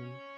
Attention,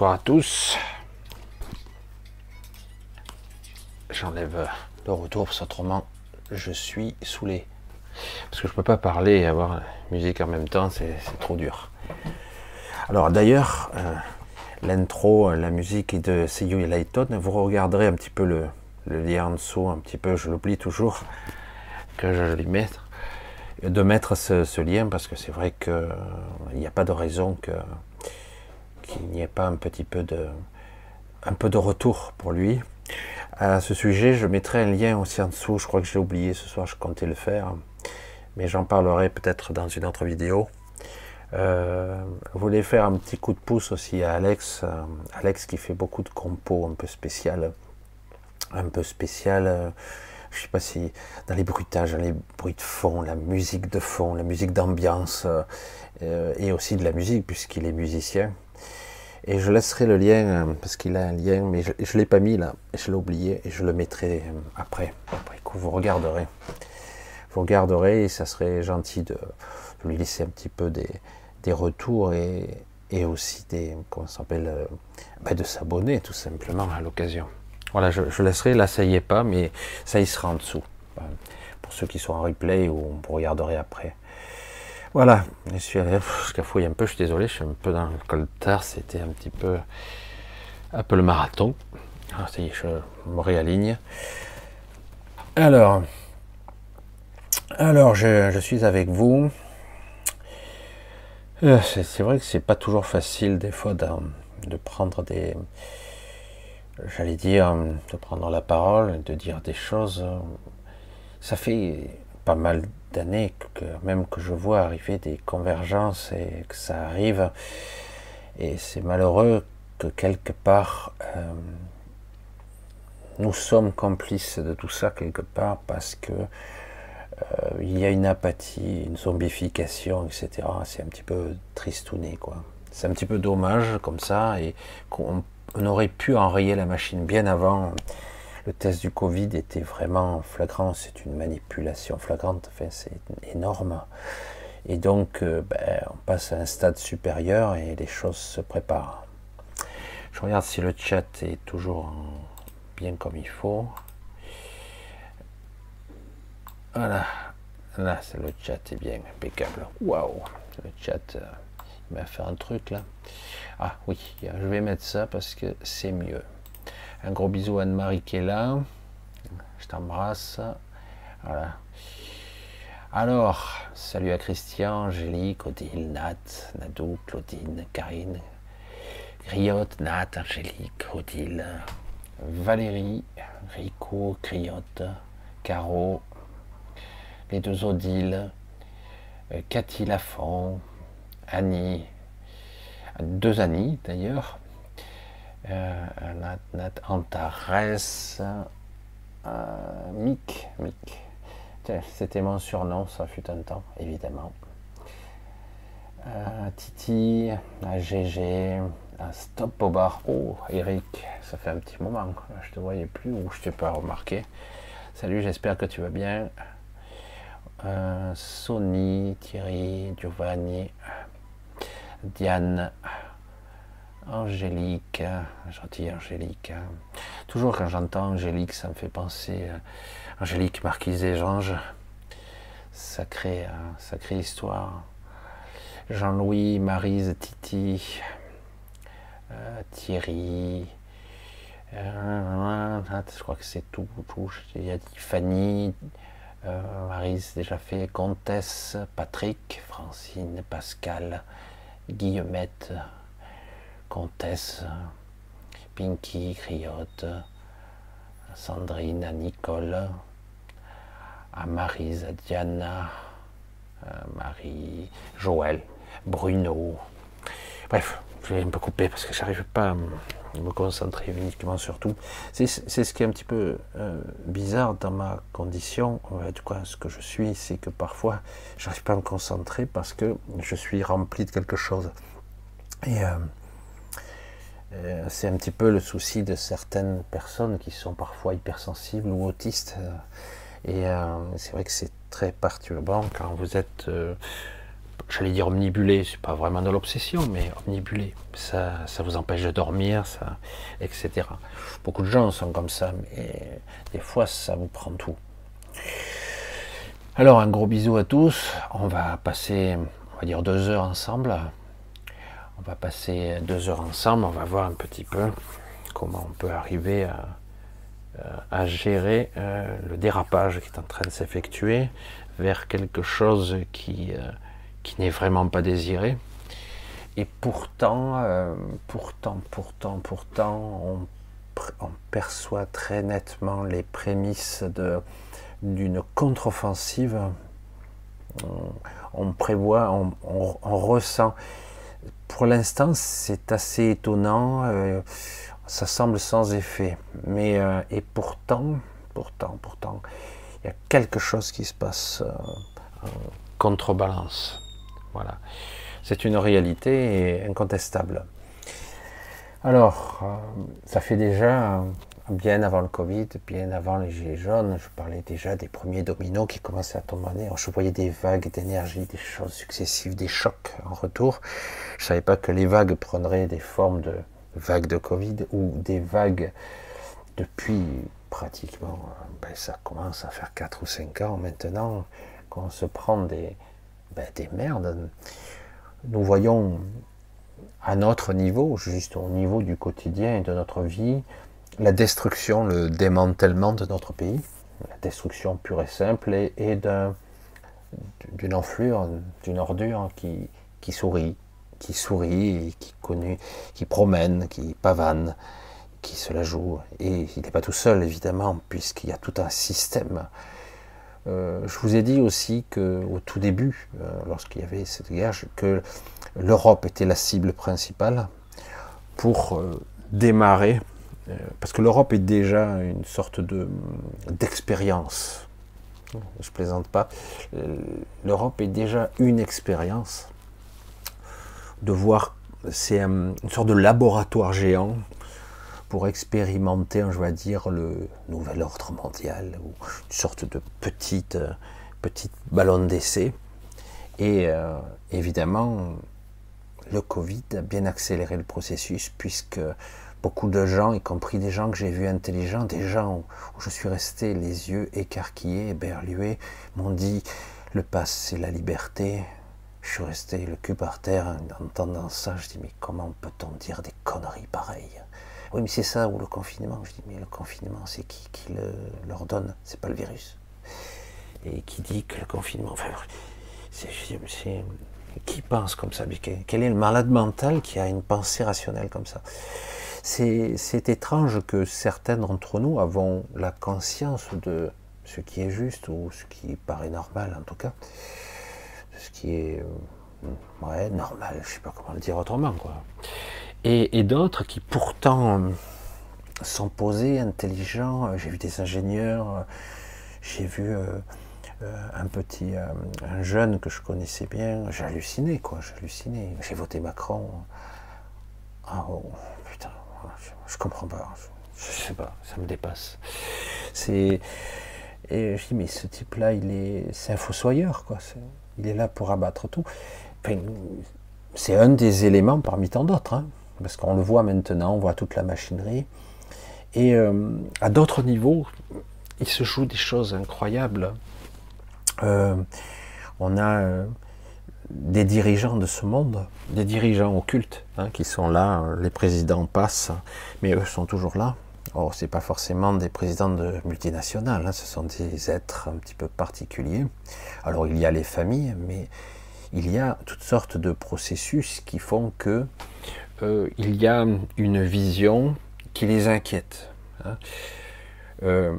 Bonsoir à tous. J'enlève le retour parce qu'autrement je suis saoulé. Parce que je peux pas parler et avoir musique en même temps, c'est trop dur. Alors d'ailleurs, euh, l'intro, euh, la musique est de Seiyuu Layton. Vous regarderez un petit peu le, lien en dessous, un petit peu, je l'oublie toujours, que je l'y mette, de mettre ce, ce lien parce que c'est vrai qu'il n'y a pas de raison que qu'il n'y ait pas un petit peu de, un peu de retour pour lui. À ce sujet, je mettrai un lien aussi en dessous. Je crois que j'ai oublié ce soir, je comptais le faire, mais j'en parlerai peut-être dans une autre vidéo. Euh, je voulais faire un petit coup de pouce aussi à Alex, euh, Alex qui fait beaucoup de compos un peu spéciales, un peu spéciales. euh, je sais pas si dans les bruitages, dans les bruits de fond, la musique de fond, la musique d'ambiance, euh, et aussi de la musique puisqu'il est musicien. Et je laisserai le lien, euh, parce qu'il a un lien, mais je ne l'ai pas mis là, je l'ai oublié, et je le mettrai euh, après, après vous regarderez. Vous regarderez, et ça serait gentil de, lui laisser un petit peu des, des retours et, et aussi des, comment s'appelle, euh, ben de s'abonner tout simplement à l'occasion. Voilà, je, laisserai, là ça y est pas, mais ça y sera en dessous. Pour ceux qui sont en replay ou vous regarderez après. Voilà, je suis allé pff, je cafouille un peu, je suis désolé, je suis un peu dans le coltard, c'était un petit peu un peu le marathon. Ah, ça y est, je me réaligne. Alors, alors je, suis avec vous. Euh, C'est vrai que c'est pas toujours facile des fois d'en- de prendre des, j'allais dire, de prendre la parole, de dire des choses. Ça fait pas mal d'années que même que je vois arriver des convergences et que ça arrive. Et c'est malheureux que quelque part euh, nous sommes complices de tout ça quelque part parce que euh, il y a une apathie, une zombification, etc. C'est un petit peu tristouné, quoi. C'est un petit peu dommage comme ça et qu'on on aurait pu enrayer la machine bien avant. Le test du Covid était vraiment flagrant, c'est une manipulation flagrante, enfin, c'est énorme. Et donc, euh, ben, on passe à un stade supérieur et les choses se préparent. Je regarde si le chat est toujours en- bien comme il faut. Voilà, là, c'est le chat est bien impeccable. Waouh, le chat, euh, m'a fait un truc là. Ah oui, je vais mettre ça parce que c'est mieux. Un gros bisou Anne-Marie qui est là. je t'embrasse. Alors, salut à Christian, Angélique, Odile, Nat, Nadou, Claudine, Karine, Griotte, Nat, Angélique, Odile, Valérie, Rico, Griotte, Caro, les deux Odile, euh, Cathy Lafont, Annie, deux Annie d'ailleurs, Nat, Nat, Antares, euh, Mick, Mick. C'était mon surnom, ça fut un temps, évidemment. Euh, Titi, à GG, Stop au. Oh, Eric, ça fait un petit moment. Je te voyais plus ou je t'ai pas remarqué. Salut, j'espère que tu vas bien. Euh, Sony, Thierry, Giovanni, Diane, Angélique, gentille Angélique. Toujours quand j'entends Angélique, ça me fait penser à Angélique Marquise des Anges. Sacrée, euh, sacrée histoire. Jean-Louis, Marise, Titi, euh, Thierry. je crois que c'est tout. Il y a dit Fanny, euh, Marise déjà fait, Comtesse, Patrick, Francine, Pascal, Guillemette, Comtesse, Pinky, Criotte, Sandrine, Nicole, à Marise, à Diana, à Marie, Joël, Bruno. Bref, je vais peu couper parce que j'arrive pas à me me concentrer uniquement sur tout. C'est ce qui est un petit peu euh, bizarre dans ma condition, en tout cas ce que je suis, c'est que parfois j'arrive pas à me concentrer parce que je suis rempli de quelque chose. Et euh, euh, c'est un petit peu le souci de certaines personnes qui sont parfois hypersensibles ou autistes. euh, et euh, c'est vrai que c'est très perturbant quand vous êtes, euh, j'allais dire omnibulé, c'est pas vraiment de l'obsession, mais omnibulé. Ça, ça vous empêche de dormir, ça, etc. Beaucoup de gens sont comme ça, mais des fois ça vous prend tout. Alors un gros bisou à tous. On va passer, on va dire deux heures ensemble. On va passer deux heures ensemble. On va voir un petit peu comment on peut arriver à, euh, gérer euh, le dérapage qui est en train de s'effectuer vers quelque chose qui, euh, n'est vraiment pas désiré. Et pourtant, pourtant, pourtant, pourtant, on, perçoit très nettement les prémices d'une contre-offensive. On, prévoit, on ressent. Pour l'instant, c'est assez étonnant. euh, ça semble sans effet. Mais, euh, et pourtant, pourtant, pourtant, il y a quelque chose qui se passe euh, en contrebalance. Voilà. C'est une réalité incontestable. Alors, ça fait déjà bien avant le Covid, bien avant les Gilets jaunes, je parlais déjà des premiers dominos qui commençaient à tomber. Je voyais des vagues d'énergie, des choses successives, des chocs en retour. Je savais pas que les vagues prendraient des formes de vagues de Covid ou des vagues depuis pratiquement, ben, ça commence à faire 4 ou 5 ans maintenant qu'on se prend des, ben, des merdes. Nous voyons à notre niveau, juste au niveau du quotidien et de notre vie, la destruction, le démantèlement de notre pays, la destruction pure et simple et, et d'un- d'une enflure, d'une ordure qui, sourit, qui sourit, qui, promène, qui pavane, qui se la joue. Et il n'est pas tout seul, évidemment, puisqu'il y a tout un système. Euh, je vous ai dit aussi que au tout début, euh, lorsqu'il y avait cette guerre, que l'Europe était la cible principale pour euh, démarrer, parce que l'Europe est déjà une sorte de d'expérience. Je plaisante pas. Euh, L'Europe est déjà une expérience de voir, c'est un- une sorte de laboratoire géant pour expérimenter, je vais dire, le nouvel ordre mondial, ou une sorte de petite, euh, petite ballon d'essai. Et euh, évidemment, le Covid a bien accéléré le processus, puisque beaucoup de gens, y compris des gens que j'ai vus intelligents, des gens où je suis resté les yeux écarquillés, éberlués, m'ont dit le pass c'est la liberté. Je suis resté le cul par terre en entendant ça. Je dis mais comment peut-on dire des conneries pareilles? Oui, mais c'est ça, ou le confinement. Je dis, mais le confinement, c'est qui qui le, leur donne C'est pas le virus. Et qui dit que le confinement. Enfin, c'est, c'est- qui pense comme ça? Quel est le malade mental qui a une pensée rationnelle comme ça? C'est, étrange que certains d'entre nous avons la conscience de ce qui est juste ou ce qui paraît normal en tout cas, ce qui est euh, ouais, normal, je sais pas comment le dire autrement quoi. Et, d'autres qui pourtant sont posés, intelligents. J'ai vu des ingénieurs, j'ai vu euh, euh, un petit, un jeune que je connaissais bien. J'ai halluciné quoi, j'ai halluciné. J'ai voté Macron. Ah oh, je, je comprends pas. Je, je sais pas, ça me dépasse. C'est et je dis mais ce type-là, il est, c'est un fossoyeur quoi. Il est là pour abattre tout. C'est un des éléments parmi tant d'autres, hein, parce qu'on le voit maintenant, on voit toute la machinerie. Et euh, à d'autres niveaux, il se joue des choses incroyables. Euh, on a euh, des dirigeants de ce monde, des dirigeants occultes, hein, qui sont là. Les présidents passent, mais eux sont toujours là. Or, c'est pas forcément des présidents de multinationales, hein, ce sont des êtres un petit peu particuliers. Alors, il y a les familles, mais il y a toutes sortes de processus qui font que euh, il y a une vision qui les inquiète. hein. Euh,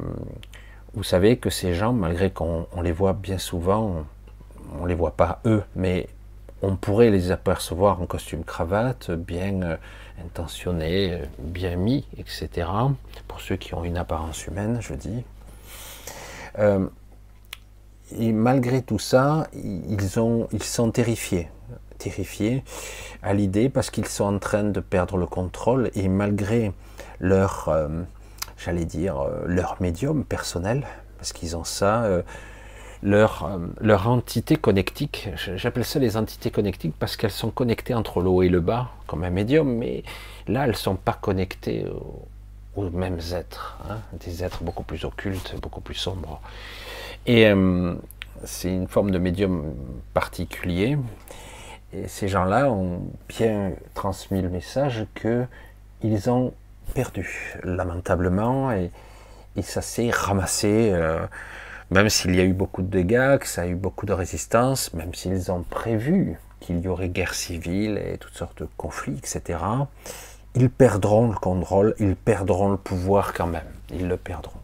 vous savez que ces gens, malgré qu'on on les voit bien souvent, on les voit pas eux, mais on pourrait les apercevoir en costume cravate, bien euh, intentionnés, euh, bien mis, etc. Pour ceux qui ont une apparence humaine, je dis. Euh, et malgré tout ça, ils, ont, ils sont terrifiés, terrifiés à l'idée parce qu'ils sont en train de perdre le contrôle et malgré leur, j'allais dire, leur médium personnel, parce qu'ils ont ça, leur, euh, leur entité connectique, j'appelle ça les entités connectiques parce qu'elles sont connectées entre le haut et le bas, comme un médium, mais là, elles ne sont pas connectées aux, aux mêmes êtres, hein, des êtres beaucoup plus occultes, beaucoup plus sombres. Et euh, c'est une forme de médium particulier. Et ces gens-là ont bien transmis le message que ils ont perdu, lamentablement, et, et ça s'est ramassé, euh, même s'il y a eu beaucoup de dégâts, que ça a eu beaucoup de résistance, même s'ils ont prévu qu'il y aurait guerre civile et toutes sortes de conflits, etc. Ils perdront le contrôle, ils perdront le pouvoir quand même. Ils le perdront,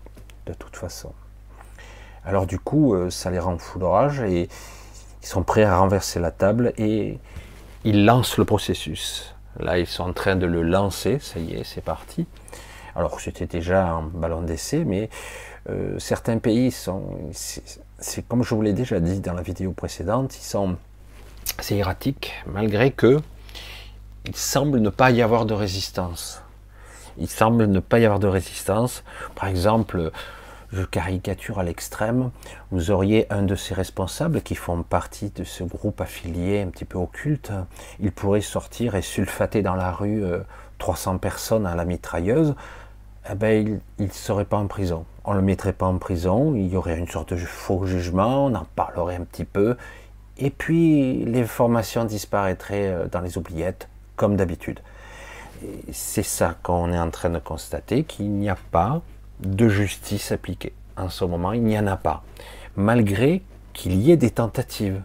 de toute façon. Alors du coup, euh, ça les rend fous de rage et ils sont prêts à renverser la table et ils lancent le processus. Là, ils sont en train de le lancer, ça y est, c'est parti. Alors c'était déjà un ballon d'essai, mais euh, certains pays sont, c'est comme je vous l'ai déjà dit dans la vidéo précédente, ils sont, c'est erratique, malgré que il semble ne pas y avoir de résistance. Il semble ne pas y avoir de résistance. Par exemple, je caricature à l'extrême, vous auriez un de ces responsables qui font partie de ce groupe affilié un petit peu occulte, il pourrait sortir et sulfater dans la rue euh, 300 personnes à la mitrailleuse, eh ben, il ne serait pas en prison. On ne le mettrait pas en prison, il y aurait une sorte de faux jugement, on en parlerait un petit peu, et puis l'information disparaîtrait euh, dans les oubliettes, comme d'habitude. C'est ça qu'on est en train de constater, qu'il n'y a pas de justice appliquée. En ce moment, il n'y en a pas. Malgré qu'il y ait des tentatives.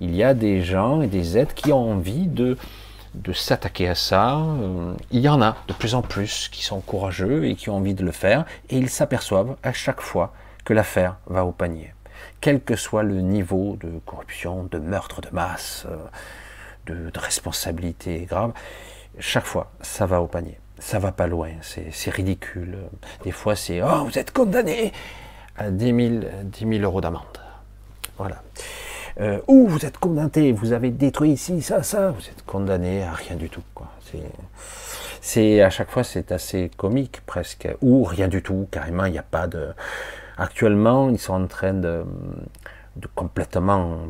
Il y a des gens et des êtres qui ont envie de, de s'attaquer à ça. Euh, Il y en a de plus en plus qui sont courageux et qui ont envie de le faire. Et ils s'aperçoivent à chaque fois que l'affaire va au panier. Quel que soit le niveau de corruption, de meurtre de masse, euh, de, responsabilité grave, chaque fois, ça va au panier. Ça va pas loin, c'est c'est ridicule. Des fois, c'est Oh, vous êtes condamné à 10 000, 10 000 euros d'amende. Voilà. Euh, ou vous êtes condamné, vous avez détruit ici, ça, ça, vous êtes condamné à rien du tout. Quoi. C'est, à chaque fois c'est assez comique presque, ou rien du tout, carrément il n'y a pas de. Actuellement, ils sont en train de, complètement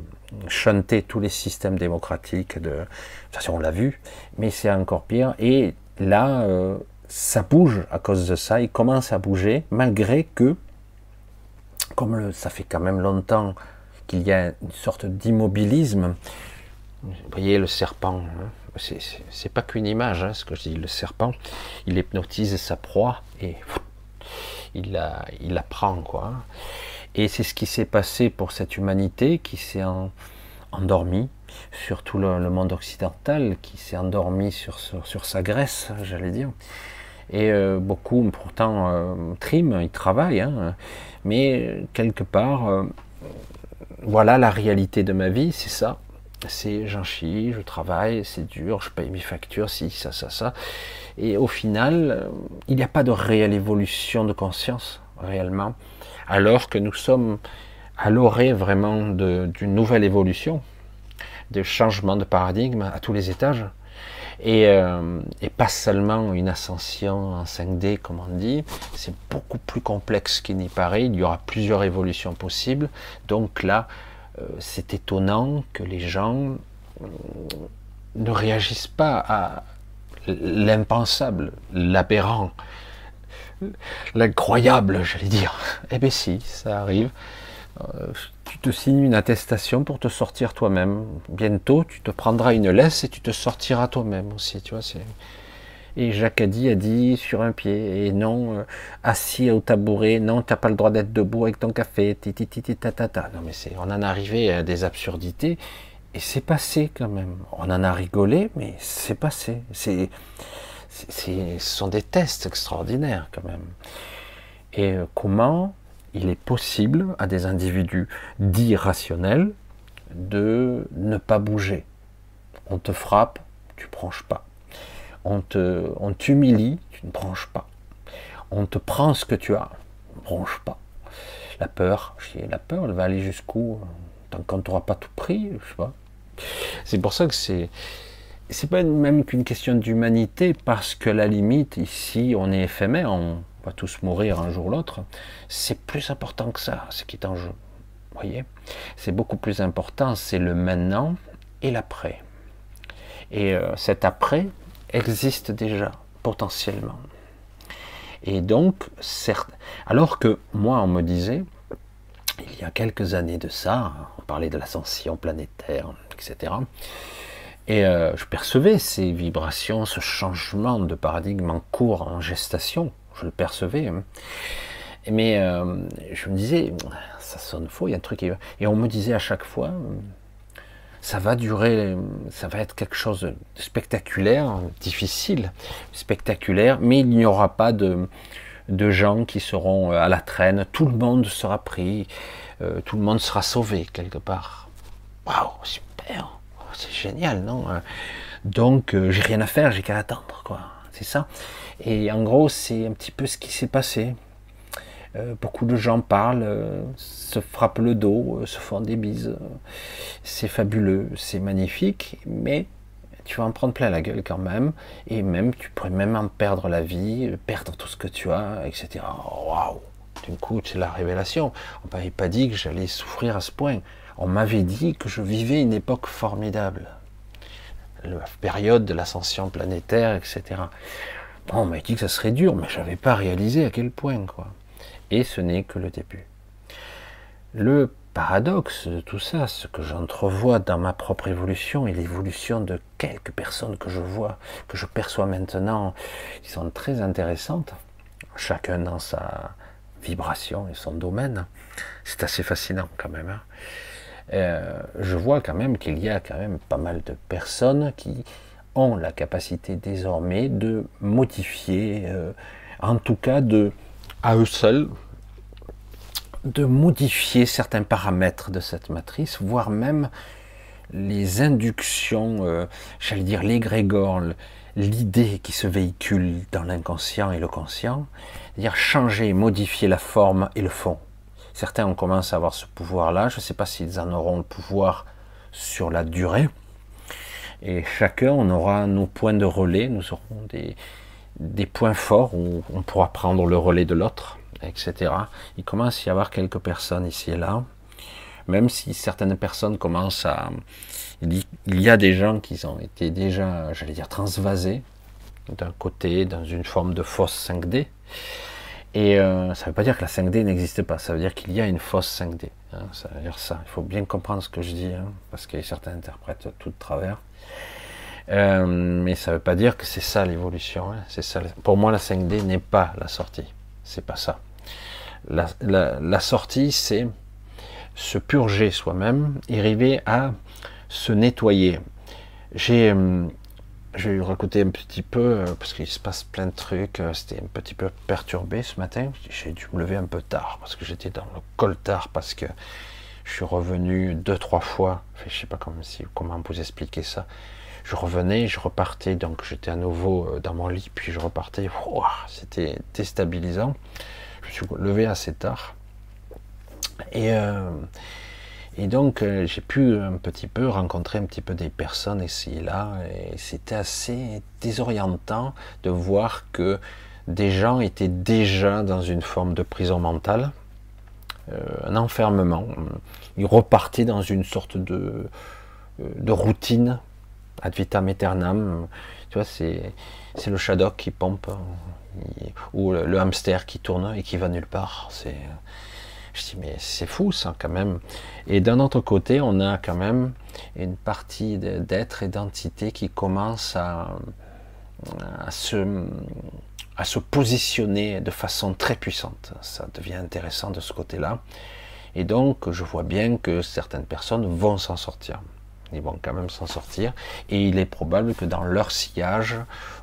chanter tous les systèmes démocratiques. De, de toute façon, on l'a vu, mais c'est encore pire. Et là, euh, ça bouge à cause de ça. Il commence à bouger, malgré que, comme ça fait quand même longtemps qu'il y a une sorte d'immobilisme, Vous voyez le serpent, hein, c'est- pas qu'une image, hein, ce que je dis. Le serpent, il hypnotise sa proie et il la, il la prend, quoi. Et c'est ce qui s'est passé pour cette humanité qui s'est en- endormie, surtout le, monde occidental qui s'est endormi sur, sur, sa graisse, j'allais dire. Et euh, beaucoup, pourtant, euh, triment, ils travaillent, hein, mais quelque part, euh, voilà la réalité de ma vie, c'est ça. C'est j'en chie, je travaille, c'est dur, je paye mes factures, si, ça, ça, ça. Et au final, euh, il n'y a pas de réelle évolution de conscience, réellement. Alors que nous sommes à l'orée vraiment d'une nouvelle évolution, de changement de paradigme à tous les étages. Et, euh, et pas seulement une ascension en 5D, comme on dit, c'est beaucoup plus complexe qu'il n'y paraît, il y aura plusieurs évolutions possibles. Donc là, euh, c'est étonnant que les gens euh, ne réagissent pas à l'impensable, l'aberrant, l'incroyable, j'allais dire. Eh bien si, ça arrive. Euh, tu te signes une attestation pour te sortir toi-même. Bientôt, tu te prendras une laisse et tu te sortiras toi-même aussi. Tu vois. Et Jacques a dit, a dit sur un pied, et non euh, assis au tabouret, non, t'as pas le droit d'être debout avec ton café, ti, ti, ti, ti, ta, ta, ta. Non mais c'est, on en est arrivé à des absurdités, et c'est passé quand même. On en a rigolé, mais c'est passé. C'est, c'est- ce sont des tests extraordinaires quand même. Et euh, comment il est possible à des individus dits rationnels de ne pas bouger On te frappe, tu branches pas. On te, on t'humilie, tu ne branches pas. On te prend ce que tu as, ne branche pas. La peur, la peur, elle va aller jusqu'où Tant qu'on t'aura pas tout pris, je sais pas. C'est pour ça que c'est, c'est pas même qu'une question d'humanité, parce que la limite, ici, on est éphémère, tous mourir un jour ou l'autre. C'est plus important que ça, ce qui est en jeu. Vous voyez C'est beaucoup plus important, c'est le maintenant et l'après. Et euh, cet après existe déjà, potentiellement. Et donc, certes, alors que moi, on me disait, il y a quelques années de ça, on parlait de l'ascension planétaire, etc. Et euh, je percevais ces vibrations, ce changement de paradigme en cours, en gestation, je le percevais. hein. Mais euh, je me disais, ça sonne faux, il y a un truc qui... Et on me disait à chaque fois, ça va durer, ça va être quelque chose de spectaculaire, difficile, spectaculaire, mais il n'y aura pas de, de gens qui seront à la traîne, tout le monde sera pris, euh, tout le monde sera sauvé quelque part. Waouh, super, c'est génial, non Donc euh, j'ai rien à faire, j'ai qu'à attendre, quoi. C'est ça. Et en gros, c'est un petit peu ce qui s'est passé. Euh, beaucoup de gens parlent, euh, se frappent le dos, euh, se font des bises. c'est fabuleux, c'est magnifique, mais tu vas en prendre plein la gueule quand même, et même tu pourrais même en perdre la vie, perdre tout ce que tu as, etc. Waouh D'un coup, c'est la révélation. On m'avait pas dit que j'allais souffrir à ce point. On m'avait dit que je vivais une époque formidable. La période de l'ascension planétaire, etc. Bon, on m'a dit que ça serait dur, mais je n'avais pas réalisé à quel point, quoi. Et ce n'est que le début. Le paradoxe de tout ça, ce que j'entrevois dans ma propre évolution et l'évolution de quelques personnes que je vois, que je perçois maintenant, qui sont très intéressantes, chacun dans sa vibration et son domaine, c'est assez fascinant quand même. hein. Euh, je vois quand même qu'il y a quand même pas mal de personnes qui ont la capacité désormais de modifier, euh, en tout cas de, à eux seuls, de modifier certains paramètres de cette matrice, voire même les inductions, euh, j'allais dire l'égrégore, l'idée qui se véhicule dans l'inconscient et le conscient, c'est-à-dire changer, modifier la forme et le fond. Certains ont commencé à avoir ce pouvoir-là, je ne sais pas s'ils en auront le pouvoir sur la durée, et chacun, on aura nos points de relais, nous aurons des, des points forts où on pourra prendre le relais de l'autre, etc. Il commence à y avoir quelques personnes ici et là, même si certaines personnes commencent à... Il y- a des gens qui ont été déjà, j'allais dire, transvasés d'un côté, dans une forme de fausse 5D, Et euh, ça ne veut pas dire que la 5D n'existe pas, ça veut dire qu'il y a une fausse 5D. hein. ça veut dire ça. Il faut bien comprendre ce que je dis, hein, parce que certains interprètent tout de travers. Euh, mais ça ne veut pas dire que c'est ça l'évolution. hein. C'est ça. Pour moi, la 5D n'est pas la sortie. C'est pas ça. La, sortie, c'est se purger soi-même, et arriver à se nettoyer. J'ai euh, j'ai eu recouté un petit peu, euh, parce qu'il se passe plein de trucs, euh, c'était un petit peu perturbé ce matin. J'ai dû me lever un peu tard, parce que j'étais dans le coltard, parce que je suis revenu deux, trois fois. Enfin, je sais pas comment, comment vous expliquer ça. Je revenais, je repartais, donc j'étais à nouveau euh, dans mon lit, puis je repartais. C'était déstabilisant. Je me suis levé assez tard. Et, euh, et donc, euh, j'ai pu un petit peu rencontrer un petit peu des personnes ici et là, et c'était assez désorientant de voir que des gens étaient déjà dans une forme de prison mentale, un enfermement. Ils repartaient dans une sorte de, de routine ad vitam aeternam. Tu vois, c'est le shadow qui pompe, ou le, hamster qui tourne et qui va nulle part. C'est je dis, mais c'est fou ça quand même. Et d'un autre côté, on a quand même une partie de- d'être et d'entité qui commence à, à, se, à se positionner de façon très puissante. Ça devient intéressant de ce côté-là. Et donc, je vois bien que certaines personnes vont s'en sortir. Ils vont quand même s'en sortir. Et il est probable que dans leur sillage,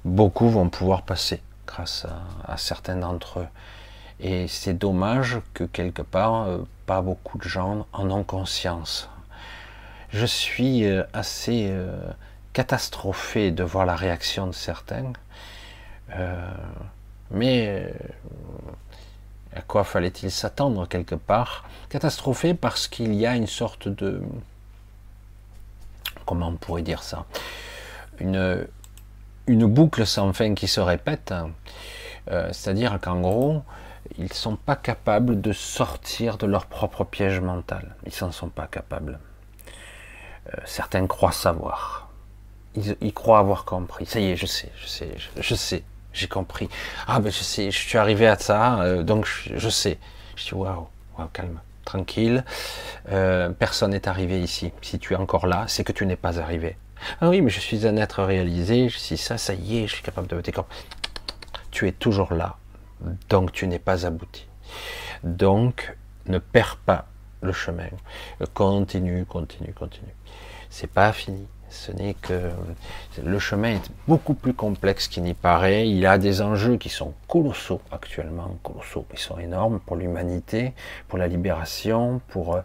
beaucoup vont pouvoir passer grâce à, certains d'entre eux. Et c'est dommage que quelque part, euh, pas beaucoup de gens en ont conscience. Je suis euh, assez euh, catastrophé de voir la réaction de certains. Mais à quoi fallait-il s'attendre quelque part? Catastrophé parce qu'il y a une sorte de... Comment on pourrait dire ça une, boucle sans fin qui se répète. Euh, C'est-à-dire qu'en gros, ils ne sont pas capables de sortir de leur propre piège mental. Ils n'en sont pas capables. Euh, certains croient savoir. Ils, croient avoir compris. Ça y est, je sais, je sais, je, sais, j'ai compris. Ah ben je sais, je suis arrivé à ça, euh, donc je, sais. Je dis waouh, waouh, calme, tranquille. Euh, personne n'est arrivé ici. Si tu es encore là, c'est que tu n'es pas arrivé. Ah oui, mais je suis un être réalisé, je suis ça, ça y est, je suis capable de décor. Tu es toujours là, donc tu n'es pas abouti. Donc, ne perds pas le chemin. Continue, continue, continue. C'est pas fini. Ce n'est que le chemin est beaucoup plus complexe qu'il n'y paraît. Il a des enjeux qui sont colossaux actuellement, colossaux. Ils sont énormes pour l'humanité, pour la libération, euh,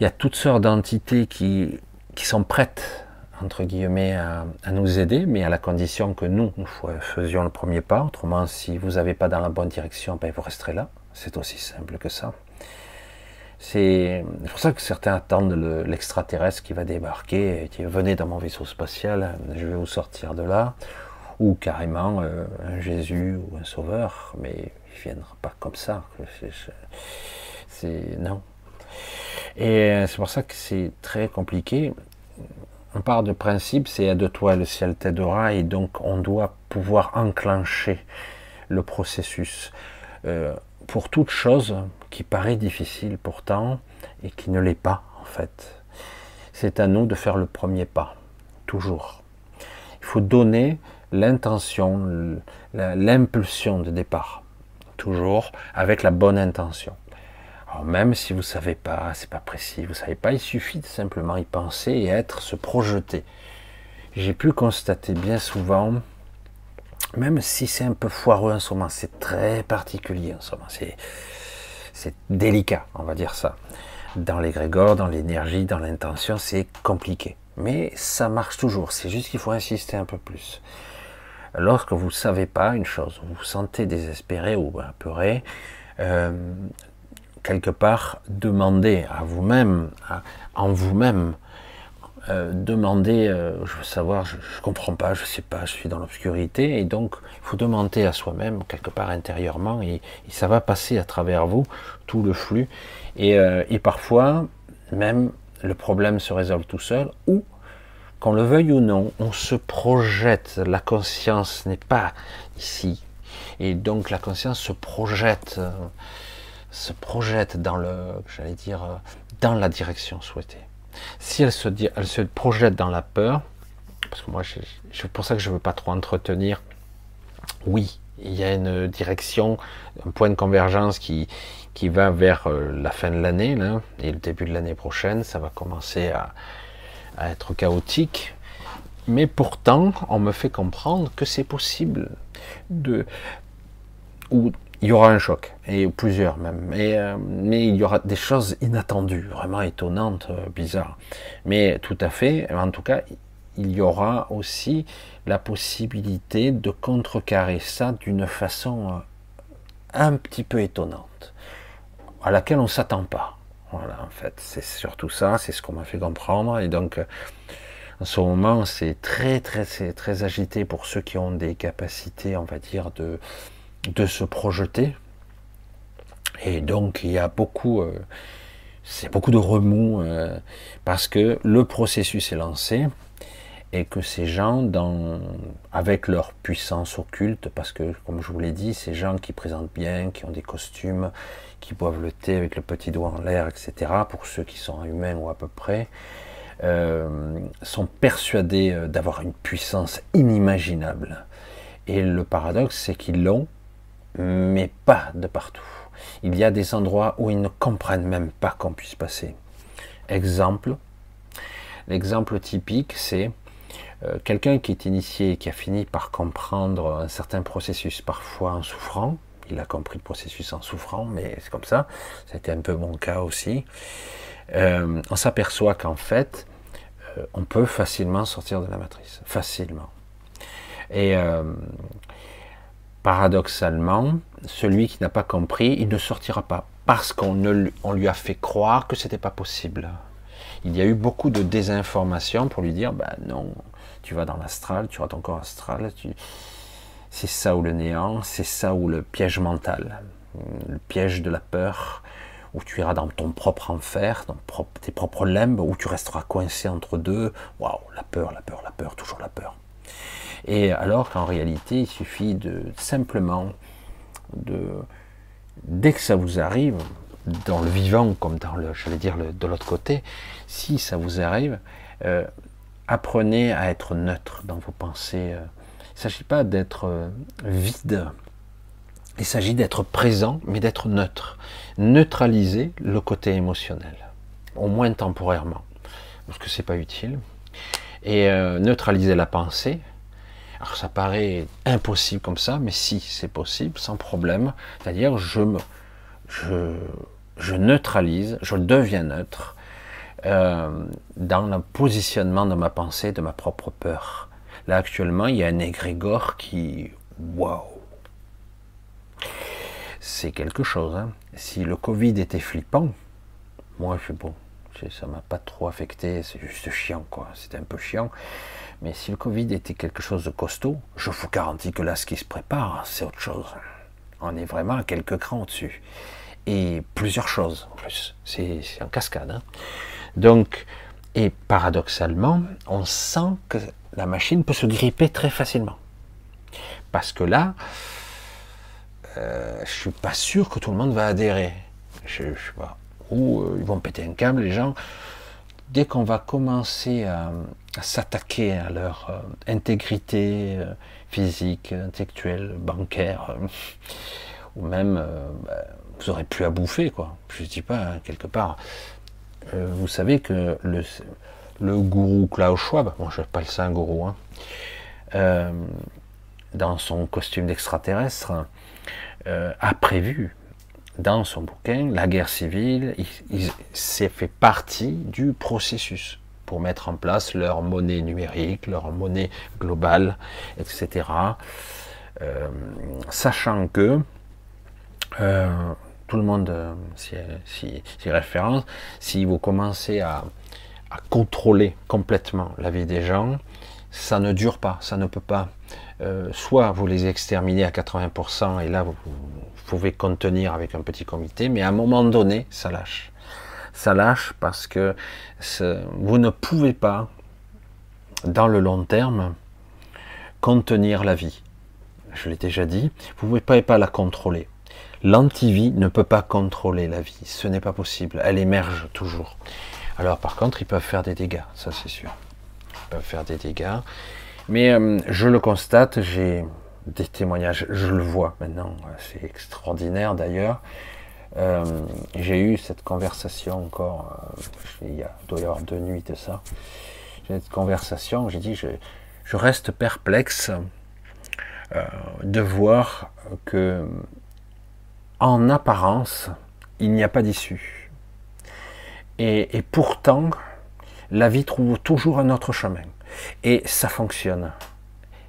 Il y a toutes sortes d'entités qui qui sont prêtes entre guillemets à, à nous aider, mais à la condition que nous, nous faisions le premier pas. Autrement, si vous n'avez pas dans la bonne direction, ben vous resterez là. C'est aussi simple que ça. C'est pour ça que certains attendent le- l'extraterrestre qui va débarquer et qui venez dans mon vaisseau spatial, je vais vous sortir de là, ou carrément euh, un Jésus ou un sauveur, mais il ne viendra pas comme ça. C'est- non. Et euh, c'est pour ça que c'est très compliqué. On part de principe, c'est aide-toi, le ciel t'aidera, et donc on doit pouvoir enclencher le processus. Euh, pour toute chose qui paraît difficile pourtant, et qui ne l'est pas en fait, c'est à nous de faire le premier pas, toujours. Il faut donner l'intention, l'impulsion de départ, toujours avec la bonne intention. Même si vous savez pas, c'est pas précis, vous savez pas, il suffit de simplement y penser et être, se projeter. J'ai pu constater bien souvent, même si c'est un peu foireux en ce moment, c'est très particulier en ce moment, c'est, c'est délicat, on va dire ça. Dans l'égrégore, dans l'énergie, dans l'intention, c'est compliqué. Mais ça marche toujours, c'est juste qu'il faut insister un peu plus. Lorsque vous ne savez pas une chose, vous vous sentez désespéré ou apeuré, euh, quelque part, demandez à vous-même, en vous-même, euh, demandez, euh, je veux savoir, je, ne comprends pas, je sais pas, je suis dans l'obscurité, et donc il faut demander à soi-même quelque part intérieurement, et, et ça va passer à travers vous tout le flux, et, euh, et parfois même le problème se résolve tout seul, ou qu'on le veuille ou non, on se projette, la conscience n'est pas ici, Et donc la conscience se projette, euh, se projette dans le, j'allais dire, euh, dans la direction souhaitée. Si elle se, dit, elle se projette dans la peur, parce que moi, c'est pour ça que je ne veux pas trop entretenir. Oui, il y a une direction, un point de convergence qui, qui va vers euh, la fin de l'année et le début de l'année prochaine. Ça va commencer à, à être chaotique. Mais pourtant, on me fait comprendre que c'est possible de, ou il y aura un choc, et plusieurs même, mais, euh, il y aura des choses inattendues, vraiment étonnantes, euh, bizarres. Mais tout à fait, en tout cas, il y aura aussi la possibilité de contrecarrer ça d'une façon euh, un petit peu étonnante, à laquelle on ne s'attend pas. Voilà, en fait, c'est surtout ça, c'est ce qu'on m'a fait comprendre, et donc en ce moment, c'est très, très, très agité pour ceux qui ont des capacités, on va dire, de, de se projeter. Et donc, il y a beaucoup, euh, c'est beaucoup de remous euh, parce que le processus est lancé et que ces gens, dans, avec leur puissance occulte, parce que, comme je vous l'ai dit, ces gens qui présentent bien, qui ont des costumes, qui boivent le thé avec le petit doigt en l'air, etc., pour ceux qui sont humains ou à peu près, euh, sont persuadés d'avoir une puissance inimaginable. Et le paradoxe, c'est qu'ils l'ont, mais pas de partout. Il y a des endroits où ils ne comprennent même pas qu'on puisse passer. Exemple, l'exemple typique, c'est euh, quelqu'un qui est initié, qui a fini par comprendre un certain processus, parfois en souffrant. Il a compris le processus en souffrant, mais c'est comme ça. C'était un peu mon cas aussi. Euh, on s'aperçoit qu'en fait, euh, on peut facilement sortir de la matrice, facilement. Et paradoxalement, celui qui n'a pas compris, il ne sortira pas parce qu'on lui a fait croire que c'était pas possible. Il y a eu beaucoup de désinformation pour lui dire, ben non, tu vas dans l'astral, tu auras ton corps astral, c'est ça ou le néant, c'est ça ou le piège mental, le piège de la peur, où tu iras dans ton propre enfer, dans tes propres limbes, où tu resteras coincé entre deux. Waouh, la peur, la peur, la peur, toujours la peur. Et alors qu'en réalité, il suffit de simplement de dès que ça vous arrive, dans le vivant comme dans le, je vais dire le, de l'autre côté, si ça vous arrive, euh, apprenez à être neutre dans vos pensées. Il ne s'agit pas d'être euh, vide, il s'agit d'être présent, mais d'être neutre. Neutraliser le côté émotionnel, au moins temporairement, parce que c'est pas utile. Et euh, neutraliser la pensée. Alors ça paraît impossible comme ça, mais si c'est possible, sans problème. C'est-à-dire je me, je, je neutralise, je deviens neutre, euh, dans le positionnement de ma pensée, de ma propre peur. Là, actuellement, il y a un égrégore qui... Waouh C'est quelque chose. Hein. Si le Covid était flippant, moi, je suis bon. Ça m'a pas trop affecté, c'est juste chiant, quoi. C'était un peu chiant. Mais si le Covid était quelque chose de costaud, je vous garantis que là, ce qui se prépare, c'est autre chose. On est vraiment à quelques crans au-dessus. Et plusieurs choses en plus. C'est en cascade. Hein. Donc, et paradoxalement, on sent que la machine peut se gripper très facilement. Parce que là, euh, je suis pas sûr que tout le monde va adhérer. Je, je sais pas. Ou euh, ils vont péter un câble, les gens. Dès qu'on va commencer à, s'attaquer à leur euh, intégrité euh, physique, intellectuelle, bancaire, ou même, bah, vous aurez plus à bouffer, quoi. Je dis pas, hein, quelque part. Euh, vous savez que le, gourou Klaus Schwab, bon, je pas ça un gourou, hein, euh, dans son costume d'extraterrestre, euh, a prévu dans son bouquin la guerre civile, il, s'est fait partie du processus pour mettre en place leur monnaie numérique, leur monnaie globale, etc. sachant que tout le monde euh, s'y référence, si vous commencez à, contrôler complètement la vie des gens, ça ne dure pas, ça ne peut pas. Euh, soit vous les exterminez à 80% et là vous, pouvez contenir avec un petit comité, mais à un moment donné, ça lâche. Ça lâche parce que vous ne pouvez pas, dans le long terme, contenir la vie. je l'ai déjà dit, vous ne pouvez pas la contrôler. L'antivie ne peut pas contrôler la vie, ce n'est pas possible, elle émerge toujours. Alors par contre, ils peuvent faire des dégâts, ça c'est sûr. Ils peuvent faire des dégâts. Mais euh, je le constate, j'ai des témoignages, je le vois maintenant, c'est extraordinaire d'ailleurs. Euh, j'ai eu cette conversation encore, euh, il y a, doit y avoir deux nuits de ça. J'ai cette conversation, j'ai dit, je, reste perplexe euh, de voir que, en apparence, il n'y a pas d'issue. Et, et pourtant, la vie trouve toujours un autre chemin. Et ça fonctionne.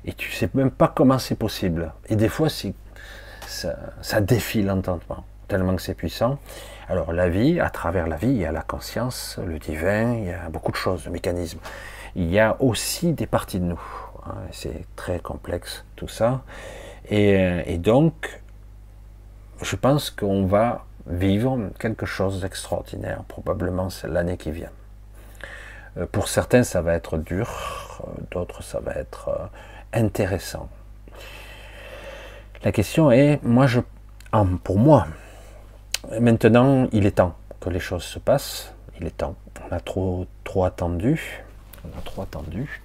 Et tu sais même pas comment c'est possible. Et des fois, ça, ça défie l'entendement tellement que c'est puissant. Alors la vie, à travers la vie, il y a la conscience, le divin, il y a beaucoup de choses, le mécanisme. Il y a aussi des parties de nous. Hein, c'est très complexe tout ça. Et, et donc, je pense qu'on va vivre quelque chose d'extraordinaire, probablement l'année qui vient. Euh, pour certains, ça va être dur, d'autres, ça va être euh, intéressant. La question est, moi, je, pour moi, Maintenant, il est temps que les choses se passent. Il est temps. On a trop, trop attendu. On a trop attendu.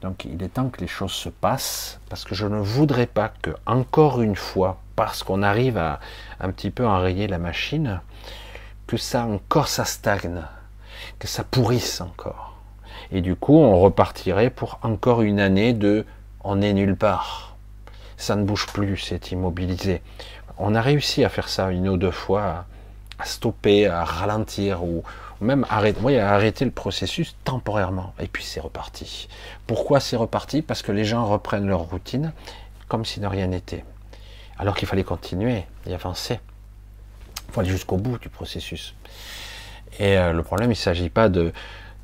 Donc, il est temps que les choses se passent parce que je ne voudrais pas que, encore une fois, parce qu'on arrive à un petit peu enrayer la machine, que ça encore ça stagne, que ça pourrisse encore. Et du coup, on repartirait pour encore une année de on est nulle part. Ça ne bouge plus, c'est immobilisé on a réussi à faire ça une ou deux fois, à, stopper, à ralentir ou, même arrêter, à arrêter le processus temporairement. Et puis c'est reparti. Pourquoi c'est reparti? Parce que les gens reprennent leur routine comme si de rien n'était. Alors qu'il fallait continuer et avancer. Il faut aller jusqu'au bout du processus. Et euh, le problème, il ne s'agit pas de,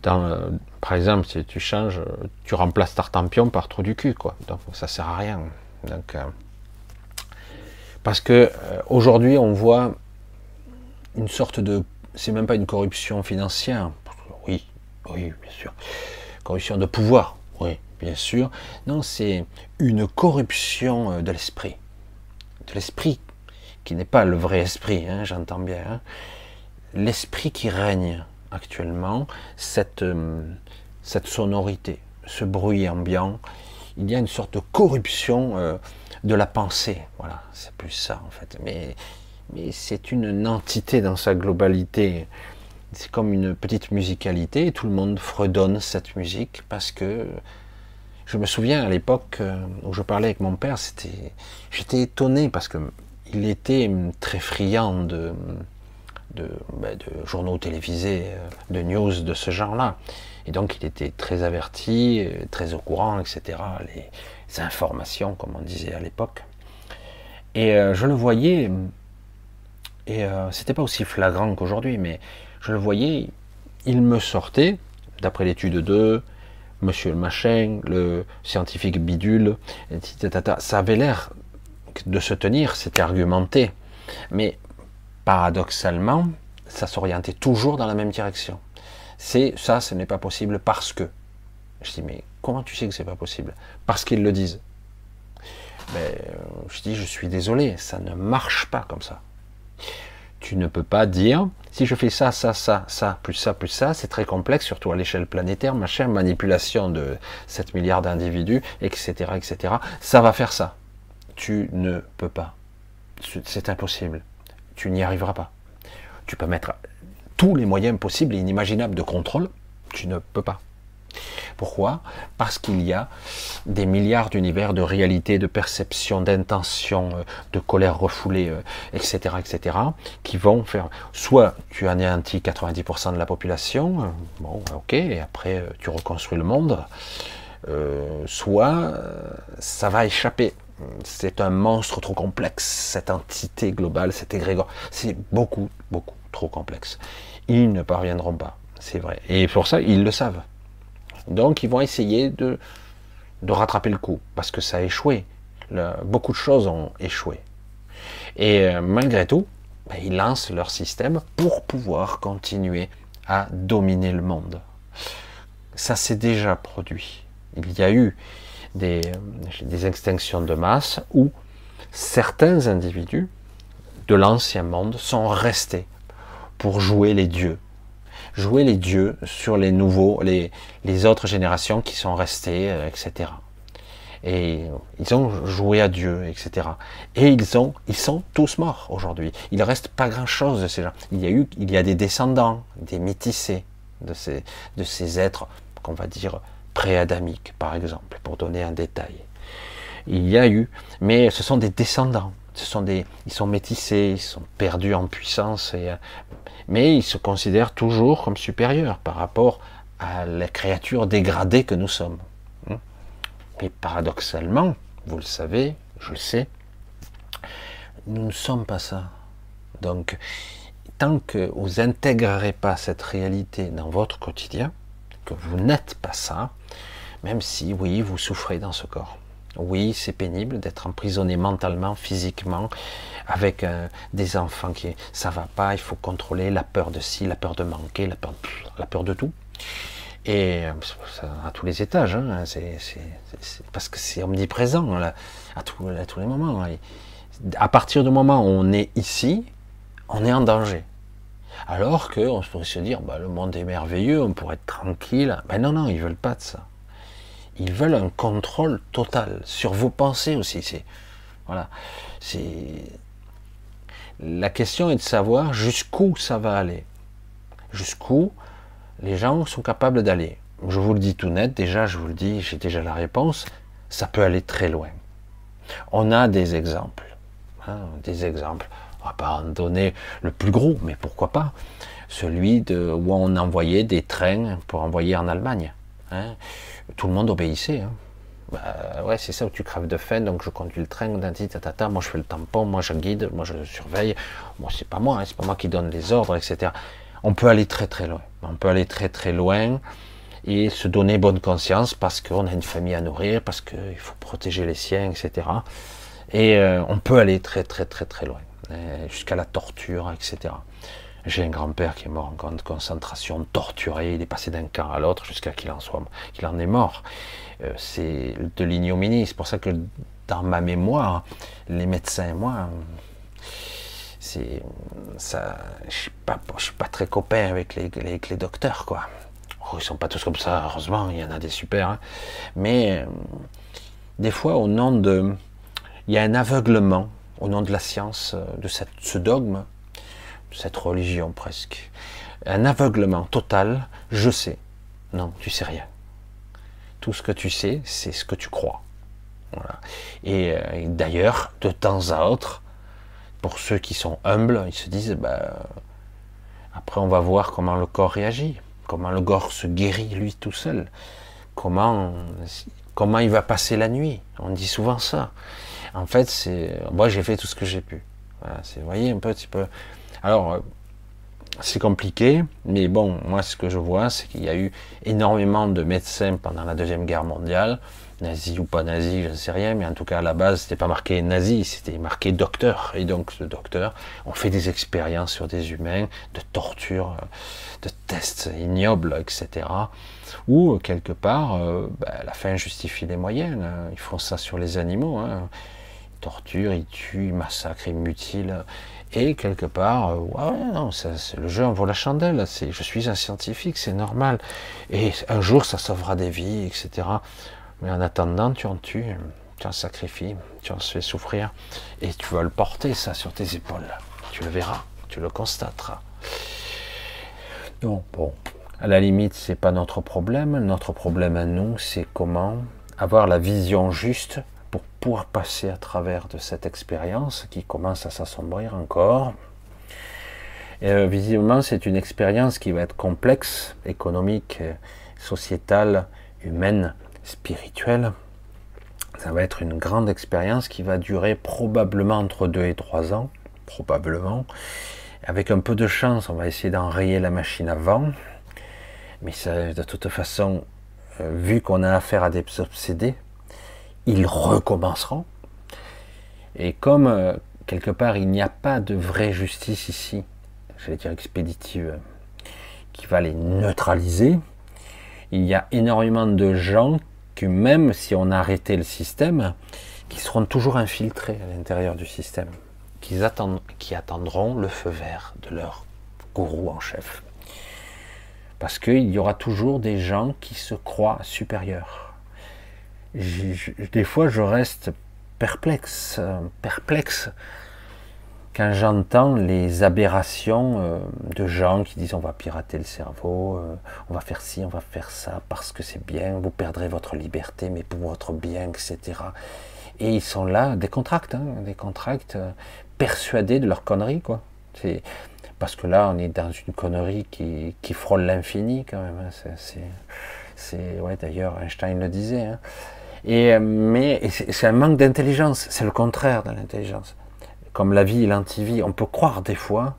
euh, par exemple, si tu changes, tu remplaces Tartampion par trou du cul, quoi. Donc ça sert à rien. Donc euh, parce que euh, aujourd'hui, on voit une sorte de. C'est même pas une corruption financière. Oui, oui, bien sûr. Corruption de pouvoir. Oui, bien sûr. Non, c'est une corruption euh, de l'esprit. De l'esprit, qui n'est pas le vrai esprit, hein, j'entends bien. Hein. L'esprit qui règne actuellement, cette, euh, cette sonorité, ce bruit ambiant, il y a une sorte de corruption de la pensée. Voilà, c'est plus ça en fait. Mais, mais c'est une entité dans sa globalité. C'est comme une petite musicalité et tout le monde fredonne cette musique parce que je me souviens à l'époque euh, où je parlais avec mon père, c'était, j'étais étonné parce que il était très friand de, de, ben, journaux télévisés, euh, de news de ce genre-là. Et donc il était très averti, euh, très au courant, etc. informations, comme on disait à l'époque. Et euh, je le voyais, et euh, c'était pas aussi flagrant qu'aujourd'hui, mais je le voyais, il me sortait, d'après l'étude 2, Monsieur le machin, le scientifique bidule, ça avait l'air de se tenir, c'était argumenté, mais paradoxalement, ça s'orientait toujours dans la même direction. C'est ça, ce n'est pas possible parce que. Je dis, mais comment tu sais que c'est pas possible? Parce qu'ils le disent. Mais euh, je dis, je suis désolé, ça ne marche pas comme ça. Tu ne peux pas dire, si je fais ça, ça, ça, ça, plus ça, plus ça, c'est très complexe, surtout à l'échelle planétaire, machin, manipulation de 7 milliards d'individus, etc., etc. Ça va faire ça. Tu ne peux pas. C'est impossible. Tu n'y arriveras pas. Tu peux mettre tous les moyens possibles et inimaginables de contrôle. Tu ne peux pas. Pourquoi Parce qu'il y a des milliards d'univers de réalité, de perception, d'intention, euh, de colère refoulée, etc., euh, etc., qui vont faire. Soit tu anéantis 90% de la population, euh, bon, ok, et après tu reconstruis le monde, soit ça va échapper. C'est un monstre trop complexe, cette entité globale, cet égrégore, c'est beaucoup, beaucoup trop complexe. Ils ne parviendront pas, c'est vrai. Et pour ça, ils le savent. Donc ils vont essayer de, rattraper le coup, parce que ça a échoué. beaucoup de choses ont échoué. Et euh, malgré tout, ben, ils lancent leur système pour pouvoir continuer à dominer le monde. Ça s'est déjà produit. Il y a eu des, des extinctions de masse où certains individus de l'ancien monde sont restés pour jouer les dieux. Jouer les dieux sur les nouveaux, les, les autres générations qui sont restées, euh, etc. Et ils ont joué à Dieu, etc. Et ils ont, ils sont tous morts aujourd'hui. Il reste pas grand chose de ces gens. Il y a eu, il y a des descendants, des métissés de ces, de ces êtres qu'on va dire pré-adamiques, par exemple, pour donner un détail. Il y a eu, mais ce sont des descendants. Ce sont des, ils sont métissés, ils sont perdus en puissance, et, mais ils se considèrent toujours comme supérieurs par rapport à la créature dégradée que nous sommes. Mais paradoxalement, vous le savez, je le sais, nous ne sommes pas ça. Donc, tant que vous intégrerez pas cette réalité dans votre quotidien, que vous n'êtes pas ça, même si, oui, vous souffrez dans ce corps. Oui, c'est pénible d'être emprisonné mentalement, physiquement, avec euh, des enfants qui ça va pas, il faut contrôler la peur de ci, la peur de manquer, la peur, la peur de tout. Et euh, à tous les étages, hein, c'est, parce que c'est omniprésent là, à, tous, à tous les moments. À partir du moment où on est ici, on est en danger. Alors qu'on pourrait se dire, bah, le monde est merveilleux, on pourrait être tranquille. Ben non, non, ils veulent pas de ça. Ils veulent un contrôle total sur vos pensées aussi. C'est voilà. C'est la question est de savoir jusqu'où ça va aller, jusqu'où les gens sont capables d'aller. Je vous le dis tout net, déjà, je vous le dis, j'ai déjà la réponse. Ça peut aller très loin. On a des exemples, hein, des exemples. On va pas en donner le plus gros, mais pourquoi pas Celui de, où on envoyait des trains pour envoyer en Allemagne. Hein tout le monde obéissait. Hein. Bah, ouais, c'est ça où tu crèves de faim, donc je conduis le train, tata, moi je fais le tampon, moi je guide, moi je surveille. Moi, c'est pas moi, hein, c'est pas moi qui donne les ordres, etc. On peut aller très très loin. On peut aller très très loin et se donner bonne conscience parce qu'on a une famille à nourrir, parce qu'il faut protéger les siens, etc. Et euh, on peut aller très très très très loin, euh, jusqu'à la torture, etc. J'ai un grand-père qui est mort en camp de concentration, torturé, il est passé d'un camp à l'autre jusqu'à qu'il en soit, qu'il en est mort. Euh, c'est de l'ignominie. C'est pour ça que dans ma mémoire, les médecins et moi, c'est ça. Je suis pas, je suis pas très copain avec les, les, docteurs, quoi. Oh, ils sont pas tous comme ça, heureusement. Il y en a des super, hein. mais euh, des fois, au nom de, il y a un aveuglement au nom de la science, euh, de cette, ce dogme cette religion presque. Un aveuglement total, je sais. Non, tu sais rien. Tout ce que tu sais, c'est ce que tu crois. Voilà. Et, euh, d'ailleurs, de temps à autre, pour ceux qui sont humbles, ils se disent, bah, après on va voir comment le corps réagit, comment le corps se guérit lui tout seul, comment, il va passer la nuit. On dit souvent ça. En fait, c'est, moi j'ai fait tout ce que j'ai pu. Voilà, vous voyez un petit peu alors, euh, c'est compliqué, mais bon, moi ce que je vois, c'est qu'il y a eu énormément de médecins pendant la Deuxième Guerre mondiale, nazi ou pas nazi, je ne sais rien, mais en tout cas à la base, c'était pas marqué nazi, c'était marqué docteur. Et donc ce docteur, on fait des expériences sur des humains, de torture, de tests ignobles, etc. Ou quelque part, euh, ben, la fin justifie les moyens. Ils font ça sur les animaux. Hein. Ils torturent, ils tuent, ils massacrent, ils mutilent. Et quelque part, euh, non, c'est le jeu en vaut la chandelle. C'est, je suis un scientifique, c'est normal. Et un jour, ça sauvera des vies, etc. Mais en attendant, tu en tues, tu en sacrifies, tu en fais souffrir, et tu vas le porter ça sur tes épaules. Tu le verras, tu le constateras. Donc bon, à la limite, c'est pas notre problème. Notre problème à nous, c'est comment avoir la vision juste pour pouvoir passer à travers de cette expérience qui commence à s'assombrir encore. Euh, visiblement, c'est une expérience qui va être complexe, économique, sociétale, humaine, spirituelle. Ça va être une grande expérience qui va durer probablement entre 2 et 3 ans, probablement. Avec un peu de chance, on va essayer d'enrayer la machine avant. Mais ça, de toute façon, euh, vu qu'on a affaire à des obsédés, ils recommenceront. Et comme euh, quelque part il n'y a pas de vraie justice ici, j'allais dire expéditive, qui va les neutraliser, il y a énormément de gens que même si on arrêtait le système, qui seront toujours infiltrés à l'intérieur du système, qui, qui attendront le feu vert de leur gourou en chef. Parce qu'il y aura toujours des gens qui se croient supérieurs. Des fois, je reste perplexe, euh, perplexe quand j'entends les aberrations euh, de gens qui disent on va pirater le cerveau, euh, on va faire ci, on va faire ça parce que c'est bien, vous perdrez votre liberté, mais pour votre bien, etc. Et ils sont là, des contracts, hein, des contracts persuadés de leur connerie, quoi. C'est parce que là, on est dans une connerie qui, qui frôle l'infini quand même. Hein. C'est, ouais, d'ailleurs, Einstein le disait. Hein. Et, mais c'est un manque d'intelligence. C'est le contraire de l'intelligence. Comme la vie et l'antivie, on peut croire des fois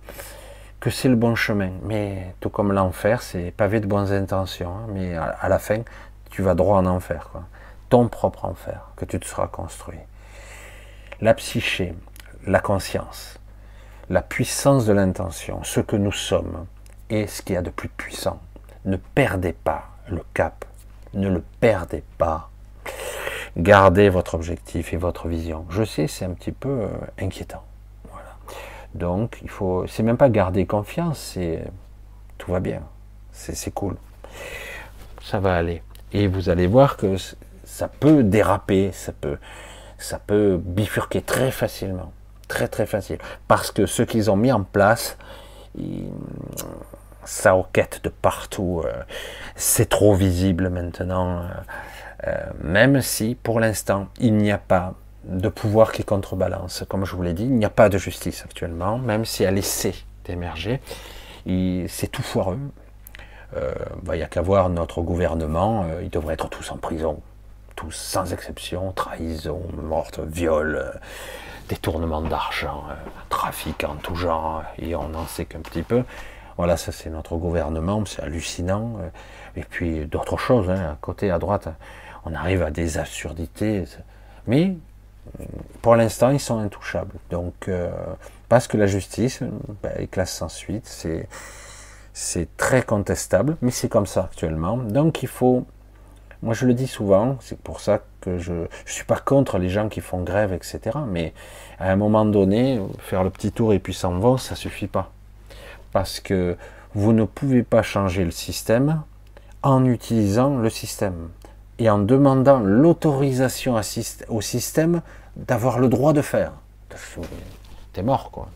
que c'est le bon chemin. Mais tout comme l'enfer, c'est pavé de bonnes intentions. Hein. mais à, la fin, tu vas droit en enfer. Ton propre enfer que tu te seras construit. La psyché, la conscience, la puissance de l'intention, ce que nous sommes, est ce qu'il y a de plus puissant. Ne perdez pas le cap, ne le perdez pas. Gardez votre objectif et votre vision. Je sais, c'est un petit peu euh, inquiétant. Donc, il faut, c'est même pas garder confiance, tout va bien, c'est cool, ça va aller. Et vous allez voir que ça peut déraper, ça peut, ça peut bifurquer très facilement très très facile. Parce que ce qu'ils ont mis en place, ça enquête de partout. Euh, c'est trop visible maintenant. Euh, euh, même si pour l'instant il n'y a pas de pouvoir qui contrebalance. Comme je vous l'ai dit, il n'y a pas de justice actuellement, même si elle essaie d'émerger. C'est tout foireux. Bah, il n'y a qu'à voir notre gouvernement, ils devraient être tous en prison. Tous sans exception, trahison, morte, viol, détournement d'argent, euh, trafic en tout genre, et on n'en sait qu'un petit peu. Voilà, ça c'est notre gouvernement, c'est hallucinant. Euh, et puis d'autres choses, hein, à côté, à droite, on arrive à des absurdités. Mais pour l'instant, ils sont intouchables. Donc, euh, parce que la justice, ben, classe sans suite, c'est, très contestable, mais c'est comme ça actuellement. Donc il faut moi, je le dis souvent, c'est pour ça que je ne suis pas contre les gens qui font grève, etc. Mais à un moment donné, faire le petit tour et puis s'en vont, ça suffit pas. Parce que vous ne pouvez pas changer le système en utilisant le système et en demandant l'autorisation au système d'avoir le droit de faire. T'es mort, quoi.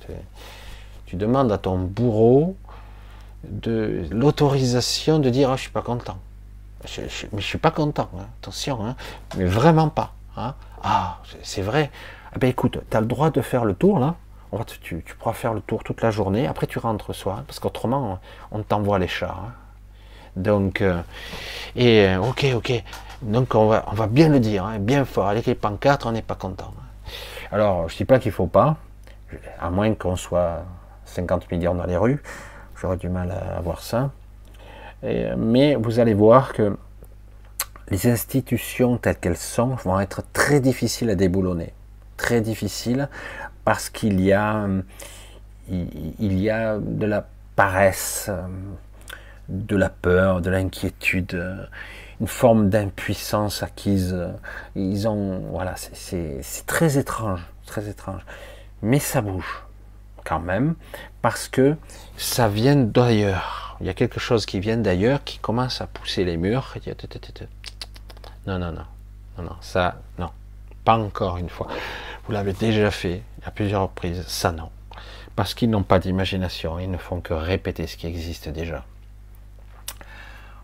Tu demandes à ton bourreau de l'autorisation de dire ah, je suis pas content. Je, mais je suis pas content, hein. attention, hein. mais vraiment pas. Hein. Ah, c'est vrai. Eh ben écoute, tu as le droit de faire le tour là. tu, pourras faire le tour toute la journée. Après, tu rentres soir, parce qu'autrement, on t'envoie les chars. Donc, euh, et euh, ok, ok. Donc, on va, on va bien le dire, bien fort. Avec les pancartes, on n'est pas content. Alors, je dis pas qu'il faut pas, à moins qu'on soit 50 millions dans les rues. J'aurais du mal à voir ça mais vous allez voir que les institutions telles qu'elles sont vont être très difficiles à déboulonner. Très difficiles parce qu'il y a, il y a de la paresse, de la peur, de l'inquiétude, une forme d'impuissance acquise. Ils ont, voilà, c'est très étrange, très étrange. Mais ça bouge quand même parce que ça vient d'ailleurs il y a quelque chose qui vient d'ailleurs, qui commence à pousser les murs. Non, non, non, non, non, ça, non, pas encore une fois. Vous l'avez déjà fait à plusieurs reprises, ça non. Parce qu'ils n'ont pas d'imagination, ils ne font que répéter ce qui existe déjà.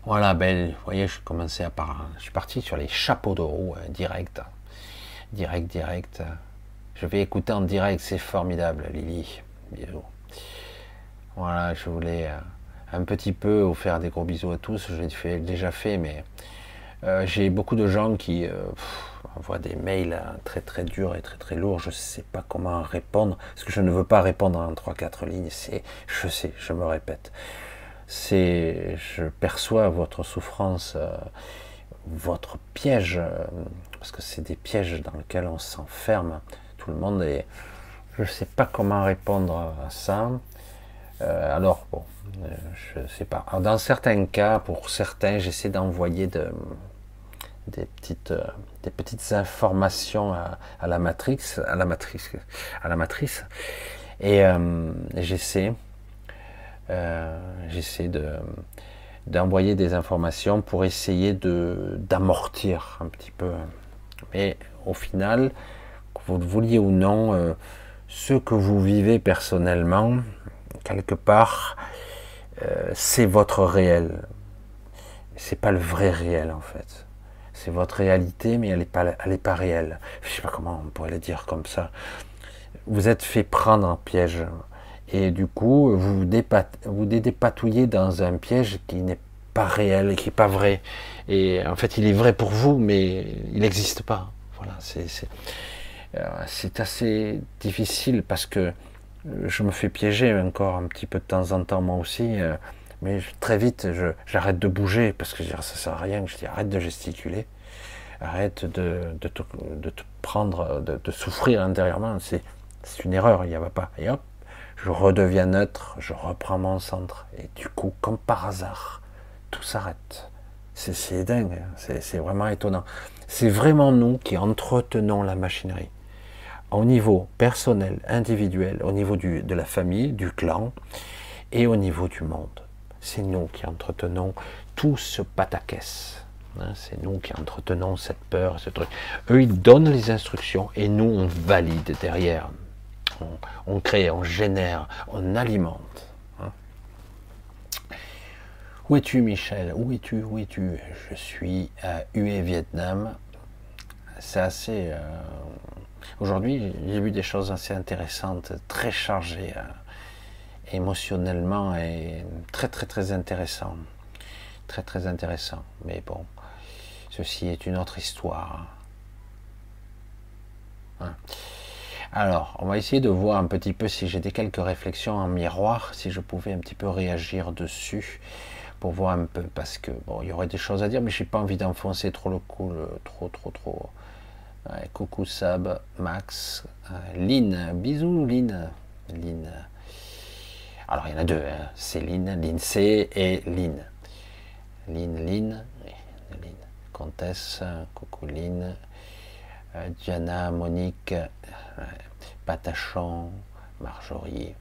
Voilà, ben, vous voyez, je commençais à je suis parti sur les chapeaux de roue euh, direct, direct, direct. Je vais écouter en direct, c'est formidable, Lily. Bisous. Voilà, je voulais euh, un petit peu, vous faire des gros bisous à tous, je l'ai déjà fait, mais euh, j'ai beaucoup de gens qui envoient des mails très très durs et très très lourds, je ne sais pas comment répondre, parce que je ne veux pas répondre en 3-4 lignes, c'est, je sais, je me répète, c'est, je perçois votre souffrance, euh, votre piège, parce que c'est des pièges dans lesquels on s'enferme, tout le monde, et je ne sais pas comment répondre à ça, alors bon, euh, je sais pas. dans certains cas, pour certains, j'essaie d'envoyer de, des petites, euh, des petites informations à, la matrice, à la matrice, à la matrice. Et euh, j'essaie, euh, j'essaie de d'envoyer des informations pour essayer d'amortir un petit peu. Mais au final, que vous le vouliez ou non, euh, ce que vous vivez personnellement, quelque part, euh, c'est votre réel. C'est pas le vrai réel en fait. C'est votre réalité, mais elle n'est pas, elle est pas réelle. Je sais pas comment on pourrait le dire comme ça. Vous êtes fait prendre en piège. Et du coup, vous vous, dépat, vous dépatouillez dans un piège qui n'est pas réel, qui n'est pas vrai. Et en fait, il est vrai pour vous, mais il n'existe pas. Voilà, c'est c'est assez difficile parce que je me fais piéger encore un petit peu de temps en temps moi aussi. euh, mais très vite, j'arrête de bouger parce que je dis, ah, ça sert à rien. Je dis arrête de gesticuler, arrête de, te, prendre, de, souffrir intérieurement. C'est une erreur, il n'y va pas. Et hop, je redeviens neutre, je reprends mon centre. Et du coup, comme par hasard, tout s'arrête. C'est- dingue, hein. c'est vraiment étonnant. C'est vraiment nous qui entretenons la machinerie. Au niveau personnel, individuel, au niveau de la famille, du clan et au niveau du monde. C'est nous qui entretenons tout ce pataquès. Hein, c'est nous qui entretenons cette peur, ce truc. Eux, ils donnent les instructions et nous, on valide derrière. On, crée, on génère, on alimente. hein. Où es-tu, Michel? Où es-tu? Où es-tu? Je suis à Hue, Vietnam. C'est assez. euh, Aujourd'hui, j'ai vu des choses assez intéressantes, très chargées euh, émotionnellement et très très très intéressant. Très très intéressant. Mais bon, ceci est une autre histoire. Hein. Alors, on va essayer de voir un petit peu si j'ai des quelques réflexions en miroir, si je pouvais un petit peu réagir dessus pour voir un peu, parce que bon, il y aurait des choses à dire, mais j'ai pas envie d'enfoncer trop le cou, le- trop trop trop. Coucou Sab, Max, euh, Lynn, bisous Lynn, Lynn. Alors il y en a deux, hein. c'est Lynn, Lynn C et Lynn. Lynn, Lynn, Lynn. Comtesse, coucou Lynn, Diana, Monique, euh, Patachon, Marjorie.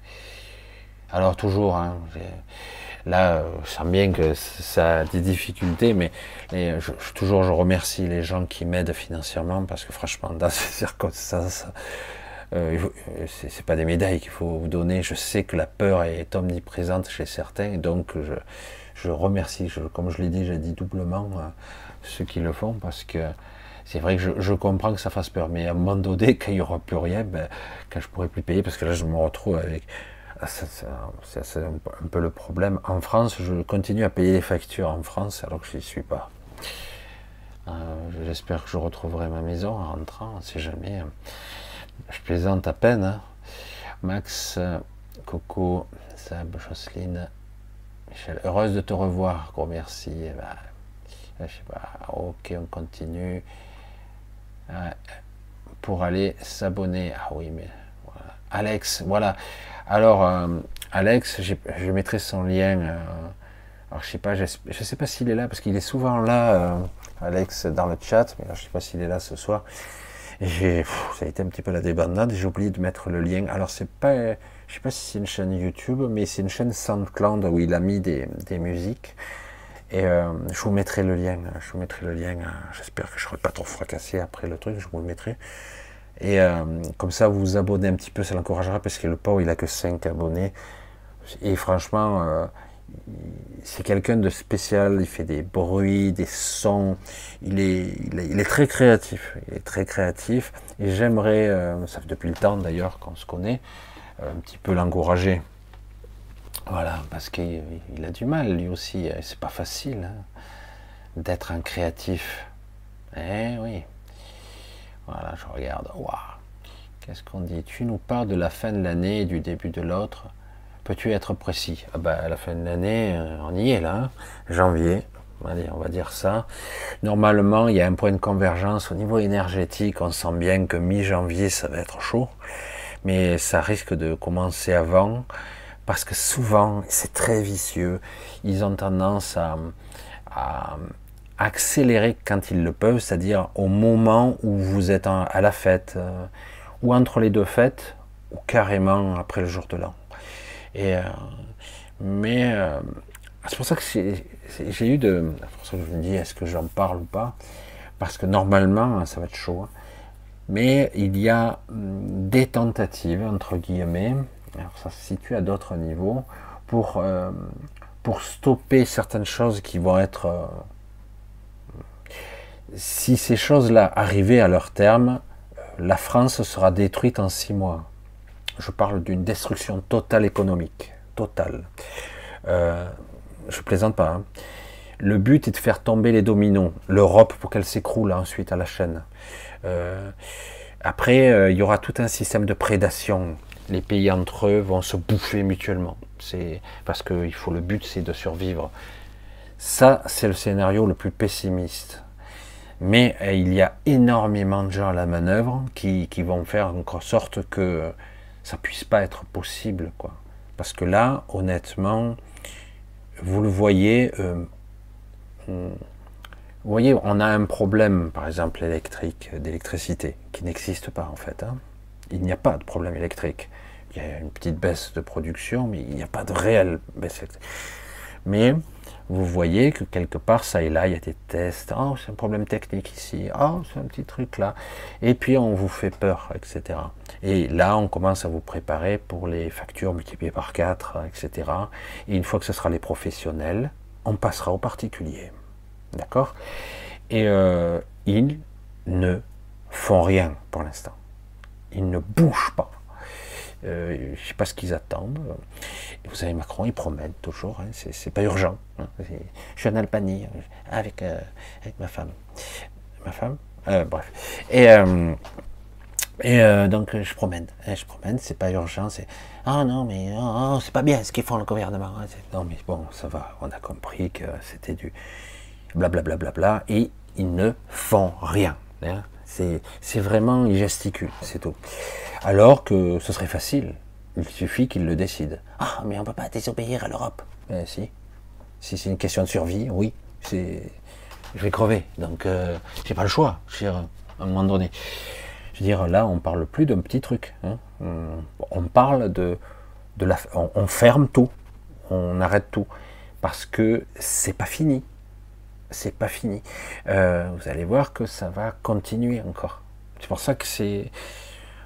Alors toujours, hein, là, euh, je sens bien que ça a des difficultés, mais je, toujours je remercie les gens qui m'aident financièrement parce que franchement, dans ces circonstances, euh, euh, c'est pas des médailles qu'il faut vous donner. Je sais que la peur est omniprésente chez certains, donc je, remercie, comme je l'ai dit, j'ai dit doublement euh, ceux qui le font parce que c'est vrai que je, je comprends que ça fasse peur, mais à un moment donné, quand il n'y aura plus rien, ben, quand je pourrai plus payer, parce que là je me retrouve avec ah, c'est un, peu- le problème. En France, je continue à payer les factures en France alors que je n'y suis pas. Euh, J'espère que je retrouverai ma maison en rentrant, on sait jamais. Je plaisante à peine. hein. Max, Coco, Sab, Jocelyne, Michel, heureuse de te revoir, gros merci. Eh ben, je sais pas, ok, on continue. Pour aller s'abonner. Ah oui, mais. Alex, voilà. Alors, euh, Alex, je mettrai son lien. euh, alors, je sais pas, je sais pas s'il est là, parce qu'il est souvent là, euh, Alex, dans le chat, mais là, je sais pas s'il est là ce soir. Ça a été un petit peu la débandade, j'ai oublié de mettre le lien. Alors, c'est pas, je sais pas si c'est une chaîne YouTube, mais c'est une chaîne SoundCloud où il a mis des, des musiques. Et euh, je vous mettrai le lien. Je vous mettrai le lien. euh, J'espère que je ne serai pas trop fracassé après le truc. Je vous le mettrai. Et euh, comme ça, vous vous abonnez un petit peu, ça l'encouragera parce que le pauvre, il a que 5 abonnés. Et franchement, euh, c'est quelqu'un de spécial. Il fait des bruits, des sons. Il est, il est, il est très créatif. Il est très créatif. Et j'aimerais, ça fait depuis le temps d'ailleurs qu'on se connaît, un petit peu l'encourager. Voilà, parce qu'il il a du mal lui aussi. C'est pas facile hein, d'être un créatif. Eh oui. Voilà, je regarde. Waouh. Qu'est-ce qu'on dit? Tu nous parles de la fin de l'année et du début de l'autre. Peux-tu être précis? Ah bah, à la fin de l'année, euh, on y est là. hein. Janvier. On va dire ça. Normalement, il y a un point de convergence au niveau énergétique. On sent bien que mi-janvier, ça va être chaud. Mais ça risque de commencer avant parce que souvent, c'est très vicieux. Ils ont tendance à, accélérer quand ils le peuvent, c'est-à-dire au moment où vous êtes à la fête, euh, ou entre les deux fêtes, ou carrément après le jour de l'an. Et, euh, mais euh, c'est pour ça que j'ai eu de. C'est pour ça que je me dis, est-ce que j'en parle ou pas? Parce que normalement, ça va être chaud. hein. Mais il y a hum, des tentatives, entre guillemets, alors ça se situe à d'autres niveaux, pour, euh, stopper certaines choses qui vont être. euh, si ces choses-là arrivaient à leur terme, euh, la France sera détruite en six mois. Je parle d'une destruction totale économique, totale. Je plaisante pas. hein. Le but est de faire tomber les dominos, l'Europe pour qu'elle s'écroule ensuite à la chaîne. Après, il y aura tout un système de prédation. Les pays entre eux vont se bouffer mutuellement. C'est parce que il faut le but, c'est de survivre. Ça, c'est le scénario le plus pessimiste. Mais euh, il y a énormément de gens à la manœuvre qui, qui vont faire en sorte que ça puisse pas être possible, quoi. Parce que là, honnêtement, vous le voyez, euh, vous voyez, on a un problème, par exemple, électrique, d'électricité, qui n'existe pas en fait. hein. Il n'y a pas de problème électrique. Il y a une petite baisse de production, mais il n'y a pas de réelle baisse électrique. Mais vous voyez que quelque part, ça et là, il y a des tests. Oh, c'est un problème technique ici. Oh, c'est un petit truc là. Et puis, on vous fait peur, etc. Et là, on commence à vous préparer pour les factures multipliées par 4, etc. Et une fois que ce sera les professionnels, on passera aux particuliers. D'accord? Et euh, ils ne font rien pour l'instant. Ils ne bougent pas. Euh, je ne sais pas ce qu'ils attendent. Vous savez, Macron, il promène toujours. hein, c'est, pas urgent. hein. Je suis en Albanie avec, euh, avec ma femme. Ma femme? Euh, Bref. Et, donc, je promène. hein, je promène, c'est pas urgent. Ah non, mais oh, oh, c'est pas bien ce qu'ils font le gouvernement. hein, Non, mais bon, ça va. On a compris que c'était du blablabla. Bla, bla, bla, et ils ne font rien. hein. C'est, vraiment, ils gesticulent, c'est tout. Alors que ce serait facile. Il suffit qu'ils le décident. Ah, mais on ne peut pas désobéir à l'Europe. Eh, si. Si c'est une question de survie, oui. C'est... Je vais crever. Donc, euh, j'ai pas le choix. Je veux dire, à un moment donné. Je veux dire, là, on parle plus d'un petit truc. hein. On- On parle de, de la. On, on ferme tout. On arrête tout. Parce que c'est pas fini. C'est pas fini. Euh, vous allez voir que ça va continuer encore. C'est pour ça que c'est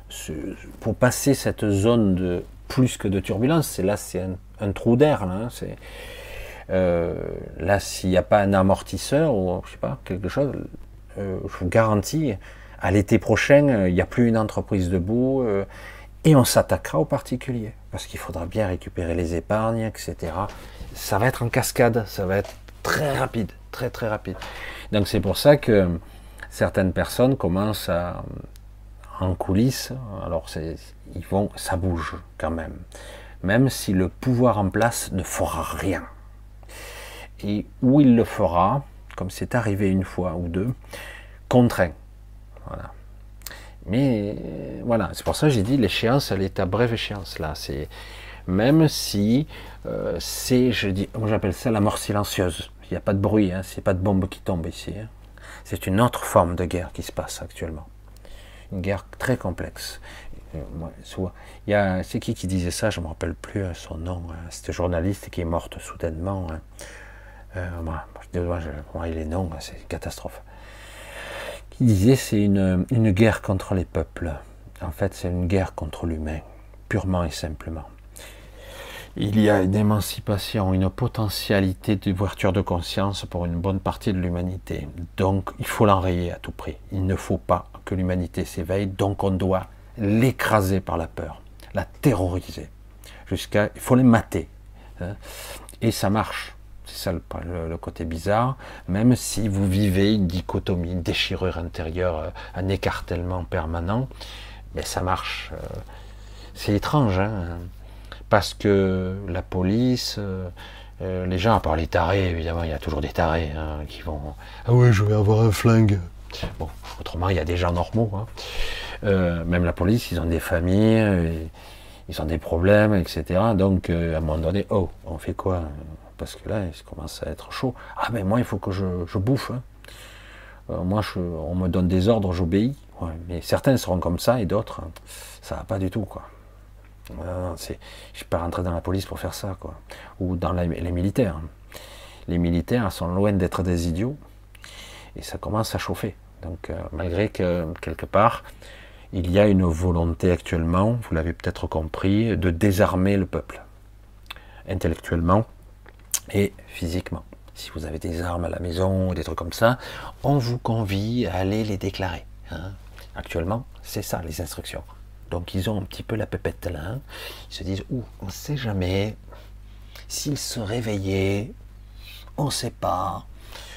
ce- pour passer cette zone de plus que de turbulence, c'est là c'est un, trou d'air là. hein, euh, s'il n'y a pas un amortisseur ou je sais pas quelque chose, euh, je vous garantis à l'été prochain il n'y a plus une entreprise debout et on s'attaquera aux particuliers parce qu'il faudra bien récupérer les épargnes, etc. Ça va être en cascade, ça va être très rapide, très très rapide. Donc c'est pour ça que certaines personnes commencent à en coulisses, alors ils vont, ça bouge quand même, même si le pouvoir en place ne fera rien. Et où il le fera, comme c'est arrivé une fois ou deux, contraint. Voilà. Mais voilà, c'est pour ça que j'ai dit l'échéance, elle est à brève échéance là. C'est même si euh, c'est, je dis, j'appelle ça la mort silencieuse. Il n'y a pas de bruit, hein, c'est pas de bombe qui tombe ici. hein. C'est une autre forme de guerre qui se passe actuellement une guerre très complexe. Euh, Il y a, c'est qui qui disait ça? Je me rappelle plus euh, son nom. hein. C'était journaliste qui est morte soudainement. hein. Euh, moi, moi, je- moi, les noms, hein, c'est une catastrophe. Qui disait c'est une, une guerre contre les peuples. En fait, c'est une guerre contre l'humain, purement et simplement. Il y a une émancipation, une potentialité d'ouverture de conscience pour une bonne partie de l'humanité. Donc, il faut l'enrayer à tout prix. Il ne faut pas que l'humanité s'éveille, donc on doit l'écraser par la peur, la terroriser. Jusqu'à, il faut les mater. hein. Et ça marche. C'est ça le, côté bizarre. Même si vous vivez une dichotomie, une déchirure intérieure, euh, un écartèlement permanent, mais ça marche. euh, C'est étrange, hein parce que la police, euh, euh, les gens, à part les tarés, évidemment, il y a toujours des tarés hein, qui vont Ah ouais, je vais avoir un flingue. Bon, autrement, il y a des gens normaux. hein. Euh, même la police, ils ont des familles, ils ont des problèmes, etc. Donc, euh, à un moment donné, oh, on fait quoi? Parce que là, il commence à être chaud. Ah, mais moi, il faut que je, je bouffe. hein. Moi, je- on me donne des ordres, j'obéis. Ouais, mais certains seront comme ça et d'autres, ça va pas du tout, quoi. C'est, je suis pas rentré dans la police pour faire ça. Ou dans les militaires. Les militaires sont loin d'être des idiots et ça commence à chauffer. Donc, euh, malgré que quelque part, il y a une volonté actuellement, vous l'avez peut-être compris, de désarmer le peuple, intellectuellement et physiquement. Si vous avez des armes à la maison des trucs comme ça, on vous convie à aller les déclarer. hein. Actuellement, c'est ça les instructions. Donc ils ont un petit peu la pépette là. hein. Ils se disent, ouh, on ne sait jamais. S'ils se réveillaient, on ne sait pas.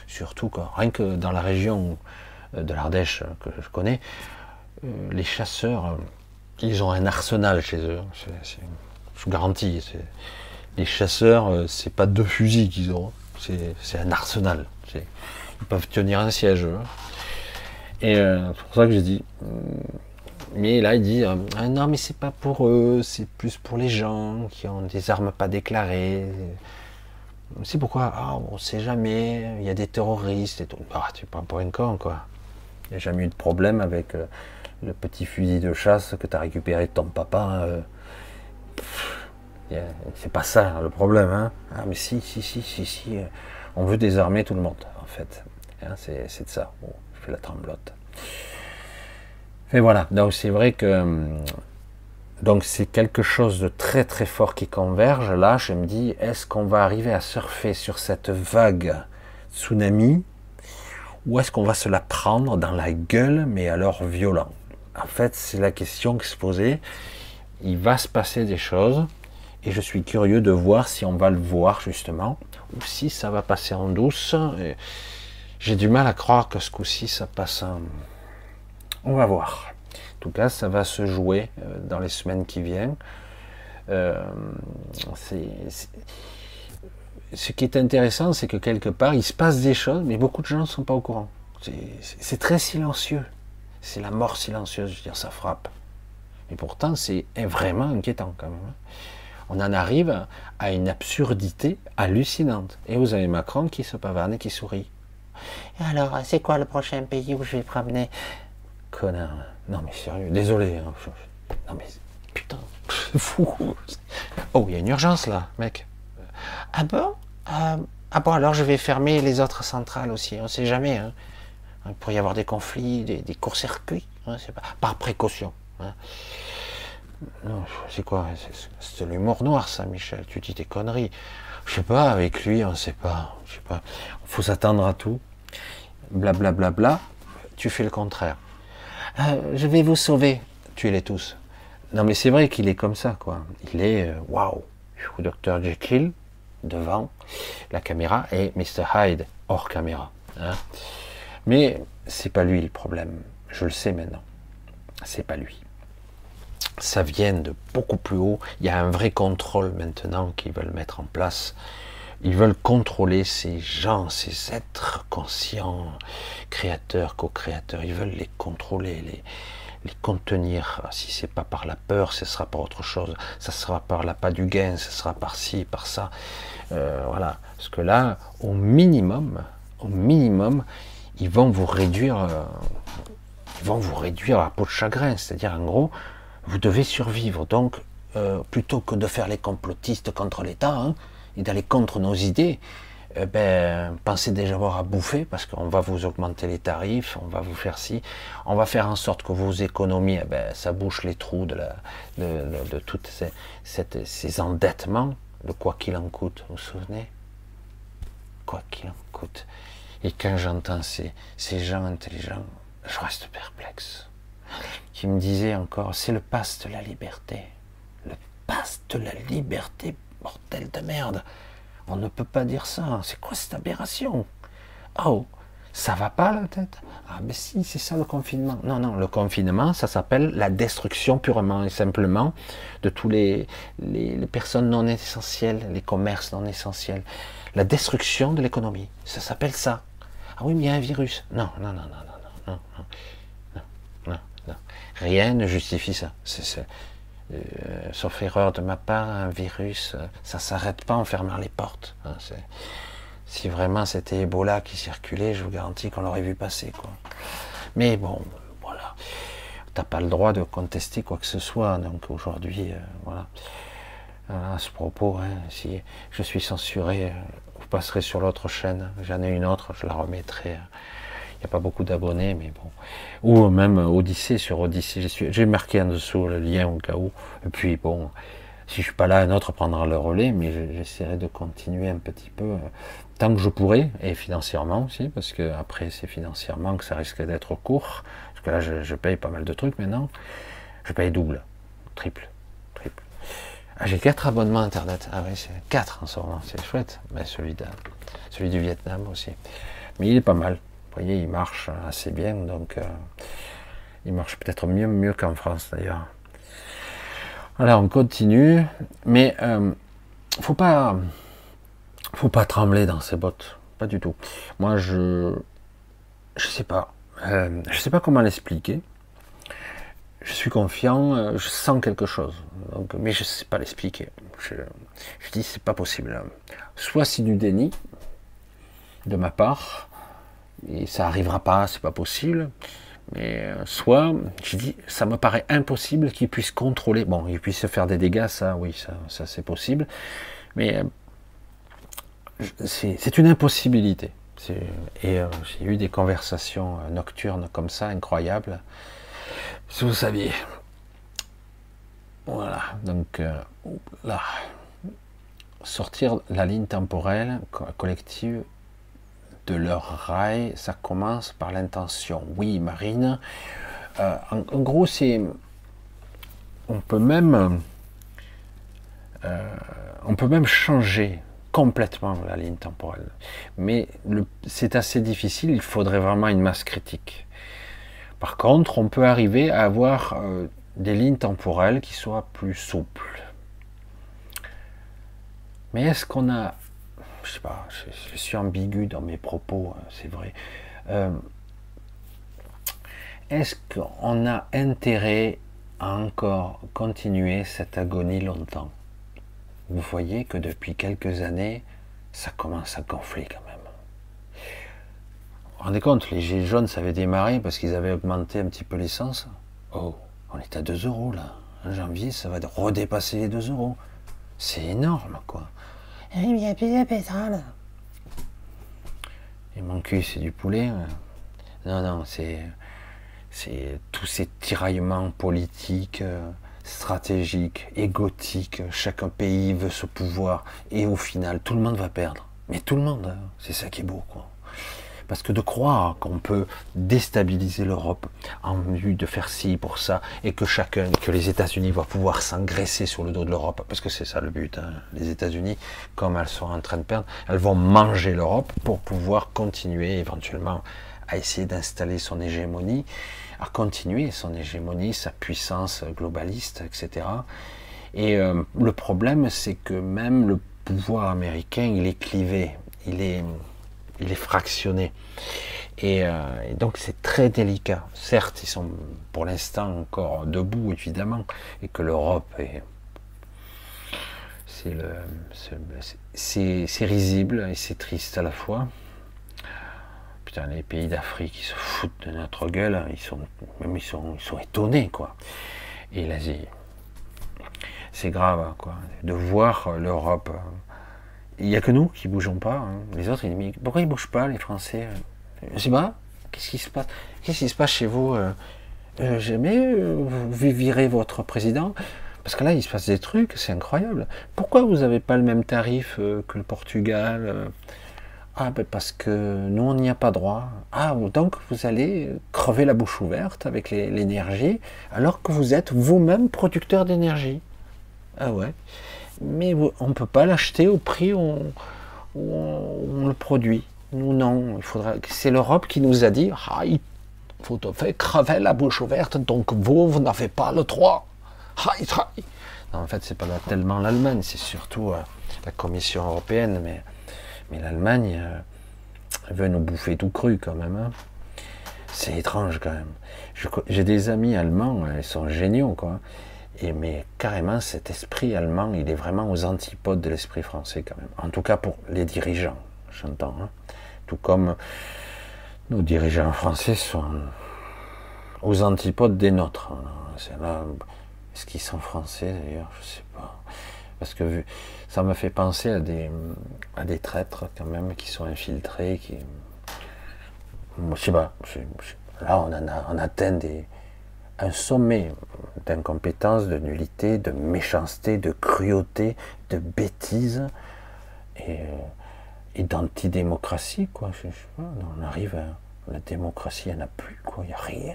Surtout que rien que dans la région euh, de l'Ardèche euh, que je connais, euh, les chasseurs, ils ont un arsenal chez eux. C'est- je vous garantis. Les chasseurs, c'est pas deux fusils qu'ils ont, c'est c'est un arsenal. Ils peuvent tenir un siège. Et c'est pour ça que j'ai dit. Mais là, il dit euh, Ah non, mais c'est pas pour eux, c'est plus pour les gens qui ont des armes pas déclarées. C'est pourquoi Ah, on sait jamais, il y a des terroristes et tout. Ah, tu prends pour une con, quoi. Il n'y a jamais eu de problème avec euh, le petit fusil de chasse que tu as récupéré de ton papa. euh. Y a- C'est pas ça le problème, hein. Ah, mais si, si, si, si, si. euh, On veut désarmer tout le monde, en fait. Hein, c'est c'est de ça. Bon, je fais la tremblote. Et voilà. Donc, c'est vrai que. Donc, c'est quelque chose de très, très fort qui converge. Là, je me dis, est-ce qu'on va arriver à surfer sur cette vague tsunami ou est-ce qu'on va se la prendre dans la gueule, mais alors violent? En fait, c'est la question qui se posait. Il va se passer des choses, et je suis curieux de voir si on va le voir justement, ou si ça va passer en douce. J'ai du mal à croire que ce coup-ci, ça passe en... On va voir. En tout cas, ça va se jouer euh, dans les semaines qui viennent. Euh, ce qui est intéressant, c'est que quelque part, il se passe des choses, mais beaucoup de gens ne sont pas au courant. C'est- très silencieux. C'est la mort silencieuse, je veux dire, ça frappe. Et pourtant, c'est vraiment inquiétant quand même. hein. On en arrive à une absurdité hallucinante. Et vous avez Macron qui se pavane et qui sourit. Alors, c'est quoi le prochain pays où je vais me promener? Connard. Non mais sérieux, désolé. hein. Non mais putain, fou. Oh, il y a une urgence là, mec. Ah bon? Euh, Ah bon, alors je vais fermer les autres centrales aussi. On sait jamais. hein. Il pourrait y avoir des conflits, des, des courts-circuits. hein. Par précaution. Non, c'est quoi? C'est- l'humour noir, ça, Michel. Tu dis des conneries. Je sais pas, avec lui, on sait pas. Je sais pas. faut s'attendre à tout. Blablabla. Bla, bla, bla. Tu fais le contraire. Euh, je vais vous sauver. Tuez-les tous. Non, mais c'est vrai qu'il est comme ça, quoi. Il est, euh, waouh, Dr. Jekyll devant la caméra et Mr. Hyde hors caméra. hein. Mais c'est pas lui le problème. Je le sais maintenant. C'est pas lui. Ça vient de beaucoup plus haut. Il y a un vrai contrôle maintenant qu'ils veulent mettre en place. Ils veulent contrôler ces gens, ces êtres conscients, créateurs, co-créateurs. Ils veulent les contrôler, les, contenir. Si c'est pas par la peur, ce sera par autre chose. Ça sera par l'appât du gain, ce sera par ci, par ça. Euh, voilà. Parce que là, au minimum, au minimum, ils vont vous réduire, euh, vont vous réduire à peau de chagrin. C'est-à-dire, en gros, vous devez survivre. Donc, euh, plutôt que de faire les complotistes contre l'État hein, et d'aller contre nos idées, eh ben, pensez déjà avoir à bouffer parce qu'on va vous augmenter les tarifs, on va vous faire ci, on va faire en sorte que vos économies, eh ben, ça bouche les trous de, la, de, toutes ces, cette- ces endettements, de quoi qu'il en coûte, vous vous souvenez? Quoi qu'il en coûte. Et quand j'entends ces, ces gens intelligents, je reste perplexe qui me disait encore, c'est le passe de la liberté. Le passe de la liberté, bordel de merde. On ne peut pas dire ça. C'est quoi cette aberration? Oh, ça va pas la tête? Ah ben si, c'est ça le confinement. Non, non, le confinement, ça s'appelle la destruction purement et simplement de tous les, personnes non essentielles, les commerces non essentiels. La destruction de l'économie. Ça s'appelle ça. Ah oui, mais il y a un virus. Non, non, non, non, non, non, non, non. Non. Rien ne justifie ça. C'est- Euh, sauf erreur de ma part, un virus, euh, ça s'arrête pas en fermant les portes. hein, si vraiment c'était Ebola qui circulait, je vous garantis qu'on l'aurait vu passer. Mais bon, voilà. T'as pas le droit de contester quoi que ce soit. Donc aujourd'hui, euh, voilà. À ce propos, hein, si je suis censuré, vous passerez sur l'autre chaîne. J'en ai une autre, je la remettrai. N'y a pas beaucoup d'abonnés, mais bon. Ou même Odyssée, sur Odyssée, j'ai marqué en dessous le lien au cas où. Et puis bon, si je suis pas là, un autre prendra le relais, mais je- j'essaierai de continuer un petit peu euh, tant que je pourrai, et financièrement aussi, parce que après c'est financièrement que ça risque d'être court. Parce que là, je, paye pas mal de trucs maintenant. Je paye double, triple, triple. Ah, j'ai quatre abonnements internet. Ah oui, c'est quatre en ce moment, c'est chouette. Mais celui, celui du Vietnam aussi. Mais il est pas mal. Vous voyez, il marche assez bien, donc euh, il marche peut-être mieux, mieux qu'en France d'ailleurs. Voilà, on continue, mais euh, faut pas, faut pas trembler dans ses bottes, pas du tout. Moi, je, je sais pas, euh, je sais pas comment l'expliquer. Je suis confiant, euh, je sens quelque chose, donc, mais je sais pas l'expliquer. Je, je dis c'est pas possible. Soit c'est du déni de ma part, et ça arrivera pas, c'est pas possible. Mais euh, soit, je dis, ça me paraît impossible qu'il puisse contrôler. Bon, il puisse faire des dégâts, ça, oui, ça, ça c'est possible. Mais euh, c'est une impossibilité. Et euh, j'ai eu des conversations nocturnes comme ça, incroyables. Si vous saviez. Voilà, donc là, sortir la ligne temporelle co- collective de leur rail, ça commence par l'intention. Oui, Marine. Euh, en, gros, c'est. On peut même. euh, on peut même changer complètement la ligne temporelle. Mais c'est assez difficile, il faudrait vraiment une masse critique. Par contre, on peut arriver à avoir euh, des lignes temporelles qui soient plus souples. Mais est-ce qu'on a je sais pas, je, suis ambigu dans mes propos, hein, c'est vrai. Euh, Est-ce qu'on a intérêt à encore continuer cette agonie longtemps? Vous voyez que depuis quelques années, ça commence à gonfler quand même. Vous vous rendez compte, les gilets jaunes, ça avait démarré parce qu'ils avaient augmenté un petit peu l'essence. Oh, on est à 2 euros là. En janvier, ça va redépasser les 2 euros. C'est énorme, quoi. Il n'y a plus de pétrole. Et mon cul, c'est du poulet. Non, non, c'est. C'est tous ces tiraillements politiques, euh, stratégiques, égotiques. Chaque pays veut ce pouvoir. Et au final, tout le monde va perdre. Mais tout le monde, hein. c'est ça qui est beau, quoi. Parce que de croire qu'on peut déstabiliser l'Europe en vue de faire ci pour ça, et que chacun, que les États-Unis vont pouvoir s'engraisser sur le dos de l'Europe, parce que c'est ça le but. hein. Les États-Unis, comme elles sont en train de perdre, elles vont manger l'Europe pour pouvoir continuer éventuellement à essayer d'installer son hégémonie, à continuer son hégémonie, sa puissance globaliste, etc. Et euh, le problème, c'est que même le pouvoir américain, il est clivé, il est, il est fractionné. Et, euh, et donc c'est très délicat. Certes, ils sont pour l'instant encore debout, évidemment, et que l'Europe est... C'est c'est- risible et c'est triste à la fois. Putain, les pays d'Afrique, ils se foutent de notre gueule, ils sont, même ils sont, ils sont étonnés, quoi. Et l'Asie, c'est grave, hein, quoi, de voir l'Europe. Il n'y a que nous qui bougeons pas. hein. Les autres, ils disent, pourquoi ils bougent pas, les Français Je sais pas. Qu'est-ce qui se passe? Qu'est-ce qui se passe chez vous euh, euh, Jamais euh, vous virez votre président Parce que là, il se passe des trucs, c'est incroyable. Pourquoi vous n'avez pas le même tarif que le Portugal Ah, ben parce que nous, on n'y a pas droit. Ah, donc vous allez crever la bouche ouverte avec l'énergie, alors que vous êtes vous-même producteur d'énergie. Ah ouais. Mais on ne peut pas l'acheter au prix où on, le produit. Nous, non. Il faudra. C'est l'Europe qui nous a dit ah, il faut te faire crever la bouche ouverte, donc vous, vous n'avez pas le droit. Non, en fait, c'est pas tellement l'Allemagne, c'est surtout euh, la Commission européenne, mais, mais l'Allemagne euh, veut nous bouffer tout cru quand même. hein. C'est étrange quand même. J'ai des amis allemands, euh, ils sont géniaux quoi. Mais carrément, cet esprit allemand, il est vraiment aux antipodes de l'esprit français quand même. En tout cas pour les dirigeants, j'entends. hein. Tout comme nos dirigeants français sont aux antipodes des nôtres. C'est là, est-ce qu'ils sont français d'ailleurs? Je sais pas. Parce que vu- ça me fait penser à des, à des traîtres quand même qui sont infiltrés, qui, je sais pas. là, on, a, on atteint des, un sommet d'incompétence, de nullité, de méchanceté, de cruauté, de bêtise et, et d'antidémocratie, on arrive à la démocratie, il n'y en a plus. Il n'y a rien.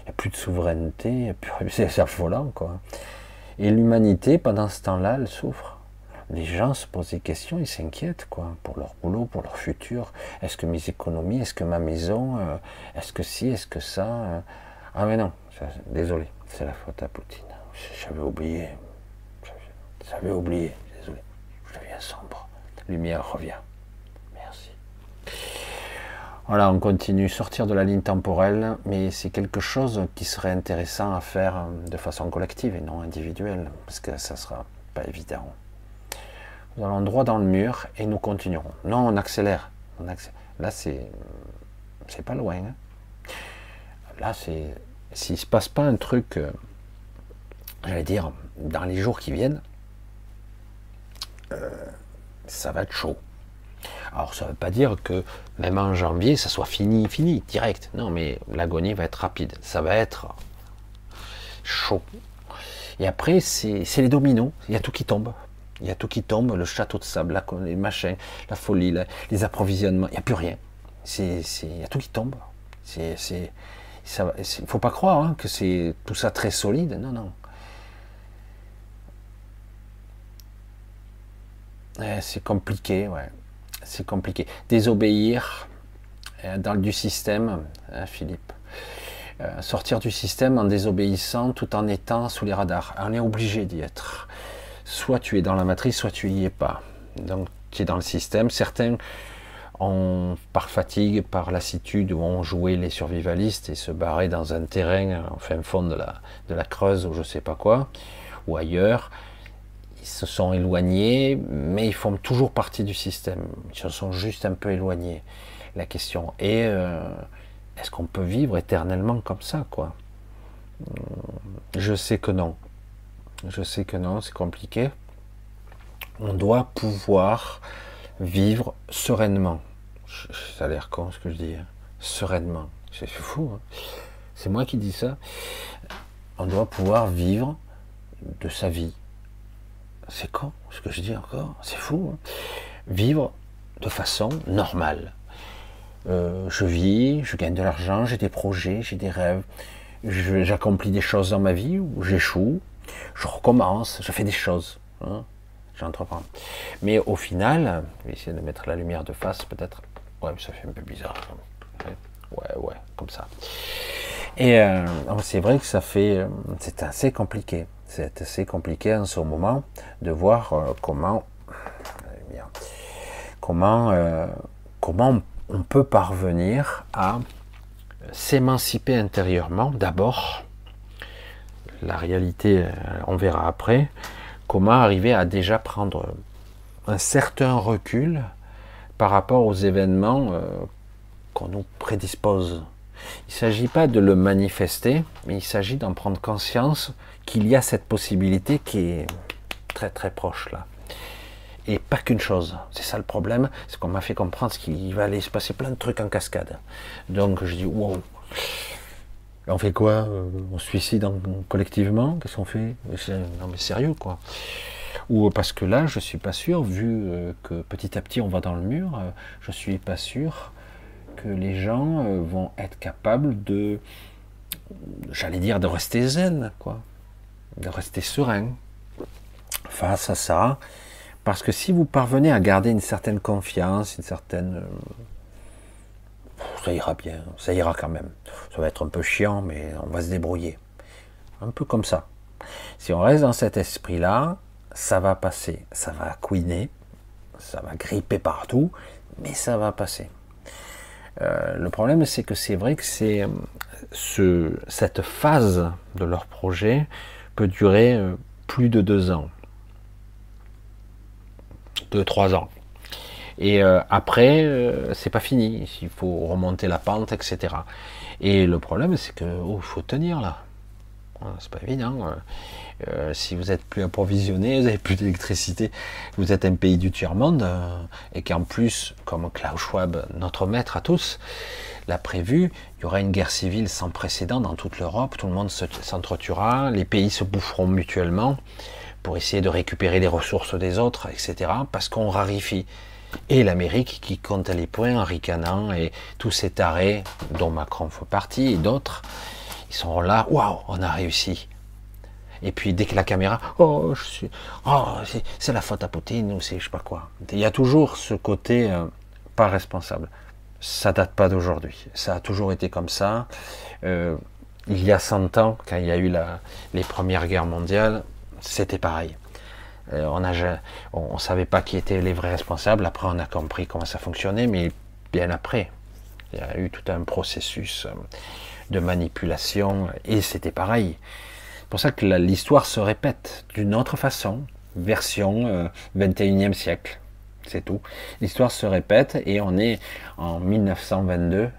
Il n'y a plus de souveraineté, c'est affolant, quoi. Et l'humanité, pendant ce temps-là, elle souffre. Les gens se posent des questions, ils s'inquiètent, quoi, pour leur boulot, pour leur futur. Est-ce que mes économies, est-ce que ma maison, euh, est-ce que si, est-ce que ça euh. Ah mais non, désolé, c'est la faute à Poutine. J'avais oublié, j'avais- oublié, désolé. Je deviens sombre. Lumière revient. Merci. Voilà, on continue, sortir de la ligne temporelle, mais c'est quelque chose qui serait intéressant à faire de façon collective et non individuelle, parce que ça sera pas évident. Nous allons droit dans le mur et nous continuerons. Non, on accélère. On accélère. Là, c'est c'est pas loin. hein. Là, c'est s'il se passe pas un truc, euh, j'allais dire, dans les jours qui viennent, euh, ça va être chaud. Alors, ça ne veut pas dire que même en janvier, ça soit fini, fini, direct. Non, mais l'agonie va être rapide. Ça va être chaud. Et après, c'est les dominos. Il y a tout qui tombe. Il y a tout qui tombe. Le château de sable, la, les machins, la folie, les approvisionnements. Il n'y a plus rien. Il y a tout qui tombe. C'est, va- c'est- faut pas croire hein, que c'est tout ça très solide. Non, non. C'est compliqué, ouais. C'est compliqué. Désobéir euh, dans du système, hein, Philippe. Euh, sortir du système en désobéissant tout en étant sous les radars. On est obligé d'y être. Soit tu es dans la matrice, soit tu y es pas. Donc tu es dans le système. Certains ont, par fatigue, par lassitude, ont joué les survivalistes et se barré dans un terrain en fin fond de la, de la Creuse ou je sais pas quoi, ou ailleurs. Ils se sont éloignés, mais ils font toujours partie du système. Ils se sont juste un peu éloignés. La question est, euh, est-ce qu'on peut vivre éternellement comme ça, quoi? Je sais que non. Je sais que non, c'est compliqué. On doit pouvoir vivre sereinement. Ça a l'air con ce que je dis. hein. Sereinement. C'est fou. hein. C'est moi qui dis ça. On doit pouvoir vivre de sa vie. C'est con ce que je dis encore. C'est fou. hein. Vivre de façon normale. Euh, je vis, je gagne de l'argent, j'ai des projets, j'ai des rêves, j'accomplis des choses dans ma vie ou j'échoue, je recommence, je fais des choses, j'entreprends. Mais au final, je vais essayer de mettre la lumière de face peut-être. Ouais, mais ça fait un peu bizarre. Ouais, ouais, comme ça. Et euh, alors, c'est vrai que ça fait, euh, c'est assez compliqué. C'est assez compliqué en ce moment de voir euh, comment, comment, comment on peut parvenir à s'émanciper intérieurement d'abord. La réalité, on verra après. Comment arriver à déjà prendre un certain recul par rapport aux événements euh, qu'on nous prédispose. Il ne s'agit pas de le manifester, mais il s'agit d'en prendre conscience qu'il y a cette possibilité qui est très très proche là. Et pas qu'une chose. C'est ça le problème, c'est qu'on m'a fait comprendre qu'il va aller se passer plein de trucs en cascade. Donc je dis wow. On fait quoi? Euh, On se suicide en- collectivement? Qu'est-ce qu'on fait? Non mais sérieux quoi. Ou parce que là, je suis pas sûr, vu euh, que petit à petit on va dans le mur, euh, je suis pas sûr que les gens euh, vont être capables de, j'allais dire, de rester zen, quoi, de rester serein face à ça, parce que si vous parvenez à garder une certaine confiance, une certaine, ça ira bien, ça ira quand même. Ça va être un peu chiant, mais on va se débrouiller, un peu comme ça. Si on reste dans cet esprit-là, ça va passer, ça va couiner, ça va gripper partout, mais ça va passer. Euh, le problème, c'est que c'est vrai que c'est euh, ce, cette phase de leur projet peut durer euh, plus de deux ans, deux trois ans. Et après, euh, c'est pas fini. Il faut remonter la pente, etc. Et le problème, c'est que oh, faut tenir là. C'est pas évident. Euh, si vous êtes plus approvisionné, vous avez plus d'électricité, vous êtes un pays du tiers-monde, euh, et qu'en plus, comme Klaus Schwab, notre maître à tous, l'a prévu, il y aura une guerre civile sans précédent dans toute l'Europe, tout le monde se- s'entretuera, les pays se boufferont mutuellement pour essayer de récupérer les ressources des autres, etc., parce qu'on rarifie. Et l'Amérique qui compte les points en ricanant, et tous ces tarés, dont Macron fait partie, et d'autres, ils seront là, waouh, on a réussi. Et puis dès que la caméra, oh, je suis, oh, c'est- la faute à Poutine ou c'est je sais pas quoi. Il y a toujours ce côté euh, pas responsable. Ça date pas d'aujourd'hui. Ça a toujours été comme ça. Euh, il y a 100 ans, quand il y a eu les premières guerres mondiales, c'était pareil. Euh, on on savait pas qui étaient les vrais responsables. Après, on a compris comment ça fonctionnait, mais bien après, il y a eu tout un processus de manipulation et c'était pareil. C'est pour ça que l'histoire se répète d'une autre façon, version euh, 21e siècle. C'est tout. L'histoire se répète et on est en 1922, euh,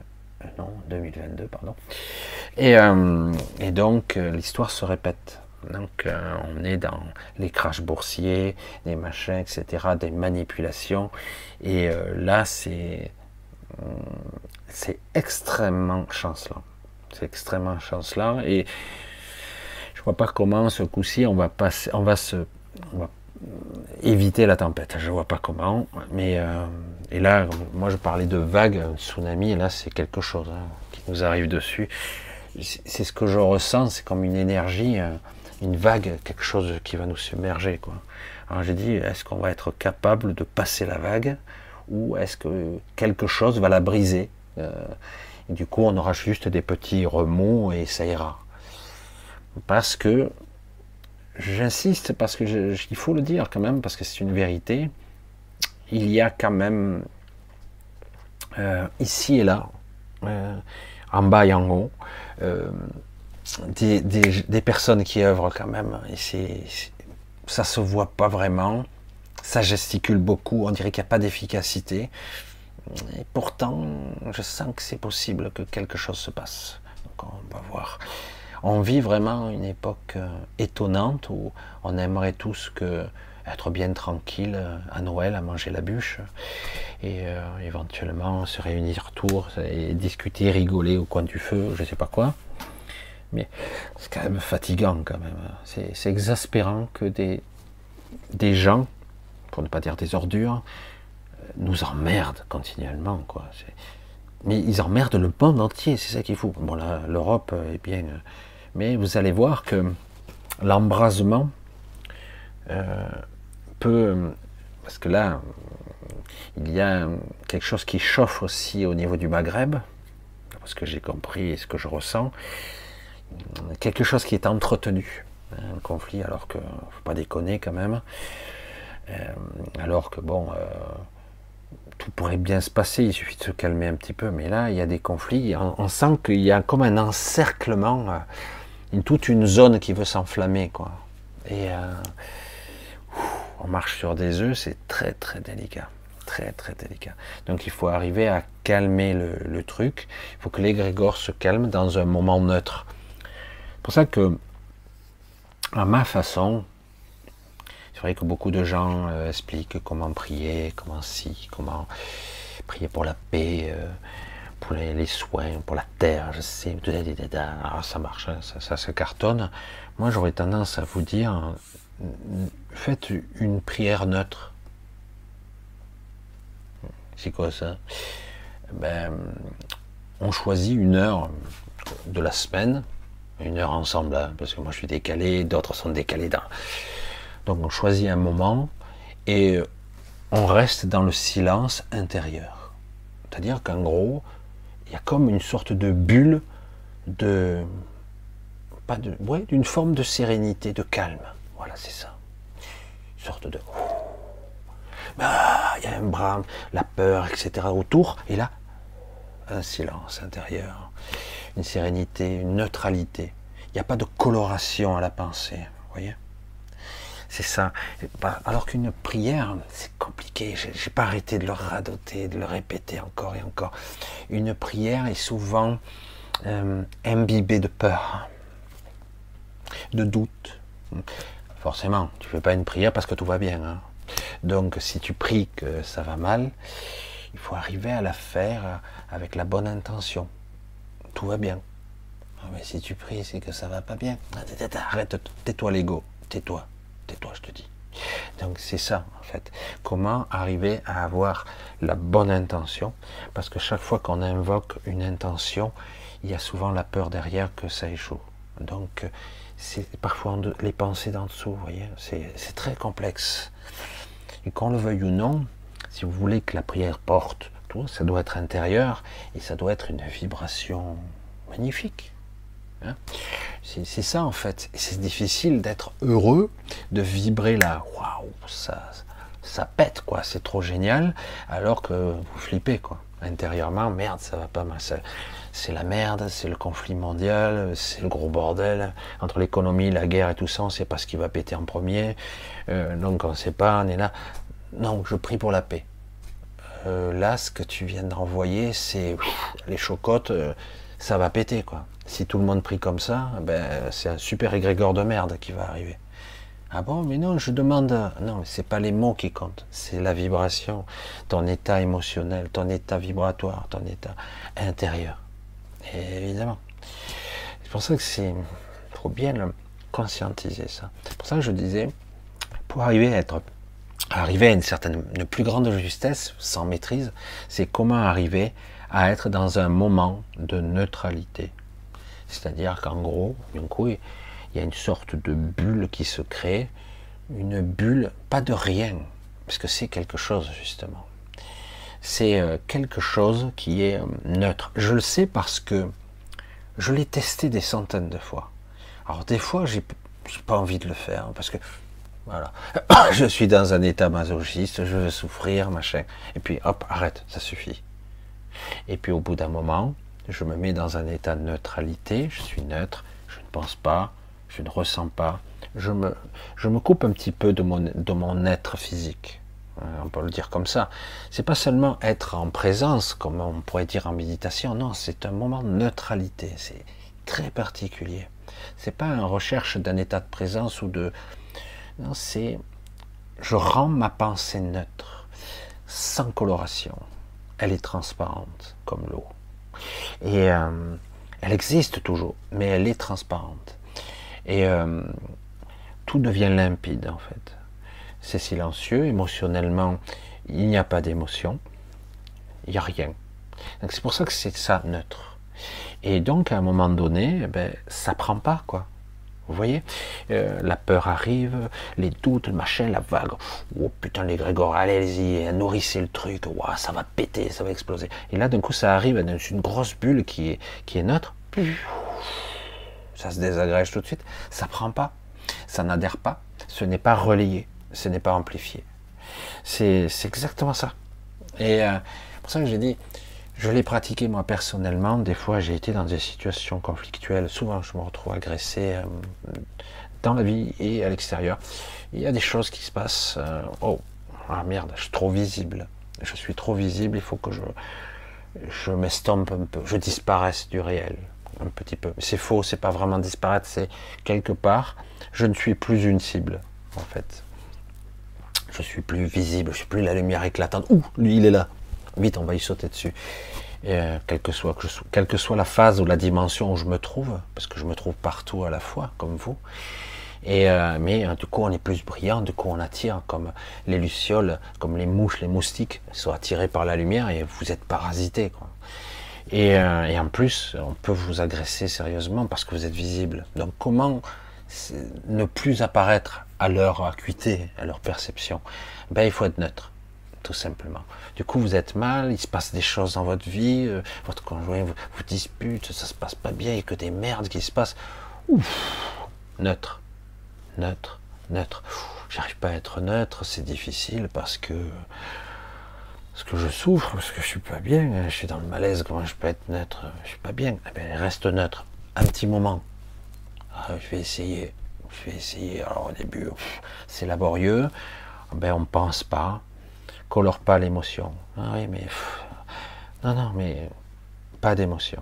non, 2022, pardon. Et, euh, donc euh, l'histoire se répète. Donc euh, on est dans les crashs boursiers, des machins, etc., des manipulations. Et euh, là, c'est hum, c'est extrêmement chancelant. C'est extrêmement chancelant. Et je vois pas comment ce coup-ci on va passer, on va éviter la tempête. Je vois pas comment. Mais euh, et là, moi je parlais de vagues, un tsunami. Et là, c'est quelque chose hein, qui nous arrive dessus. C'est ce que je ressens. C'est comme une énergie, euh, une vague, quelque chose qui va nous submerger. Quoi. Alors j'ai dit, est-ce qu'on va être capable de passer la vague ou est-ce que quelque chose va la briser Euh, Du coup, on aura juste des petits remous et ça ira. Parce que J'insiste parce que il faut le dire quand même, parce que c'est une vérité. Il y a quand même euh, ici et là, euh, en bas et en haut, euh, des, des- personnes qui œuvrent quand même. Et c'est- ça se voit pas vraiment. Ça gesticule beaucoup. On dirait qu'il n'y a pas d'efficacité. Et pourtant, je sens que c'est possible que quelque chose se passe. Donc on va voir. On vit vraiment une époque euh, étonnante où on aimerait tous que être bien tranquille euh, à Noël, à manger la bûche, et euh, éventuellement se réunir autour et discuter, rigoler au coin du feu, je sais pas quoi. Mais c'est quand même fatigant quand même. C'est exaspérant que des, des gens, pour ne pas dire des ordures, nous emmerdent continuellement. Mais ils emmerdent le monde entier, c'est ça qu'il faut. Bon, l'Europe est bien. Mais vous allez voir que l'embrasement euh, peut. Parce que là, il y a quelque chose qui chauffe aussi au niveau du Maghreb, parce que j'ai compris et ce que je ressens. Quelque chose qui est entretenu, hein, un conflit, alors que faut pas déconner quand même. Euh, alors que bon, euh, tout pourrait bien se passer, il suffit de se calmer un petit peu. Mais là, il y a des conflits, on, sent qu'il y a comme un encerclement, une, toute une zone qui veut s'enflammer, quoi. Et euh, on marche sur des œufs, c'est très très délicat, très très délicat. Donc il faut arriver à calmer le, le truc. Il faut que l'égrégore se calme dans un moment neutre. C'est pour ça que, à ma façon, c'est vrai que beaucoup de gens euh, expliquent comment prier, comment si, comment prier pour la paix, euh, pour les, soins, pour la terre, je sais. Alors, ça marche, hein, ça, ça se cartonne. Moi, j'aurais tendance à vous dire, faites une prière neutre. C'est quoi ça? Ben, On choisit une heure de la semaine, une heure ensemble, hein, parce que moi je suis décalé, d'autres sont décalés donc on choisit un moment et on reste dans le silence intérieur. C'est-à-dire qu'en gros, il y a comme une sorte de bulle de pas de ouais, d'une forme de sérénité, de calme. Voilà, c'est ça. Une sorte de Ah, il y a un brame, la peur, etc. autour et là un silence intérieur, une sérénité, une neutralité. Il n'y a pas de coloration à la pensée, voyez? C'est ça. Alors qu'une prière, c'est compliqué. J'ai pas arrêté de le radoter, de le répéter encore et encore. Une prière est souvent euh, imbibée de peur, de doute. Forcément, tu fais pas une prière parce que tout va bien. Hein. Donc, si tu pries que ça va mal, il faut arriver à la faire avec la bonne intention. Tout va bien. Ah, mais si tu pries, c'est que ça va pas bien. Arrête, tais-toi l'ego, tais-toi toi je te dis. Donc c'est ça, en fait. Comment arriver à avoir la bonne intention? Parce que chaque fois qu'on invoque une intention, il y a souvent la peur derrière que ça échoue. Donc c'est parfois les pensées d'en dessous, vous voyez? C'est très complexe. Et qu'on le veuille ou non, si vous voulez que la prière porte, tout, ça doit être intérieur et ça doit être une vibration magnifique. Hein. c'est ça en fait. C'est difficile d'être heureux, de vibrer là. Waouh, ça, ça pète quoi. C'est trop génial. Alors que vous flippez quoi. Intérieurement, merde, ça va pas mal. C'est la merde, c'est le conflit mondial, c'est le gros bordel entre l'économie, la guerre et tout ça. On sait pas ce qui va péter en premier. Euh, donc on sait pas. On est là. Non, je prie pour la paix. Euh, là, ce que tu viens d'envoyer, c'est les chocottes. Euh, ça va péter quoi. Si tout le monde prie comme ça, ben, c'est un super égrégore de merde qui va arriver. Ah bon, mais non, je demande. Non, c'est pas les mots qui comptent, c'est la vibration, ton état émotionnel, ton état vibratoire, ton état intérieur. évidemment. C'est pour ça que c'est trop bien conscientiser ça. C'est pour ça que je disais, pour arriver à être arriver à une certaine, une plus grande justesse, sans maîtrise, c'est comment arriver à être dans un moment de neutralité. C'est-à-dire qu'en gros, d'un coup, il y a une sorte de bulle qui se crée, une bulle, pas de rien, parce que c'est quelque chose justement. C'est euh, quelque chose qui est euh, neutre. Je le sais parce que je l'ai testé des centaines de fois. Alors des fois, j'ai pas envie de le faire parce que voilà, je suis dans un état masochiste, je veux souffrir, machin. Et puis hop, arrête, ça suffit. Et puis au bout d'un moment, je me mets dans un état de neutralité, je suis neutre, je ne pense pas, je ne ressens pas, je me, coupe un petit peu de mon, de mon être physique. Euh, on peut le dire comme ça. C'est pas seulement être en présence, comme on pourrait dire en méditation, non, c'est un moment de neutralité, c'est très particulier. C'est pas une recherche d'un état de présence ou de. Non, c'est. Je rends ma pensée neutre, sans coloration elle est transparente comme l'eau. Et euh, elle existe toujours, mais elle est transparente. Et euh, tout devient limpide en fait. C'est silencieux, émotionnellement, il n'y a pas d'émotion, il n'y a rien. Donc c'est pour ça que c'est ça neutre. Et donc à un moment donné, eh ben, ça prend pas quoi. Vous voyez euh, La peur arrive, les doutes, le machin, la vague. Oh putain, les Grégor, allez-y, nourrissez le truc. ça va péter, ça va exploser. Et là, d'un coup, ça arrive dans une grosse bulle qui est, qui est neutre. Ça se désagrège tout de suite. Ça prend pas. Ça n'adhère pas. Ce n'est pas relayé. Ce n'est pas amplifié. C'est exactement ça. Et euh, pour ça que j'ai dit, je l'ai pratiqué moi personnellement. Des fois, j'ai été dans des situations conflictuelles. Souvent, je me retrouve agressé euh, dans la vie et à l'extérieur. Il y a des choses qui se passent. Euh, oh, ah merde, je suis trop visible. Je suis trop visible. Il faut que je, je m'estompe un peu. Je disparaisse du réel un petit peu. C'est faux. C'est pas vraiment disparaître. C'est quelque part. Je ne suis plus une cible en fait. Je suis plus visible. Je suis plus la lumière éclatante. Ouh, lui, il est là. Vite, on va y sauter dessus. Euh, quelle, que soit, la phase ou la dimension où je me trouve, parce que je me trouve partout à la fois, comme vous. Et, euh, mais euh, du coup, on est plus brillant, du coup, on attire comme les lucioles, comme les mouches, les moustiques, sont attirés par la lumière et vous êtes parasité. Quoi. Et, et, en plus, on peut vous agresser sérieusement parce que vous êtes visible. Donc, comment ne plus apparaître à leur acuité, à leur perception? Ben, Il faut être neutre tout simplement. Du coup, vous êtes mal, il se passe des choses dans votre vie, euh, votre conjoint vous, dispute, ça se passe pas bien, il n'y a que des merdes qui se passent. Ouf, neutre, neutre, neutre. J'arrive pas à être neutre, c'est difficile parce que parce que je souffre, parce que je suis pas bien, je suis dans le malaise, comment je peux être neutre Je suis pas bien. Eh bien, reste neutre, un petit moment, Ah, je vais essayer, je vais essayer. Alors au début, c'est laborieux, ben on pense pas, colore pas l'émotion. Ah oui, mais non, non, mais pas d'émotion.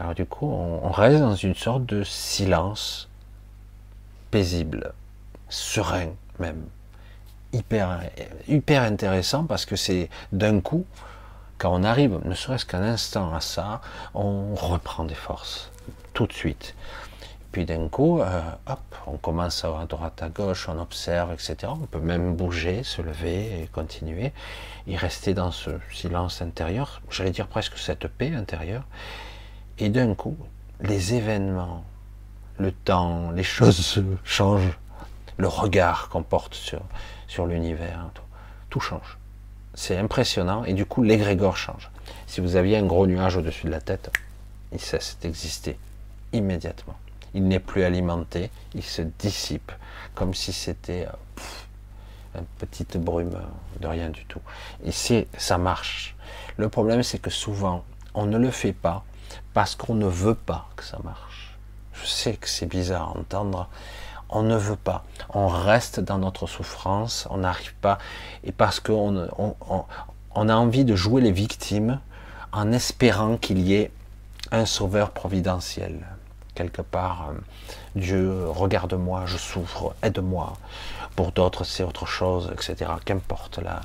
Alors du coup, on, reste dans une sorte de silence paisible, serein même, hyper, hyper intéressant parce que c'est d'un coup, quand on arrive, ne serait-ce qu'un instant à ça, on reprend des forces tout de suite. Puis d'un coup, euh, hop, on commence à, droite, à gauche, on observe, etc. On peut même bouger, se lever et continuer, et rester dans ce silence intérieur, j'allais dire presque cette paix intérieure. Et d'un coup, les événements, le temps, les choses changent, le regard qu'on porte sur, sur l'univers, tout, tout change. C'est impressionnant, et du coup, l'égrégore change. Si vous aviez un gros nuage au-dessus de la tête, il cesse d'exister immédiatement il n'est plus alimenté, il se dissipe, comme si c'était euh, une petite brume de rien du tout. Et c'est, ça marche. Le problème, c'est que souvent, on ne le fait pas parce qu'on ne veut pas que ça marche. Je sais que c'est bizarre à entendre. On ne veut pas. On reste dans notre souffrance. On n'arrive pas. Et parce qu'on on a envie de jouer les victimes en espérant qu'il y ait un sauveur providentiel quelque part, euh, Dieu, regarde-moi, je souffre, aide-moi. Pour d'autres, c'est autre chose, etc. Qu'importe la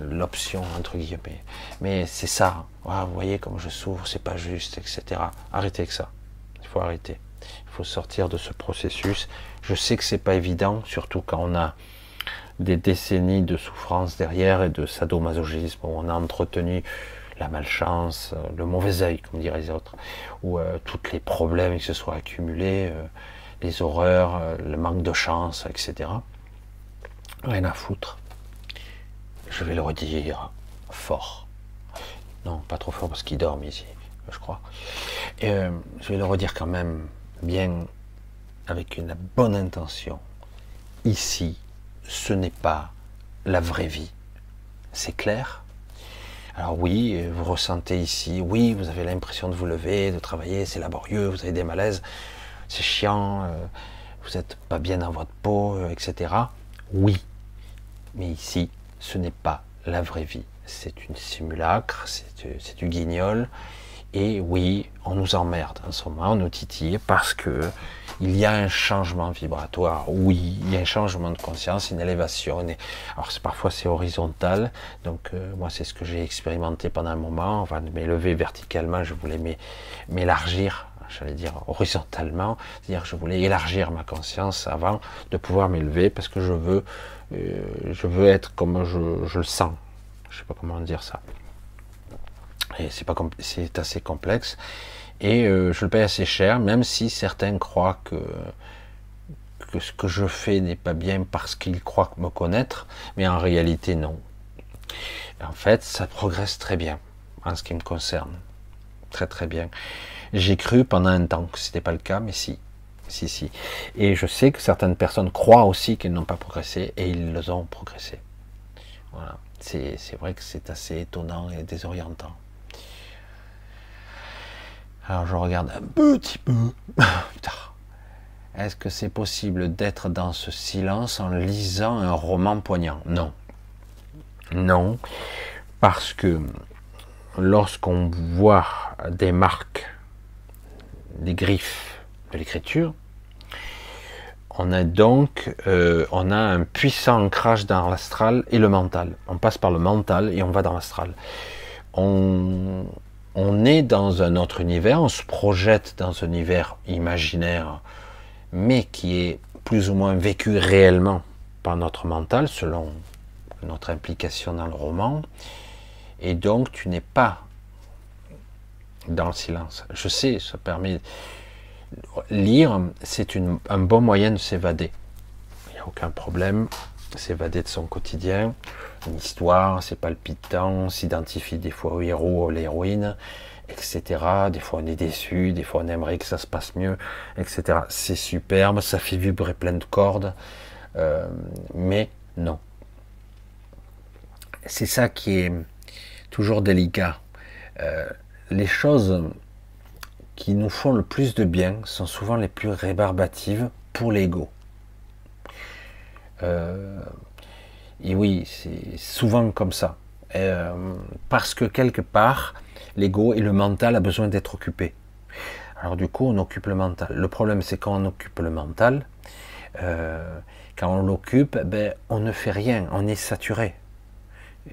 l'option entre guillemets. Mais c'est ça. vous voyez comme je souffre, c'est pas juste, etc. Arrêtez avec ça. Il faut arrêter. Il faut sortir de ce processus. Je sais que c'est pas évident, surtout quand on a des décennies de souffrance derrière et de sadomasochisme on a entretenu la malchance, euh, le mauvais œil, comme diraient les autres, ou euh, tous les problèmes qui se soient accumulés, euh, les horreurs, le manque de chance, etc. Rien à foutre. Je vais le redire fort. Non, pas trop fort parce qu'il dorment ici, je crois. Et, je vais le redire quand même bien avec une bonne intention. Ici, ce n'est pas la vraie vie. C'est clair? Alors oui, vous ressentez ici, oui, vous avez l'impression de vous lever, de travailler, c'est laborieux, vous avez des malaises, c'est chiant, euh, vous n'êtes pas bien dans votre peau, euh, etc. Oui, mais ici, ce n'est pas la vraie vie. C'est une simulacre, c'est du guignol, et oui, on nous emmerde en ce moment, on nous titille parce que il y a un changement vibratoire. Oui, il y a un changement de conscience, une élévation. Alors parfois c'est horizontal, donc euh, moi c'est ce que j'ai expérimenté pendant un moment. Enfin, m'élever verticalement, je voulais m'élargir, j'allais dire horizontalement, c'est-à-dire je voulais élargir ma conscience avant de pouvoir m'élever parce que je veux, euh, être comme je, le sens. Je sais pas comment dire ça pas c'est assez complexe et euh, je le paye assez cher, même si certains croient que ce que je fais n'est pas bien parce qu'ils croient me connaître, mais en réalité non. En fait, ça progresse très bien en ce qui me concerne, très très bien. J'ai cru pendant un temps que c'était pas le cas, mais si, si, si. Et je sais que certaines personnes croient aussi qu'elles n'ont pas progressé et ils ont progressé. Voilà. C'est vrai que c'est assez étonnant et désorientant. Alors je regarde un petit peu. Est-ce que c'est possible d'être dans ce silence en lisant un roman poignant? Non. Non. Parce que lorsqu'on voit des marques, des griffes de l'écriture, on a donc euh, on a un puissant ancrage dans l'astral et le mental. On passe par le mental et on va dans l'astral. On, on est dans un autre univers, on se projette dans un univers imaginaire, mais qui est plus ou moins vécu réellement par notre mental, selon notre implication dans le roman. Et donc, tu n'es pas dans le silence. Je sais, ça permet. Lire, c'est un bon moyen de s'évader. Il n'y a aucun problème. S'évader de son quotidien, histoire, c'est palpitant, on s'identifie des fois au héros, à l'héroïne, etc. Des fois on est déçu, des fois on aimerait que ça se passe mieux, etc. C'est superbe, ça fait vibrer plein de cordes, euh, mais non. C'est ça qui est toujours délicat. Euh, les choses qui nous font le plus de bien sont souvent les plus rébarbatives pour l'ego. Euh, et oui, c'est souvent comme ça. Euh, parce que quelque part, l'ego et le mental a besoin d'être occupé. Alors du coup, on occupe le mental. Le problème, c'est quand on occupe le mental, euh, quand on l'occupe, ben, on ne fait rien, on est saturé.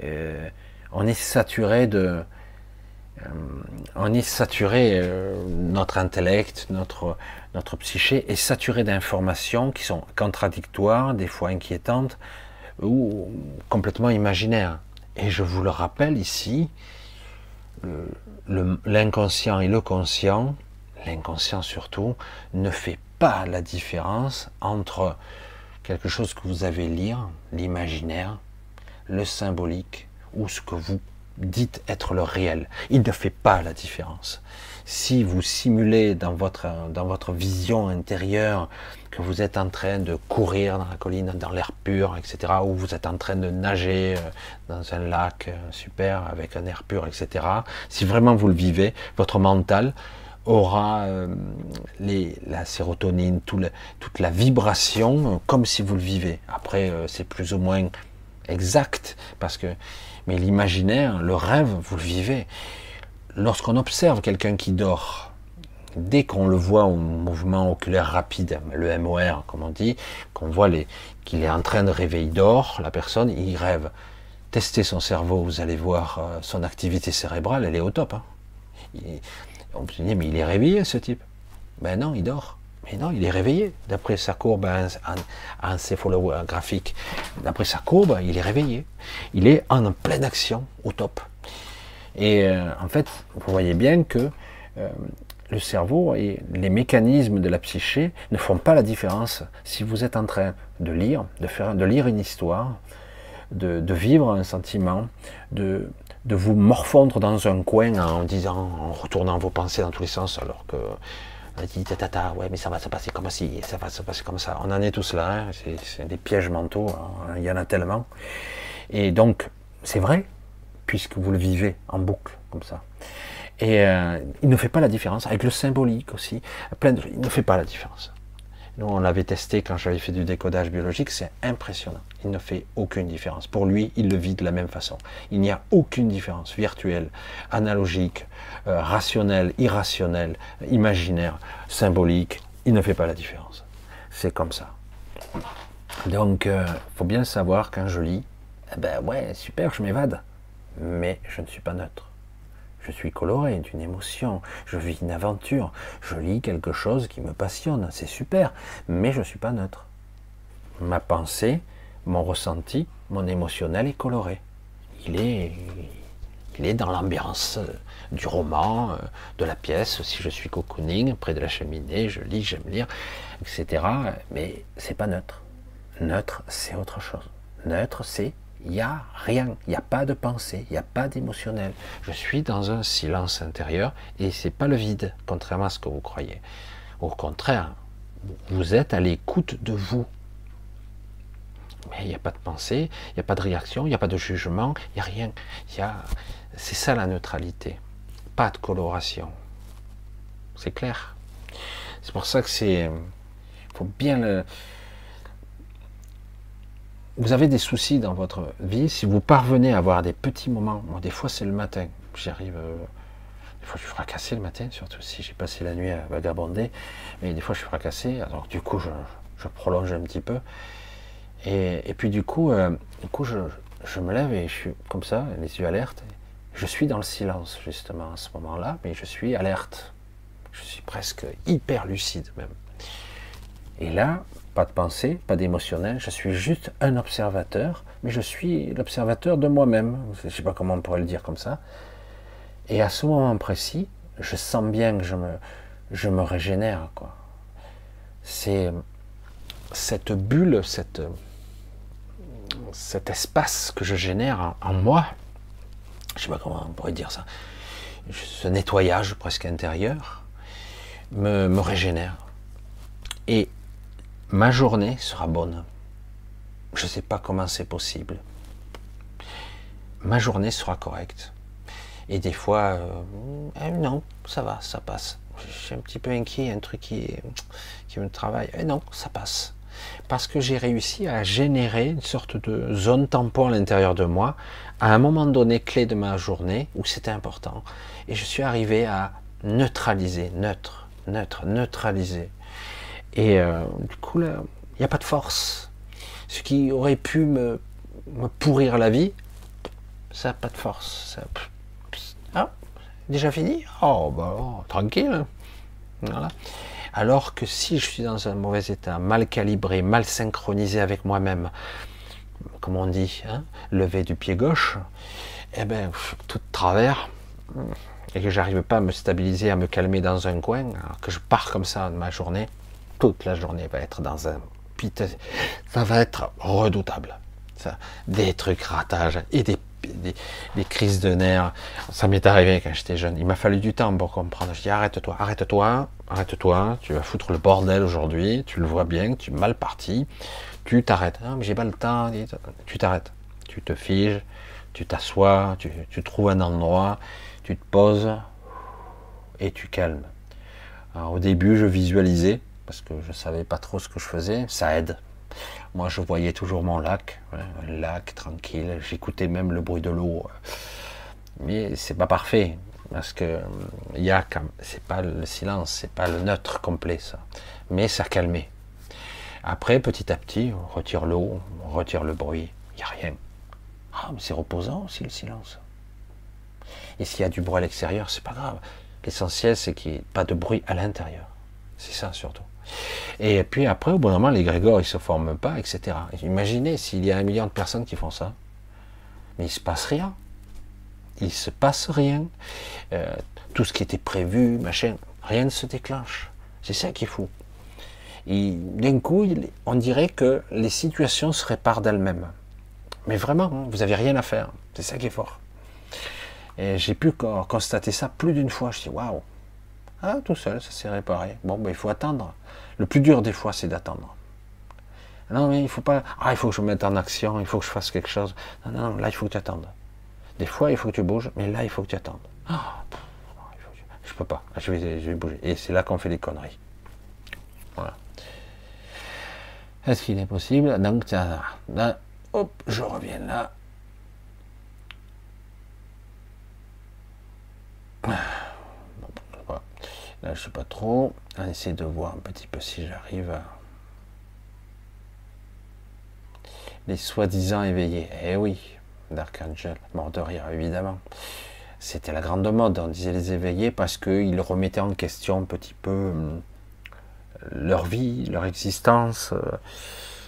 Euh, on est saturé de, on est saturé, notre intellect, notre psyché est saturé d'informations qui sont contradictoires, des fois inquiétantes ou complètement imaginaires. Et je vous le rappelle ici, l'inconscient et le conscient, l'inconscient surtout, ne fait pas la différence entre quelque chose que vous avez lire, l'imaginaire, le symbolique, ou ce que vous dites être le réel. Il ne fait pas la différence. Si vous simulez dans votre, vision intérieure que vous êtes en train de courir dans la colline, dans l'air pur, etc., ou vous êtes en train de nager euh, dans un lac euh, super avec un air pur, etc., si vraiment vous le vivez, votre mental aura euh, la sérotonine, tout toute la vibration comme si vous le vivez. Après, c'est plus ou moins exact parce que mais l'imaginaire, le rêve, vous le vivez. Lorsqu'on observe quelqu'un qui dort, dès qu'on le voit au mouvement oculaire rapide, le MOR, comme on dit, qu'on voit qu'il est en train de il dort, la personne, il rêve. Testez son cerveau, vous allez voir euh, son activité cérébrale, elle est au top. Hein. on se dit, mais il est réveillé ce type. Ben non, il dort. Mais non, il est réveillé. D'après sa courbe encéphalographique, d'après sa courbe, il est réveillé. Il est en pleine action, au top. Et euh, en fait, vous voyez bien que euh, le cerveau et les mécanismes de la psyché ne font pas la différence si vous êtes en train de lire, de, faire, de lire une histoire, de, vivre un sentiment, de, de vous morfondre dans un coin en disant, en retournant vos pensées dans tous les sens, alors que on a dit tata, ouais, mais ça va se passer comme ci, ça va se passer comme ça. On en est tous là, hein, c'est des pièges mentaux, hein, il y en a tellement. Et donc, c'est vrai, puisque vous le vivez en boucle, comme ça. Et euh, il ne fait pas la différence, avec le symbolique aussi, plein il ne fait pas la différence. Nous, on l'avait testé quand j'avais fait du décodage biologique, c'est impressionnant. Il ne fait aucune différence. Pour lui, il le vit de la même façon. Il n'y a aucune différence virtuelle, analogique, euh, rationnelle, irrationnelle, imaginaire, symbolique. Il ne fait pas la différence. C'est comme ça. Donc, il euh, faut bien savoir quand je lis, eh ben ouais, super, je m'évade. Mais je ne suis pas neutre. Je suis coloré d'une émotion, je vis une aventure, je lis quelque chose qui me passionne, c'est super, mais je ne suis pas neutre. Ma pensée, mon ressenti, mon émotionnel est coloré. Il est, il est dans l'ambiance du roman, euh, de la pièce, si je suis cocooning, près de la cheminée, je lis, j'aime lire, etc. Mais c'est pas neutre. Neutre, c'est autre chose. Neutre, c'est il n'y a rien, il n'y a pas de pensée, il n'y a pas d'émotionnel. Je suis dans un silence intérieur et c'est pas le vide, contrairement à ce que vous croyez. Au contraire, vous êtes à l'écoute de vous. Mais il n'y a pas de pensée, il n'y a pas de réaction, il n'y a pas de jugement, il n'y a rien. A... C'est ça la neutralité. Pas de coloration. C'est clair. C'est pour ça que c'est. Faut bien le vous avez des soucis dans votre vie, si vous parvenez à avoir des petits moments, moi des fois c'est le matin, j'arrive, euh, des fois je suis fracassé le matin, surtout si j'ai passé la nuit à vagabonder, mais des fois je suis fracassé, alors du coup je, prolonge un petit peu, et, puis du coup, euh, du coup je, je, me lève et je suis comme ça, les yeux alertes, je suis dans le silence justement à ce moment-là, mais je suis alerte, je suis presque hyper lucide même. Et là, pas de pensée, pas d'émotionnel, je suis juste un observateur, mais je suis l'observateur de moi-même. Je ne sais pas comment on pourrait le dire comme ça. Et à ce moment précis, je sens bien que je me, je me régénère. Quoi. C'est cette bulle, cette, cet espace que je génère en, moi, je ne sais pas comment on pourrait dire ça, ce nettoyage presque intérieur, me, me régénère. Et ma journée sera bonne. Je ne sais pas comment c'est possible. Ma journée sera correcte. Et des fois, euh, eh non, ça va, ça passe. je suis un petit peu inquiet, un truc qui, qui me travaille. Et non, ça passe. Parce que j'ai réussi à générer une sorte de zone tampon à l'intérieur de moi, à un moment donné clé de ma journée, où c'était important. Et je suis arrivé à neutraliser, neutre, neutre, neutraliser. Et euh, du coup, là, il n'y a pas de force. Ce qui aurait pu me, pourrir la vie, ça n'a pas de force. Ça, ah, déjà fini Oh, bah, tranquille. Voilà. Alors que si je suis dans un mauvais état, mal calibré, mal synchronisé avec moi-même, comme on dit, hein, levé du pied gauche, eh ben, tout de travers, et que j'arrive pas à me stabiliser, à me calmer dans un coin, alors que je pars comme ça de ma journée, toute la journée va être dans un putain, ça va être redoutable. Ça, des trucs ratages et des, des, crises de nerfs. Ça m'est arrivé quand j'étais jeune. Il m'a fallu du temps pour comprendre. Je dis arrête-toi, arrête-toi, arrête-toi. Tu vas foutre le bordel aujourd'hui. Tu le vois bien, tu es mal parti. Tu t'arrêtes. Non, mais j'ai pas le temps. Tu t'arrêtes. Tu te figes. Tu t'assois. Tu, trouves un endroit. Tu te poses et tu calmes. Au début, je visualisais parce que je savais pas trop ce que je faisais. Ça aide. Moi, je voyais toujours mon lac, un lac tranquille. J'écoutais même le bruit de l'eau. Mais c'est pas parfait parce que il y a c'est pas le silence, c'est pas le neutre complet ça. Mais ça calmait. Après, petit à petit, on retire l'eau, on retire le bruit. Il n'y a rien. Ah, mais c'est reposant aussi le silence. Et s'il y a du bruit à l'extérieur, c'est pas grave. L'essentiel, c'est qu'il n'y ait pas de bruit à l'intérieur. C'est ça surtout. Et puis après, au bout d'un moment, les grégores, ils se forment pas, etc. Imaginez s'il y a un million de personnes qui font ça. Mais il se passe rien. Il se passe rien. Euh, tout ce qui était prévu, machin, rien ne se déclenche. C'est ça qui est fou. D'un coup, on dirait que les situations se réparent d'elles-mêmes. Mais vraiment, hein, vous n'avez rien à faire. C'est ça qui est fort. Et j'ai pu constater ça plus d'une fois. Je dis waouh, ah, tout seul, ça s'est réparé. Bon, ben, il faut attendre. Le plus dur des fois, c'est d'attendre. Non, mais il faut pas. Ah, il faut que je me mette en action, il faut que je fasse quelque chose. Non, non, là, il faut que tu attendes. Des fois, il faut que tu bouges, mais là, il faut que tu attendes. Ah, je peux pas. Je vais, bouger. Et c'est là qu'on fait des conneries. Voilà. Est-ce qu'il est possible? Donc, là, hop, je reviens là. Là, je sais pas trop. On essaie de voir un petit peu si j'arrive. Les soi-disant éveillés. Eh oui, Dark Angel, mort de rire, évidemment. C'était la grande mode, on disait les éveillés parce qu'ils remettaient en question un petit peu euh, leur vie, leur existence. Euh,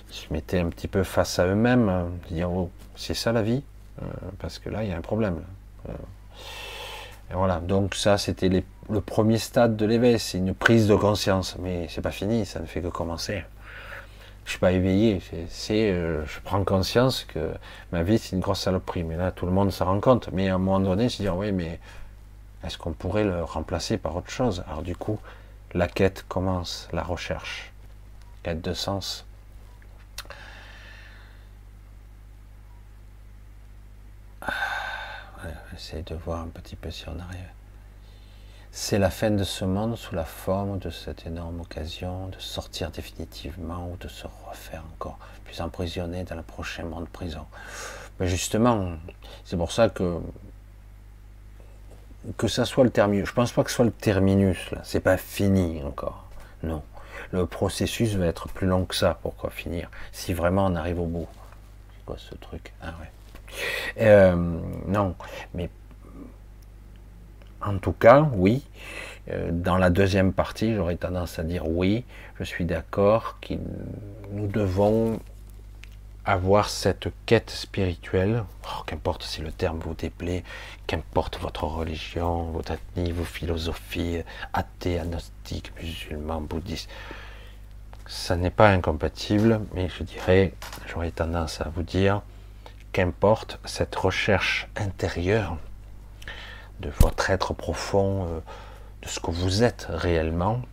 ils se mettaient un petit peu face à eux-mêmes, euh, dire oh, c'est ça la vie Parce que là, il y a un problème. Et voilà, donc ça, c'était le premier stade de l'éveil, c'est une prise de conscience. Mais c'est pas fini, ça ne fait que commencer. Je suis pas éveillé, c'est, euh, je prends conscience que ma vie c'est une grosse saloperie. Mais là, tout le monde s'en rend compte. Mais à un moment donné, se dire oui, mais est-ce qu'on pourrait le remplacer par autre chose? Alors du coup, la quête commence, la recherche, quête de sens. Essayer de voir un petit peu si on arrive. C'est la fin de ce monde sous la forme de cette énorme occasion de sortir définitivement ou de se refaire encore plus emprisonné dans le prochain monde prison. Mais justement, c'est pour ça que que ça soit le terminus. Je pense pas que ce soit le terminus là. C'est pas fini encore. Non. Le processus va être plus long que ça. Pourquoi finir Si vraiment on arrive au bout. C'est quoi ce truc? Ah ouais. Euh, non, mais en tout cas, oui. Euh, dans la deuxième partie, j'aurais tendance à dire oui, je suis d'accord que nous devons avoir cette quête spirituelle, oh, qu'importe si le terme vous déplaît, qu'importe votre religion, votre ethnie, vos philosophies, athée, agnostique, musulman, bouddhiste, ça n'est pas incompatible, mais je dirais, j'aurais tendance à vous dire, qu'importe cette recherche intérieure de votre être profond, euh, de ce que vous êtes réellement,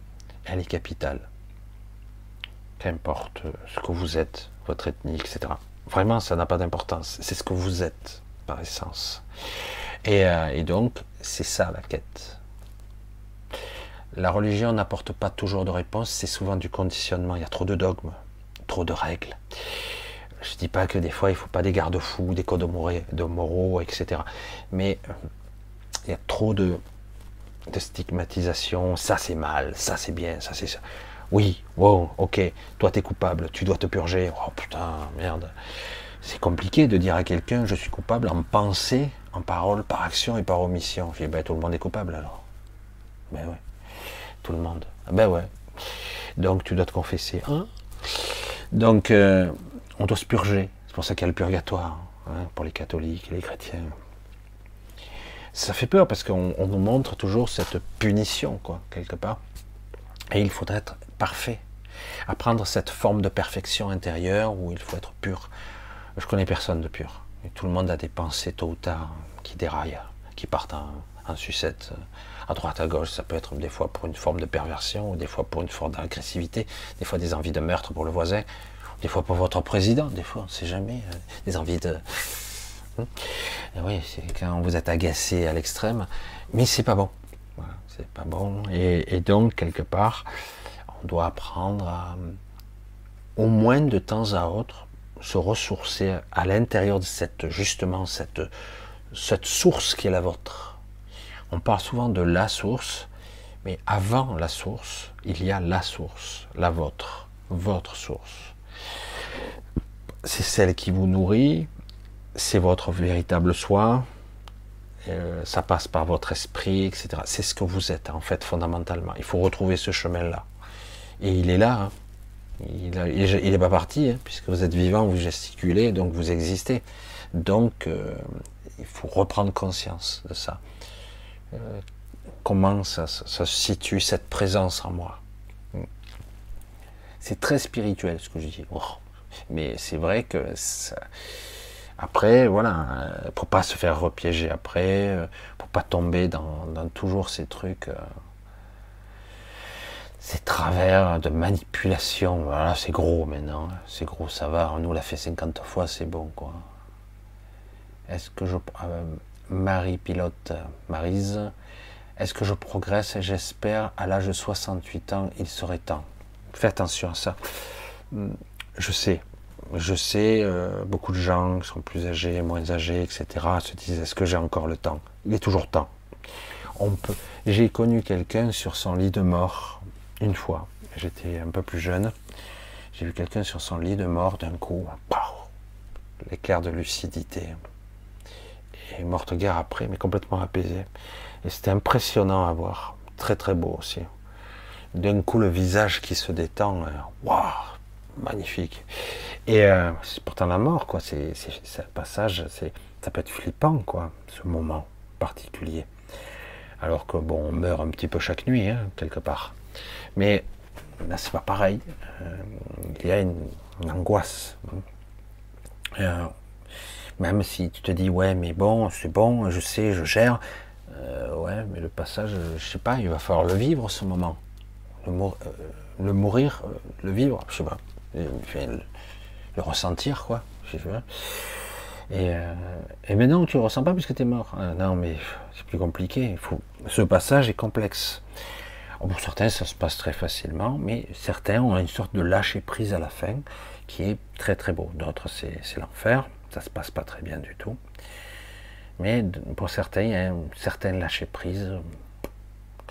elle est capitale. Qu'importe euh, ce que vous êtes, votre ethnie, etc. Vraiment, ça n'a pas d'importance. C'est ce que vous êtes par essence. Euh, et donc, c'est ça la quête. La religion n'apporte pas toujours de réponse, c'est souvent du conditionnement. Il y a trop de dogmes, trop de règles. Je dis pas que des fois il faut pas des garde-fous, des codes de moraux, etc. Mais euh, il y a trop de, stigmatisation. Ça c'est mal, ça c'est bien, ça c'est ça. Oui, wow, ok, toi t'es coupable, tu dois te purger. Oh putain, merde. C'est compliqué de dire à quelqu'un je suis coupable en pensée, en parole, par action et par omission. Je dis ben tout le monde est coupable alors. Ben ouais, tout le monde. Ben ouais. Donc tu dois te confesser. Hein Donc euh, on doit se purger. C'est pour ça qu'il y a le purgatoire hein, pour les catholiques et les chrétiens. Ça fait peur parce qu'on nous montre toujours cette punition, quoi, quelque part. Et il faudrait être parfait. Apprendre cette forme de perfection intérieure où il faut être pur. Je connais personne de pur. Tout le monde a des pensées tôt ou tard qui déraillent, qui partent en, sucette à droite, à gauche. Ça peut être des fois pour une forme de perversion, ou des fois pour une forme d'agressivité, des fois des envies de meurtre pour le voisin, des fois pour votre président, des fois, on ne sait jamais, euh, des envies de... Hein. oui, c'est quand vous êtes agacé à l'extrême, mais c'est pas bon. c'est pas bon. Et, donc, quelque part, on doit apprendre à, au moins de temps à autre, se ressourcer à l'intérieur de cette, justement, cette, cette source qui est la vôtre. On parle souvent de la source, mais avant la source, il y a la source, la vôtre, votre source. C'est celle qui vous nourrit, c'est votre véritable soi, euh, ça passe par votre esprit, etc. C'est ce que vous êtes en fait fondamentalement. Il faut retrouver ce chemin-là. Et il est là. Hein. Il n'est pas parti, hein, puisque vous êtes vivant, vous gesticulez, donc vous existez. Donc, euh, il faut reprendre conscience de ça. Euh, comment ça, se situe, cette présence en moi? C'est très spirituel ce que je dis. Mais c'est vrai que après, voilà, pour pas se faire repiéger après, pour pas tomber dans, toujours ces trucs euh, ces travers de manipulation. Voilà, c'est gros maintenant. C'est gros, ça va. On nous l'a fait 50 fois, c'est bon, quoi. Est-ce que je. Euh, Marie pilote, Marise. Est-ce que je progresse? J'espère. À l'âge de 68 ans, il serait temps. Fais attention à ça. Je sais. Je sais, euh, beaucoup de gens qui sont plus âgés, moins âgés, etc., se disent est-ce que j'ai encore le temps? Il est toujours temps. On peut. J'ai connu quelqu'un sur son lit de mort une fois, j'étais un peu plus jeune, j'ai vu quelqu'un sur son lit de mort d'un coup, l'éclair de lucidité. Et morte guerre après, mais complètement apaisé. Et c'était impressionnant à voir, très très beau aussi. D'un coup, le visage qui se détend, euh, waouh, magnifique. Et euh, c'est pourtant la mort, quoi. C'est un passage, ça peut être flippant, quoi, ce moment particulier. Alors que bon, on meurt un petit peu chaque nuit, hein, quelque part. Mais là, c'est pas pareil. Euh, il y a une, angoisse. Euh, même si tu te dis, ouais, mais bon, c'est bon, je sais, je gère. Euh, ouais, mais le passage, je sais pas, il va falloir le vivre ce moment. Le, mourir, le vivre, je sais pas. Le, ressentir, quoi. Et, et maintenant, tu le ressens pas puisque tu es mort. non, mais c'est plus compliqué. Il faut... Ce passage est complexe. Pour certains, ça se passe très facilement, mais certains ont une sorte de lâcher prise à la fin qui est très très beau. D'autres, c'est l'enfer, ça se passe pas très bien du tout. Mais pour certains, il y a un certain lâcher prise,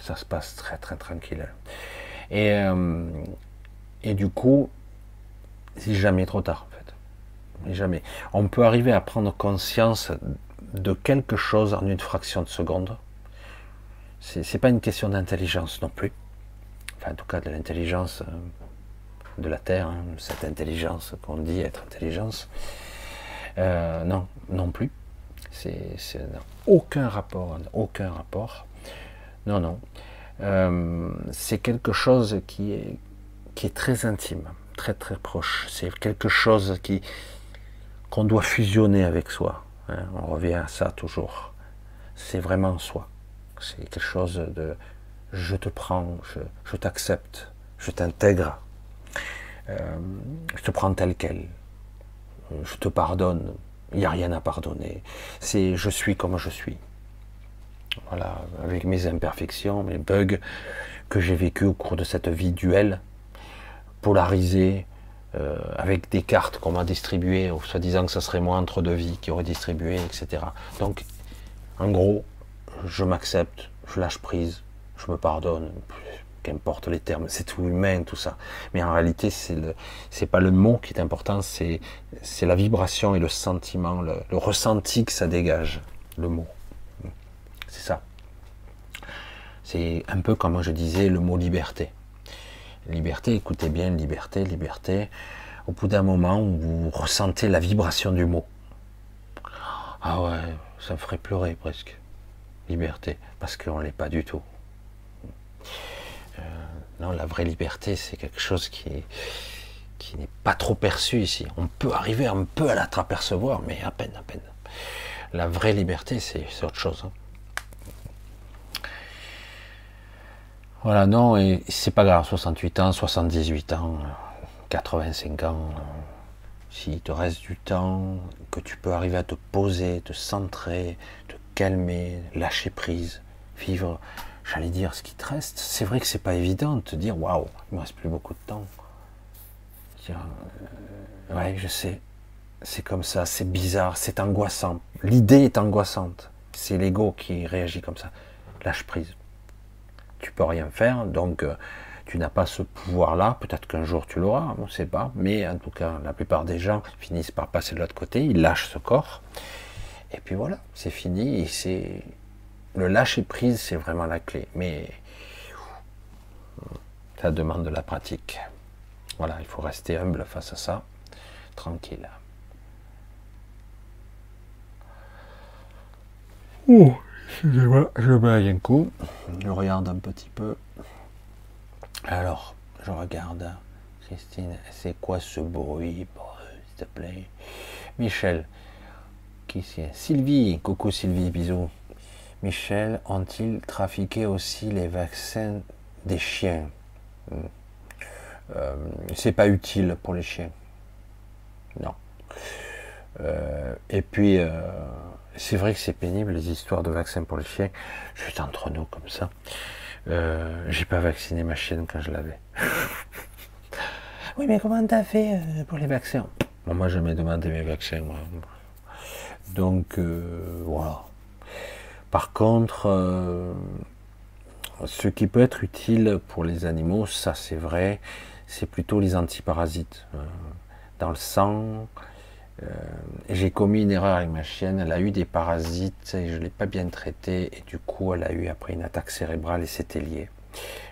ça se passe très très tranquille. Et, euh, et du coup, c'est jamais trop tard en fait. Jamais. On peut arriver à prendre conscience de quelque chose en une fraction de seconde c'est pas une question d'intelligence non plus. Enfin, en tout cas, de l'intelligence euh, de la Terre, hein, cette intelligence qu'on dit être intelligence. Euh, non, non plus. C'est aucun rapport, aucun rapport. Non, non. Euh, c'est quelque chose qui est, qui est très intime, très très proche. C'est quelque chose qui qu'on doit fusionner avec soi. Hein. On revient à ça toujours. C'est vraiment soi. C'est quelque chose de je te prends, je, t'accepte, je t'intègre, euh, je te prends tel quel, je te pardonne, il n'y a rien à pardonner. C'est je suis comme je suis. Voilà, avec mes imperfections, mes bugs que j'ai vécu au cours de cette vie duelle, polarisée, euh, avec des cartes qu'on m'a distribuées, soi-disant que ce serait moi entre deux vies qui aurait distribué, etc. Donc, en gros, je m'accepte, je lâche prise, je me pardonne, qu'importe les termes, c'est tout humain, tout ça. Mais en réalité, c'est le, c'est pas le mot qui est important, c'est, c'est la vibration et le sentiment, le, le ressenti que ça dégage, le mot. C'est ça. C'est un peu comme je disais le mot liberté. Liberté, écoutez bien, liberté, liberté. Au bout d'un moment, vous ressentez la vibration du mot. Ah ouais, ça me ferait pleurer presque. Liberté, parce qu'on ne l'est pas du tout. Euh, non, la vraie liberté, c'est quelque chose qui est- qui n'est pas trop perçu ici. On peut arriver un peu à l'apercevoir, mais à peine, à peine. La vraie liberté, c'est c'est autre chose. hein. Voilà, non, et c'est pas grave, 68 ans, 78 ans, euh, 85 ans, euh, s'il te reste du temps, que tu peux arriver à te poser, te centrer, te calmer, lâcher prise, vivre, j'allais dire, ce qui te reste, c'est vrai que c'est pas évident de te dire, waouh, il me reste plus beaucoup de temps. Euh, ouais, je sais, c'est comme ça, c'est bizarre, c'est angoissant. L'idée est angoissante. C'est l'ego qui réagit comme ça. Lâche prise. Tu peux rien faire, donc euh, tu n'as pas ce pouvoir-là. Peut-être qu'un jour tu l'auras, on ne sait pas. Mais en tout cas, la plupart des gens finissent par passer de l'autre côté. Ils lâchent ce corps. Et puis voilà, c'est fini. Et c'est le lâcher prise, c'est vraiment la clé. Mais ça demande de la pratique. Voilà, il faut rester humble face à ça, tranquille. Excusez-moi, je baille un coup. Je regarde un petit peu. Alors, je regarde. Christine, c'est quoi ce bruit S'il te plaît? Michel, qui c'est? Sylvie, coucou Sylvie, bisous. Michel, ont-ils trafiqué aussi les vaccins des chiens? Hmm. Euh, C'est pas utile pour les chiens. Non. Euh, et puis, euh, c'est vrai que c'est pénible les histoires de vaccins pour les chiens. Juste entre nous comme ça. Euh, J'ai pas vacciné ma chienne quand je l'avais. oui, mais comment t'as fait euh, pour les vaccins? Bon, Moi, jamais demandé mes vaccins. moi. Donc, euh, voilà. Par contre, euh, ce qui peut être utile pour les animaux, ça c'est vrai, c'est plutôt les antiparasites. Euh, Dans le sang, euh, j'ai commis une erreur avec ma chienne, elle a eu des parasites et je ne l'ai pas bien traité et du coup elle a eu après une attaque cérébrale et c'était lié.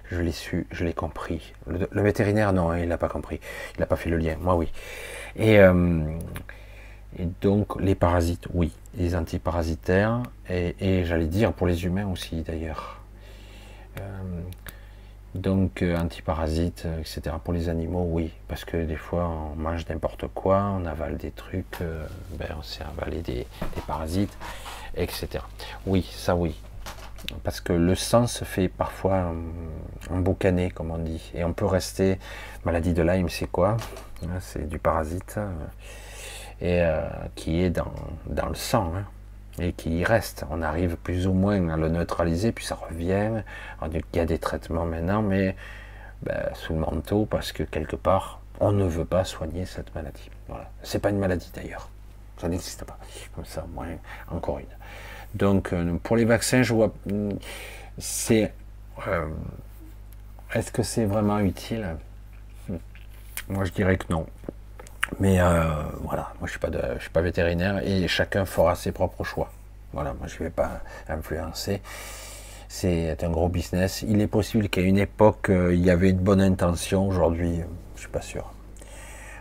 Je l'ai su, je l'ai compris. Le, vétérinaire, non, il n'a pas compris. Il n'a pas fait le lien. Moi, oui. Et, euh, et donc, les parasites, oui. Les antiparasitaires. Et, et j'allais dire pour les humains aussi, d'ailleurs. Euh, donc, euh, antiparasites, euh, etc. Pour les animaux, oui. Parce que des fois, on mange n'importe quoi, on avale des trucs, euh, ben, on s'est des, parasites, etc. Oui, ça oui. Parce que le sang se fait parfois en boucané, comme on dit. Et on peut rester. Maladie de Lyme, c'est quoi? Hein, C'est du parasite. euh, Et euh, qui est dans, dans le sang. hein, et qui y reste. On arrive plus ou moins à le neutraliser, puis ça revient. Il y a des traitements maintenant, mais ben, sous le manteau, parce que quelque part, on ne veut pas soigner cette maladie. Voilà. C'est pas une maladie d'ailleurs. Ça n'existe pas. Comme ça, moins, encore une. Donc, euh, pour les vaccins, je vois. hum, C'est. euh, Est-ce que c'est vraiment utile? Hum. Moi, je dirais que non. Mais euh, voilà, moi je suis pas suis pas vétérinaire et chacun fera ses propres choix. Voilà, moi je vais pas influencer. C'est un gros business. Il est possible qu'à une époque euh, il y avait une bonne intention. Aujourd'hui, euh, je suis pas sûr.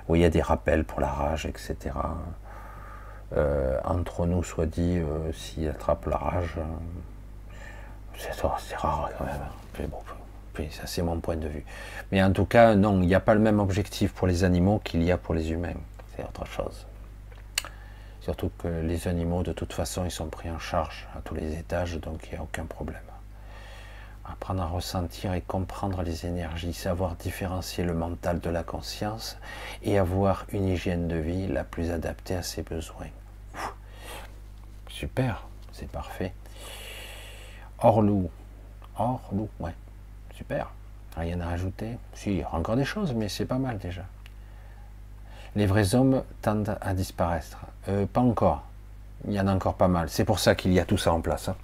Oui, il y a des rappels pour la rage, etc. Entre nous, soit dit, s'il attrape la rage, c'est rare quand même. Mais bon, ça c'est mon point de vue. Mais en tout cas, non, il n'y a pas le même objectif pour les animaux qu'il y a pour les humains. C'est autre chose. Surtout que les animaux, de toute façon, ils sont pris en charge à tous les étages, donc il n'y a aucun problème. Apprendre à ressentir et comprendre les énergies, savoir différencier le mental de la conscience et avoir une hygiène de vie la plus adaptée à ses besoins. Super, c'est parfait. Orlou, Orlou, ouais, super. Rien à rajouter. Si, il y aura encore des choses, mais c'est pas mal déjà. Les vrais hommes tendent à disparaître. Euh, pas encore. Il y en a encore pas mal. C'est pour ça qu'il y a tout ça en place. hein.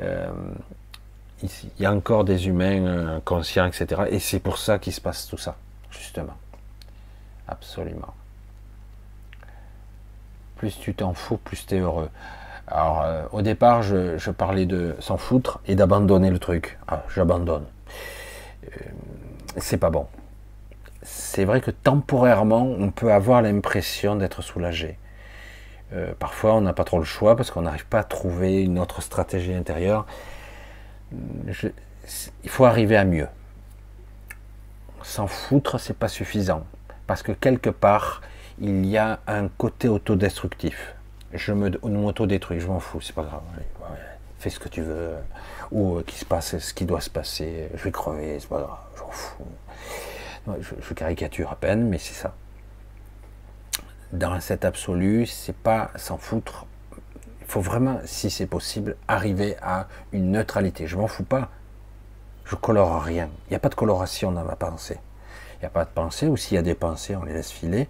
Euh, il y a encore des humains euh, conscients, etc. Et c'est pour ça qu'il se passe tout ça, justement. Absolument. Plus tu t'en fous, plus tu es heureux. Alors, euh, au départ, je, je parlais de s'en foutre et d'abandonner le truc. Ah, j'abandonne. Euh, c'est pas bon. C'est vrai que temporairement, on peut avoir l'impression d'être soulagé. Euh, parfois, on n'a pas trop le choix parce qu'on n'arrive pas à trouver une autre stratégie intérieure. Je- il faut arriver à mieux. S'en foutre, c'est pas suffisant. Parce que quelque part, il y a un côté autodestructif. Je me m'auto-détruis, je m'en fous, c'est pas grave. Fais ce que tu veux. Ou euh, qu'il se passe ce qui doit se passer. Je vais crever, c'est pas grave, je m'en fous. Je, caricature à peine, mais c'est ça. Dans cet absolu, c'est pas s'en foutre. Il faut vraiment, si c'est possible, arriver à une neutralité. Je m'en fous pas. Je colore rien. Il n'y a pas de coloration dans ma pensée. Il n'y a pas de pensée, ou s'il y a des pensées, on les laisse filer.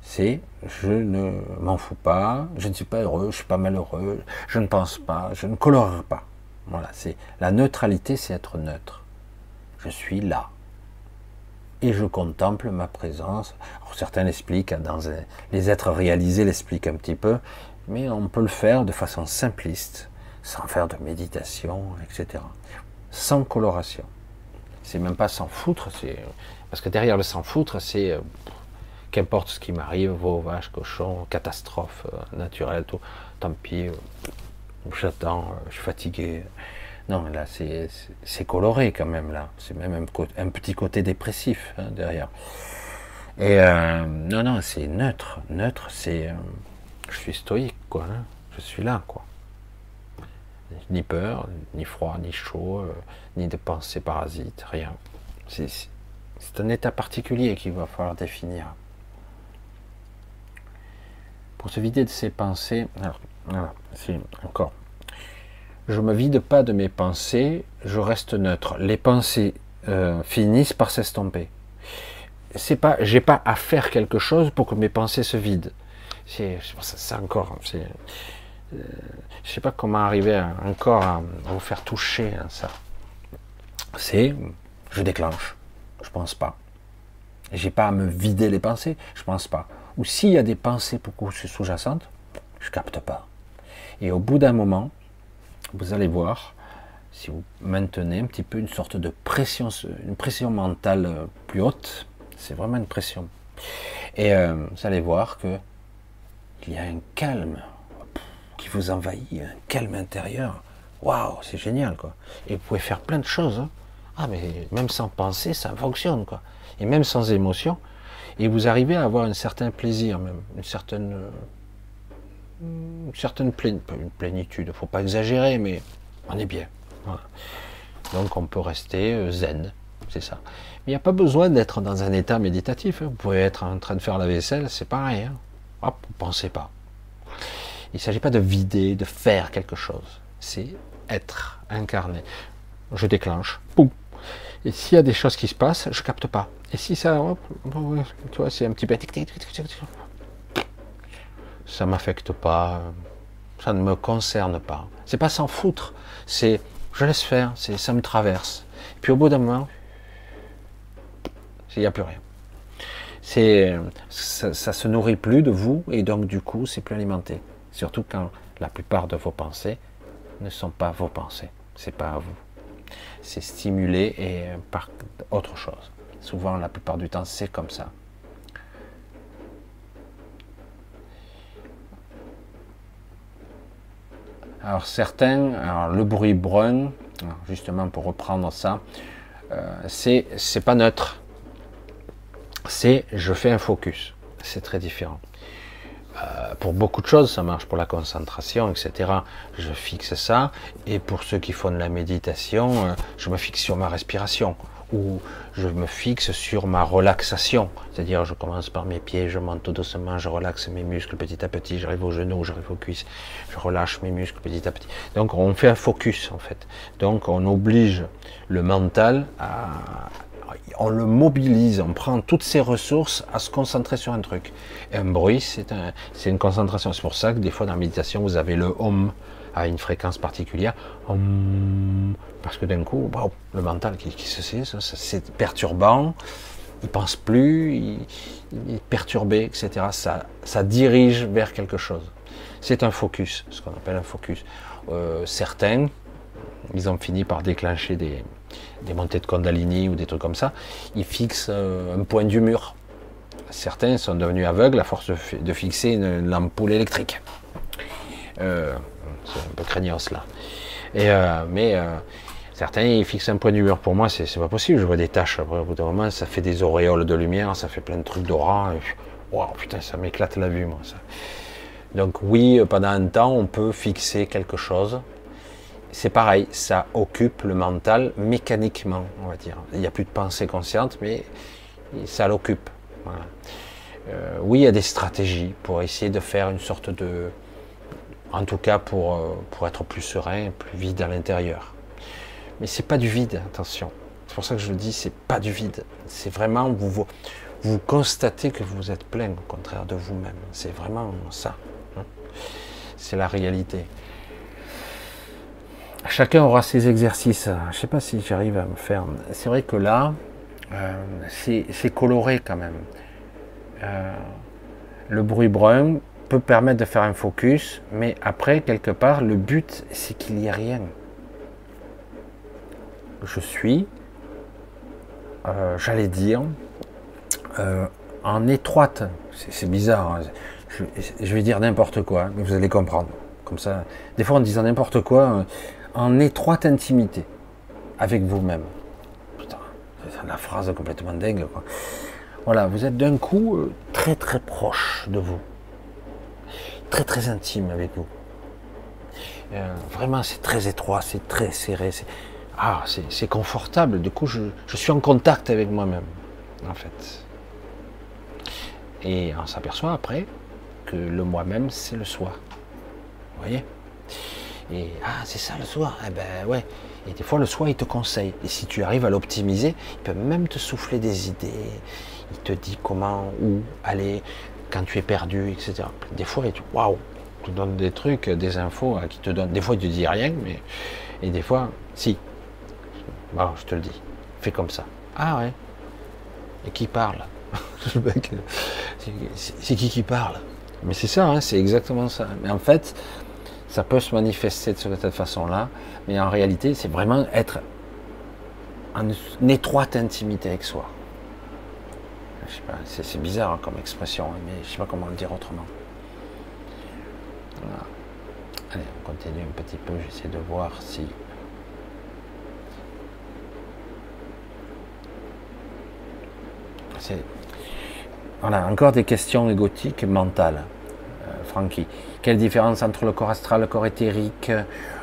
C'est je ne m'en fous pas, je ne suis pas heureux, je suis pas malheureux, je ne pense pas, je ne colore pas. Voilà, c'est la neutralité, c'est être neutre. Je suis là et je contemple ma présence. Certains l'expliquent, hein, les êtres réalisés l'expliquent un petit peu, mais on peut le faire de façon simpliste, sans faire de méditation, etc. Sans coloration. C'est même pas s'en foutre, c'est parce que derrière le s'en foutre, c'est euh, qu'importe ce qui m'arrive, veau, vache, cochon, catastrophe euh, naturelle, tout, tant pis, euh, j'attends, euh, je suis fatigué. Non, là, c'est coloré quand même, là. C'est même un, petit côté dépressif hein, derrière. Et euh, non, non, c'est neutre. Neutre, c'est. euh, je suis stoïque, quoi. hein. Je suis là, quoi. Ni peur, ni froid, ni chaud, ni de pensées parasites, rien. C'est un état particulier qu'il va falloir définir. Pour se vider de ses pensées, alors, voilà, c'est encore. Je me vide pas de mes pensées, je reste neutre. Les pensées euh, finissent par s'estomper. C'est pas, j'ai pas à faire quelque chose pour que mes pensées se vident. C'est, c'est encore, c'est, euh, je sais pas comment arriver encore à, vous faire toucher ça. C'est, je déclenche, je pense pas. J'ai pas à me vider les pensées, je pense pas. Ou s'il y a des pensées beaucoup sous-jacentes, je capte pas. Et au bout d'un moment, vous allez voir, si vous maintenez un petit peu une sorte de pression, une pression mentale euh, plus haute, c'est vraiment une pression. Et euh, vous allez voir que il y a un calme qui vous envahit, un calme intérieur. Waouh, c'est génial quoi. Et vous pouvez faire plein de choses. hein. Ah mais même sans penser, ça fonctionne quoi. Et même sans émotion. Et vous arrivez à avoir un certain plaisir même, une certaine euh, une certaine une plénitude, faut pas exagérer, mais on est bien. Donc on peut rester euh, zen, c'est ça. Mais il n'y a pas besoin d'être dans un état méditatif. hein. Vous pouvez être en train de faire la vaisselle, c'est pareil. Hein. Hop, vous pensez pas. Il ne s'agit pas de vider, de faire quelque chose. C'est être, incarné. Je déclenche. Et s'il y a des choses qui se passent, je capte pas. Et si ça, tu vois, c'est un petit peu ça m'affecte pas, ça ne me concerne pas. C'est pas s'en foutre, c'est je laisse faire, c'est ça me traverse. Puis au bout d'un moment, il n'y a plus rien. C'est ça, ça se nourrit plus de vous et donc du coup c'est plus alimenté. Surtout quand la plupart de vos pensées ne sont pas vos pensées, c'est pas à vous. C'est stimulé et par autre chose. Souvent, la plupart du temps, c'est comme ça. Alors certains, le bruit brun, justement pour reprendre ça, euh, c'est c'est pas neutre. C'est je fais un focus. C'est très différent. Euh, pour beaucoup de choses, ça marche pour la concentration, etc. Je fixe ça. Et pour ceux qui font de la méditation, euh, je me fixe sur ma respiration. Où je me fixe sur ma relaxation. C'est-à-dire, je commence par mes pieds, je monte tout doucement, je relaxe mes muscles petit à petit, j'arrive aux genoux, j'arrive aux cuisses, je relâche mes muscles petit à petit. Donc, on fait un focus, en fait. Donc, on oblige le mental à, on le mobilise, on prend toutes ses ressources à se concentrer sur un truc. Un bruit, c'est un, c'est une concentration. C'est pour ça que des fois dans la méditation, vous avez le hum à une fréquence particulière, hum, parce que d'un coup, le mental qui, se sait, c'est perturbant, il pense plus, il, est perturbé, etc. Ça, ça dirige vers quelque chose. C'est un focus, ce qu'on appelle un focus. Euh, certains, ils ont fini par déclencher des, montées de Kundalini ou des trucs comme ça, ils fixent euh, un point du mur. Certains sont devenus aveugles à force de, fi- de fixer une, ampoule électrique. Euh, un peu craignos là. Euh, mais euh, certains ils fixent un point du mur. Pour moi, c'est pas possible. Je vois des taches. Après, au bout d'un moment, ça fait des auréoles de lumière, ça fait plein de trucs d'aura. Waouh, putain, ça m'éclate la vue, moi. Ça. Donc oui, pendant un temps, on peut fixer quelque chose. C'est pareil, ça occupe le mental mécaniquement, on va dire. Il n'y a plus de pensée consciente, mais ça l'occupe. Euh, oui, il y a des stratégies pour essayer de faire une sorte de, en tout cas pour, euh, pour être plus serein, plus vide à l'intérieur. Mais c'est pas du vide, attention. C'est pour ça que je le dis, c'est pas du vide. C'est vraiment vous, vous vous constatez que vous êtes plein, au contraire de vous-même. C'est vraiment ça. hein. C'est la réalité. Chacun aura ses exercices. Je sais pas si j'arrive à me faire. C'est vrai que là, euh, c'est coloré quand même. Euh, le bruit brun peut permettre de faire un focus, mais après, quelque part, le but, c'est qu'il n'y ait rien. Je suis, euh, j'allais dire, euh, en étroite, c'est bizarre, hein. je, vais dire n'importe quoi, hein, mais vous allez comprendre. Comme ça, des fois en disant n'importe quoi, euh, en étroite intimité avec vous-même. Putain, la phrase complètement dingue. Voilà, vous êtes d'un coup très très proche de vous, très très intime avec vous. Euh, vraiment, c'est très étroit, c'est très serré, c'est ah, c'est confortable. Du coup, je, je suis en contact avec moi-même, en fait. Et on s'aperçoit après que le moi-même, c'est le soi. Vous voyez? Et ah, c'est ça le soi Eh ben ouais. Et des fois, le soi, il te conseille. Et si tu arrives à l'optimiser, il peut même te souffler des idées. Il te dit comment, où aller, quand tu es perdu, etc. Des fois, il te waouh, il te donne des trucs, des infos euh, qui te donnent. Des fois, te dit rien, mais et des fois, si. Je te le dis. Fais comme ça. Ah ouais. Et qui parle? C'est- qui qui parle? Mais c'est ça, hein, c'est exactement ça. Mais en fait, ça peut se manifester de cette façon-là, mais en réalité, c'est vraiment être en étroite intimité avec soi. C'est bizarre hein, comme expression, hein, mais je sais pas comment le dire autrement. Allez, on continue un petit peu, j'essaie de voir si Voilà, encore des questions égotiques mentales. Euh, Francky, quelle différence entre le corps astral, le corps éthérique,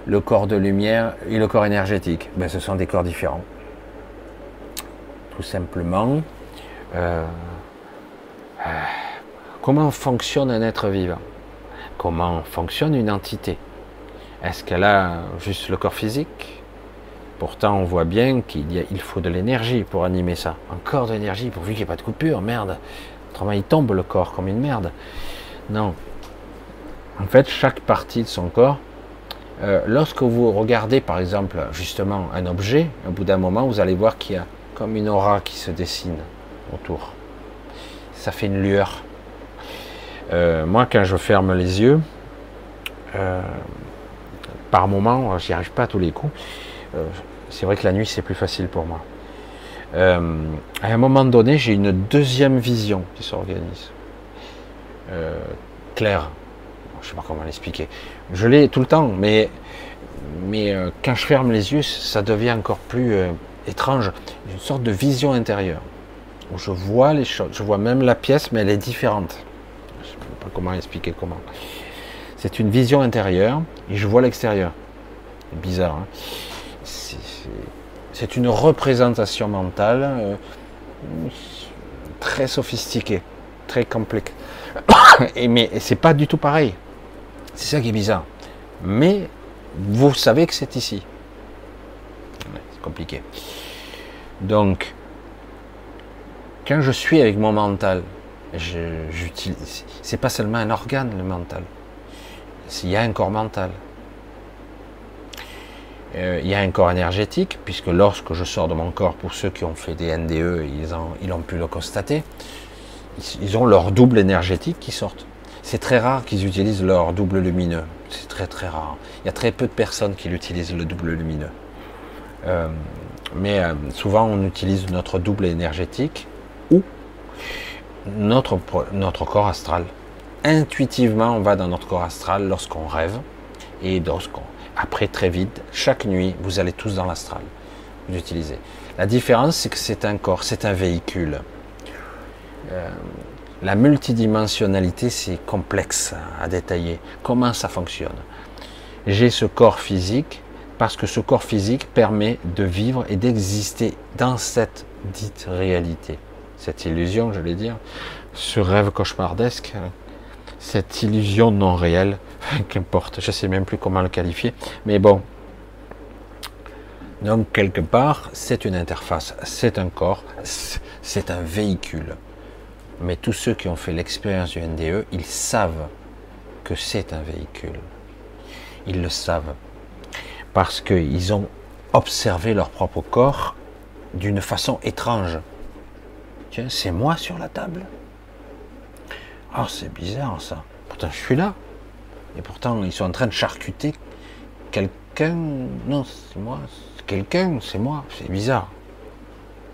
le corps de lumière et le corps énergétique? Ben, Ce sont des corps différents. Tout simplement. Euh, euh, comment fonctionne un être vivant? Comment fonctionne une entité? Est-ce qu'elle a juste le corps physique? Pourtant, on voit bien qu'il faut de l'énergie pour animer ça. Encore de l'énergie, pourvu qu'il n'y ait pas de coupure, merde. Autrement, il tombe le corps comme une merde. Non. En fait, chaque partie de son corps, euh, lorsque vous regardez par exemple justement un objet, au bout d'un moment, vous allez voir qu'il y a comme une aura qui se dessine Ça fait une lueur. Euh, moi, quand je ferme les yeux, euh, par moment, j'y arrive pas à tous les coups. Euh, c'est vrai que la nuit, c'est plus facile pour moi. À un moment donné, j'ai une deuxième vision qui s'organise. Claire. Je sais pas comment l'expliquer. Je l'ai tout le temps, mais, quand je ferme les yeux, ça devient encore plus étrange. Une sorte de vision intérieure. Je vois les choses. Je vois même la pièce, mais elle est différente. Je sais pas comment expliquer comment. C'est une vision intérieure et je vois l'extérieur. C'est bizarre. Hein c'est- une représentation mentale euh, très sophistiquée, très complexe. Et mais c'est pas du tout pareil. C'est ça qui est bizarre. Mais vous savez que c'est ici. C'est compliqué. Donc, quand je suis avec mon mental, j'utilise. C'est pas seulement un organe le mental. Il y a un corps mental. Euh, il y a un corps énergétique, puisque lorsque je sors de mon corps, pour ceux qui ont fait des NDE, ils, ont pu le constater, ils, ont leur double énergétique qui sortent. C'est très rare qu'ils utilisent leur double lumineux. C'est très très rare. Il y a très peu de personnes qui l'utilisent le double lumineux. Euh, mais euh, souvent on utilise notre double énergétique notre, corps astral. Intuitivement, on va dans notre corps astral lorsqu'on rêve et lorsqu'on après très vite, chaque nuit, vous allez tous dans l'astral. Vous utilisez. La différence, c'est que c'est un corps, c'est un véhicule. Euh, la multidimensionnalité, c'est complexe à détailler. Comment ça fonctionne? J'ai ce corps physique parce que ce corps physique permet de vivre et d'exister dans cette dite réalité. Cette illusion, je vais dire, ce rêve cauchemardesque, cette illusion non réelle, qu'importe, je ne sais même plus comment le qualifier, mais bon. Donc, quelque part, c'est une interface, c'est un corps, c'est un véhicule. Mais tous ceux qui ont fait l'expérience du NDE, ils savent que c'est un véhicule. Ils le savent. Parce qu'ils ont observé leur propre corps d'une façon étrange. C'est moi sur la table. Ah, c'est bizarre ça. Pourtant, je suis là. Et pourtant, ils sont en train de charcuter quelqu'un. Non, c'est moi. Quelqu'un, c'est moi. C'est bizarre.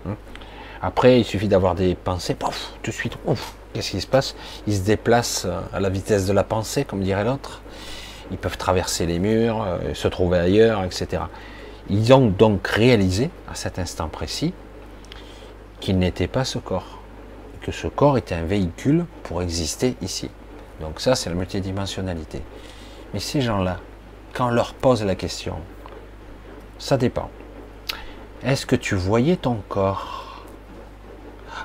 Hein Après, il suffit d'avoir des pensées. Pouf, tout de suite, ouf, qu'est-ce qui se passe? Ils se déplacent à la vitesse de la pensée, comme dirait l'autre. Ils peuvent traverser les murs, euh, se trouver ailleurs, etc. Ils ont donc réalisé, à cet instant précis, qu'il n'était pas ce corps. Que ce corps était un véhicule pour exister ici. Donc ça, c'est la multidimensionnalité. Mais ces gens-là, quand on leur pose la question, ça dépend. Est-ce que tu voyais ton corps?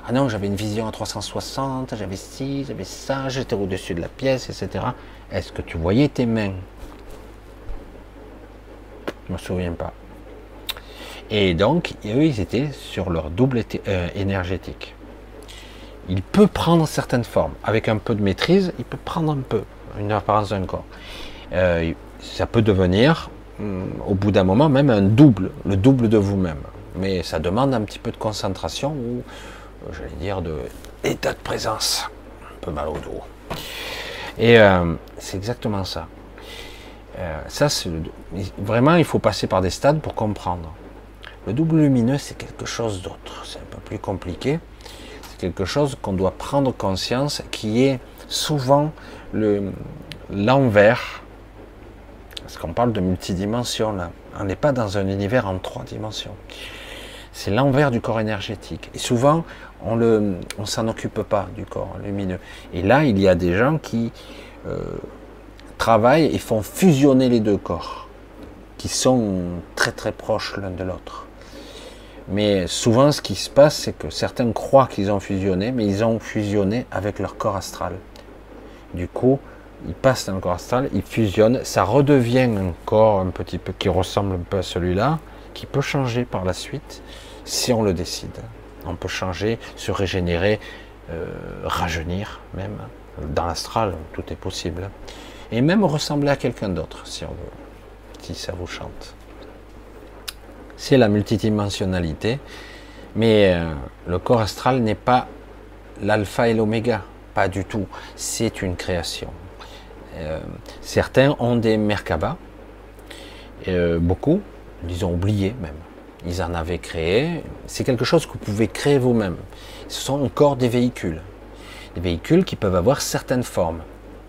Ah non, j'avais une vision à 360, j'avais ci, j'avais ça, j'étais au-dessus de la pièce, etc. Est-ce que tu voyais tes mains? Je me souviens pas. Et donc, eux, ils étaient sur leur double euh, énergétique. Il peut prendre certaines formes. Avec un peu de maîtrise, il peut prendre un peu une apparence d'un corps. Ça peut devenir, hum, au bout d'un moment, même un double, le double de vous-même. Mais ça demande un petit peu de concentration ou, j'allais dire, de de présence. Un peu mal au dos. Et euh, c'est exactement ça. Euh, ça, vraiment, il faut passer par des stades pour comprendre. Le double lumineux, c'est quelque chose d'autre. C'est un peu plus compliqué. C'est quelque chose qu'on doit prendre conscience, qui est souvent le l'envers. Parce qu'on parle de multidimension là. On n'est pas dans un univers en trois dimensions. C'est l'envers du corps énergétique. Et souvent, on on s'en occupe pas du corps lumineux. Et là, il y a des gens qui euh, travaillent et font fusionner les deux corps, qui sont très très proches l'un de l'autre. Mais souvent, ce qui se passe, c'est que certains croient qu'ils ont fusionné, mais ils ont fusionné avec leur corps astral. Du coup, ils passent dans le corps astral, ils fusionnent, ça redevient un corps un petit peu qui ressemble un peu à celui-là, qui peut changer par la suite, si on le décide. On peut changer, se régénérer, euh, rajeunir même. Dans l'astral, tout est possible. Et même ressembler à quelqu'un d'autre, si on veut, si ça vous chante c'est la multidimensionnalité. Mais euh, le corps astral n'est pas l'alpha et l'oméga, pas du tout. C'est une création. Euh, certains ont des Merkaba, euh, beaucoup, ils ont oublié même. Ils en avaient créé. C'est quelque chose que vous pouvez créer vous-même. Ce sont encore des véhicules. Des véhicules qui peuvent avoir certaines formes,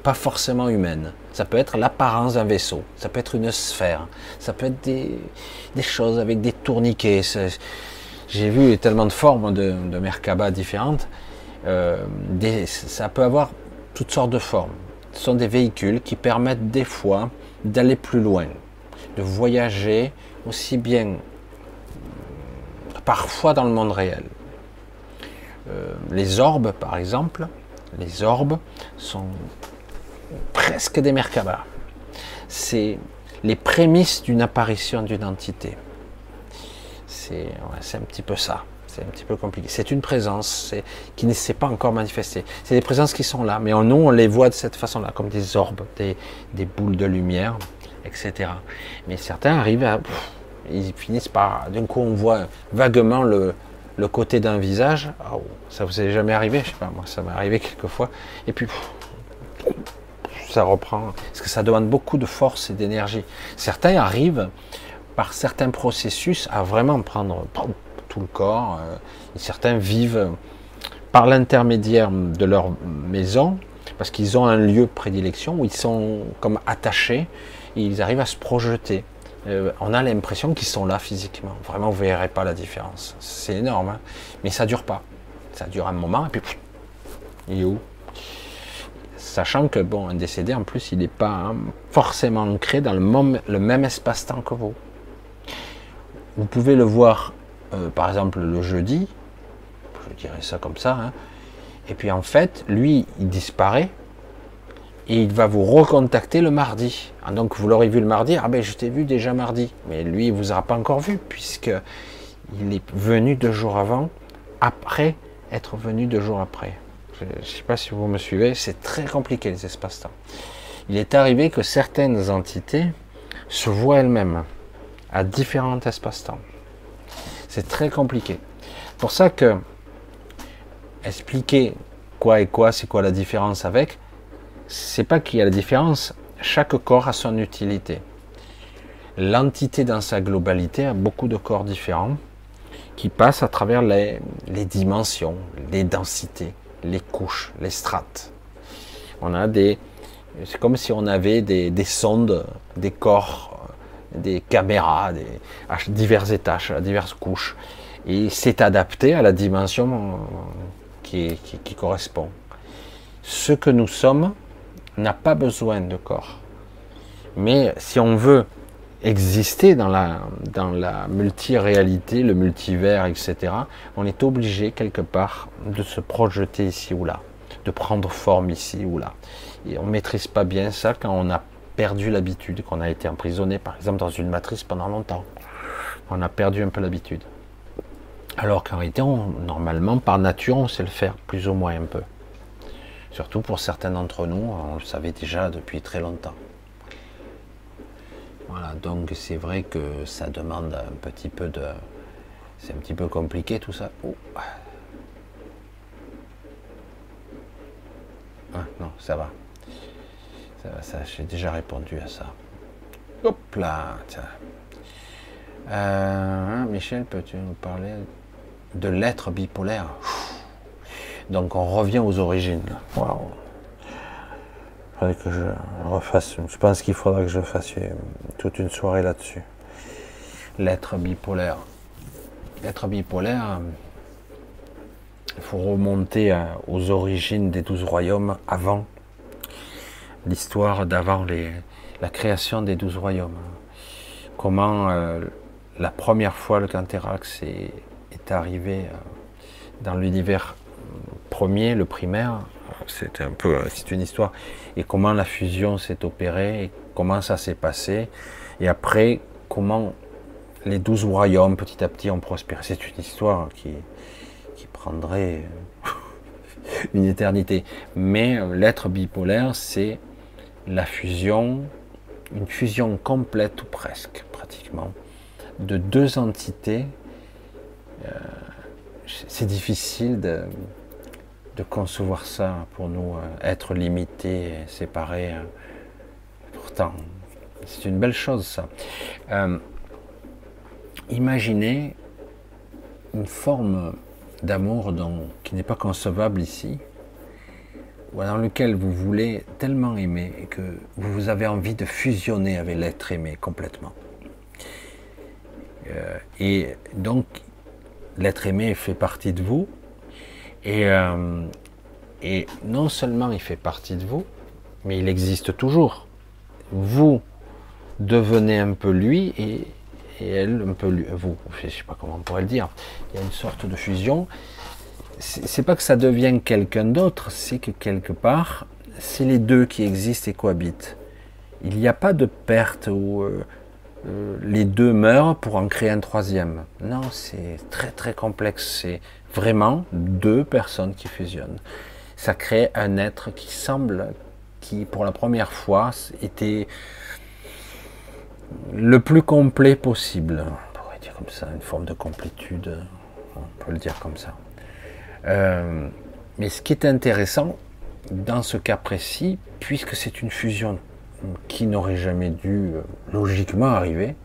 pas forcément humaines. Ça peut être l'apparence d'un vaisseau, ça peut être une sphère, ça peut être des, choses avec des tourniquets. J'ai vu tellement de formes de, de Merkaba différentes. Euh, ça peut avoir toutes sortes de formes. Ce sont des véhicules qui permettent des fois d'aller plus loin, de voyager aussi bien parfois dans le monde réel. Euh, les orbes, par exemple, les orbes sont presque des Merkaba. C'est les prémices d'une apparition d'une entité. C'est un petit peu ça. C'est un petit peu compliqué. C'est une présence qui ne s'est pas encore manifestée. C'est des présences qui sont là, mais en nous, on les voit de cette façon-là, comme des orbes, des, boules de lumière, etc. Mais certains arrivent à... ils finissent par... D'un coup, on voit vaguement le, côté d'un visage. Oh, ça vous est jamais arrivé? Je sais pas, moi, ça m'est arrivé quelques fois. Et puis... ça reprend. Parce que ça demande beaucoup de force et d'énergie. Certains arrivent par certains processus à vraiment prendre tout le corps. euh, certains vivent par l'intermédiaire de leur maison, parce qu'ils ont un lieu de prédilection où ils sont comme attachés et ils arrivent à se projeter. Euh, on a l'impression qu'ils sont là physiquement. Vraiment, vous ne verrez pas la différence. C'est énorme, hein. mais ça dure pas. Ça dure un moment et puis il est où? Sachant que bon, un décédé en plus, il n'est pas hein, forcément ancré dans le, même espace-temps que vous. Vous pouvez le voir, euh, par exemple, le jeudi, je dirais ça comme ça, hein, et puis en fait, lui, il disparaît, et il va vous recontacter le mardi. Ah, donc vous l'aurez vu le mardi, ah ben je t'ai vu déjà mardi, mais lui, il vous aura pas encore vu, puisque il est venu deux jours avant, après être venu deux jours après. Je ne sais pas si vous me suivez, c'est très compliqué les espaces-temps. Il est arrivé que certaines entités se voient elles-mêmes à différents espaces-temps. C'est très compliqué. Pour ça que expliquer quoi et quoi, c'est quoi la différence avec, c'est pas qu'il y a la différence, chaque corps a son utilité. L'entité dans sa globalité a beaucoup de corps différents qui passent à travers les, les dimensions, les densités, les couches, les strates. On a des, c'est comme si on avait des, des sondes, des corps, des caméras, des, divers étages, diverses couches. Et c'est adapté à la dimension euh, qui correspond. Ce que nous sommes n'a pas besoin de corps. Mais si on veut exister dans la, dans la multiréalité, le multivers, etc., on est obligé quelque part de se projeter ici ou là, de prendre forme ici ou là. Et on ne maîtrise pas bien ça quand on a perdu l'habitude, qu'on a été emprisonné par exemple dans une matrice pendant longtemps. On a perdu un peu l'habitude. Alors qu'en réalité, on- normalement, par nature, on sait le faire, plus ou moins un peu. Surtout pour certains d'entre nous, on le savait déjà depuis très longtemps. Voilà, donc c'est vrai que ça demande un petit peu de... C'est un petit peu compliqué tout ça. Oh. Ah, non, ça va. Ça va, ça, j'ai déjà répondu à ça. Hop là, tiens. Euh, Michel, peux-tu nous parler de l'être bipolaire? Donc on revient aux origines. Waouh. Je pense qu'il faudra que je fasse euh, toute une soirée là-dessus. L'être bipolaire. L'être bipolaire, il faut remonter à- aux origines des douze royaumes avant l'histoire d'avant les- la création des douze royaumes. Comment euh, la première fois le Canthérax est, arrivé euh, dans l'univers premier, le primaire, c'est un peu, c'est une histoire, et comment la fusion s'est opérée, et comment ça s'est passé, et après comment les douze royaumes petit à petit ont prospéré. C'est une histoire qui, qui prendrait une éternité. Mais euh, l'être bipolaire, c'est la fusion, une fusion complète ou presque, pratiquement, de deux entités. Euh, c'est difficile de, de concevoir ça pour nous, euh, être limités, séparés. euh. Pourtant, c'est une belle chose ça. Euh, imaginez une forme d'amour qui n'est pas concevable ici, ou dans lequel vous voulez tellement aimer que vous avez envie de fusionner avec l'être aimé complètement. Et donc, l'être aimé fait partie de vous, et, euh, et non seulement il fait partie de vous, mais il existe toujours. Vous devenez un peu lui, et, et elle, un peu, lui- vous, je sais pas comment on pourrait le dire, il y a une sorte de fusion. C'est pas que ça devient quelqu'un d'autre, c'est que quelque part, c'est les deux qui existent et cohabitent. Il n'y a pas de perte où euh, euh, les deux meurent pour en créer un troisième. Non, c'est très très complexe. Vraiment deux personnes qui fusionnent. Ça crée un être qui semble, qui pour la première fois était le plus complet possible. On pourrait dire comme ça, une forme de complétude. On peut le dire comme ça. Euh, mais ce qui est intéressant dans ce cas précis, puisque c'est une fusion qui n'aurait jamais dû euh, logiquement arriver,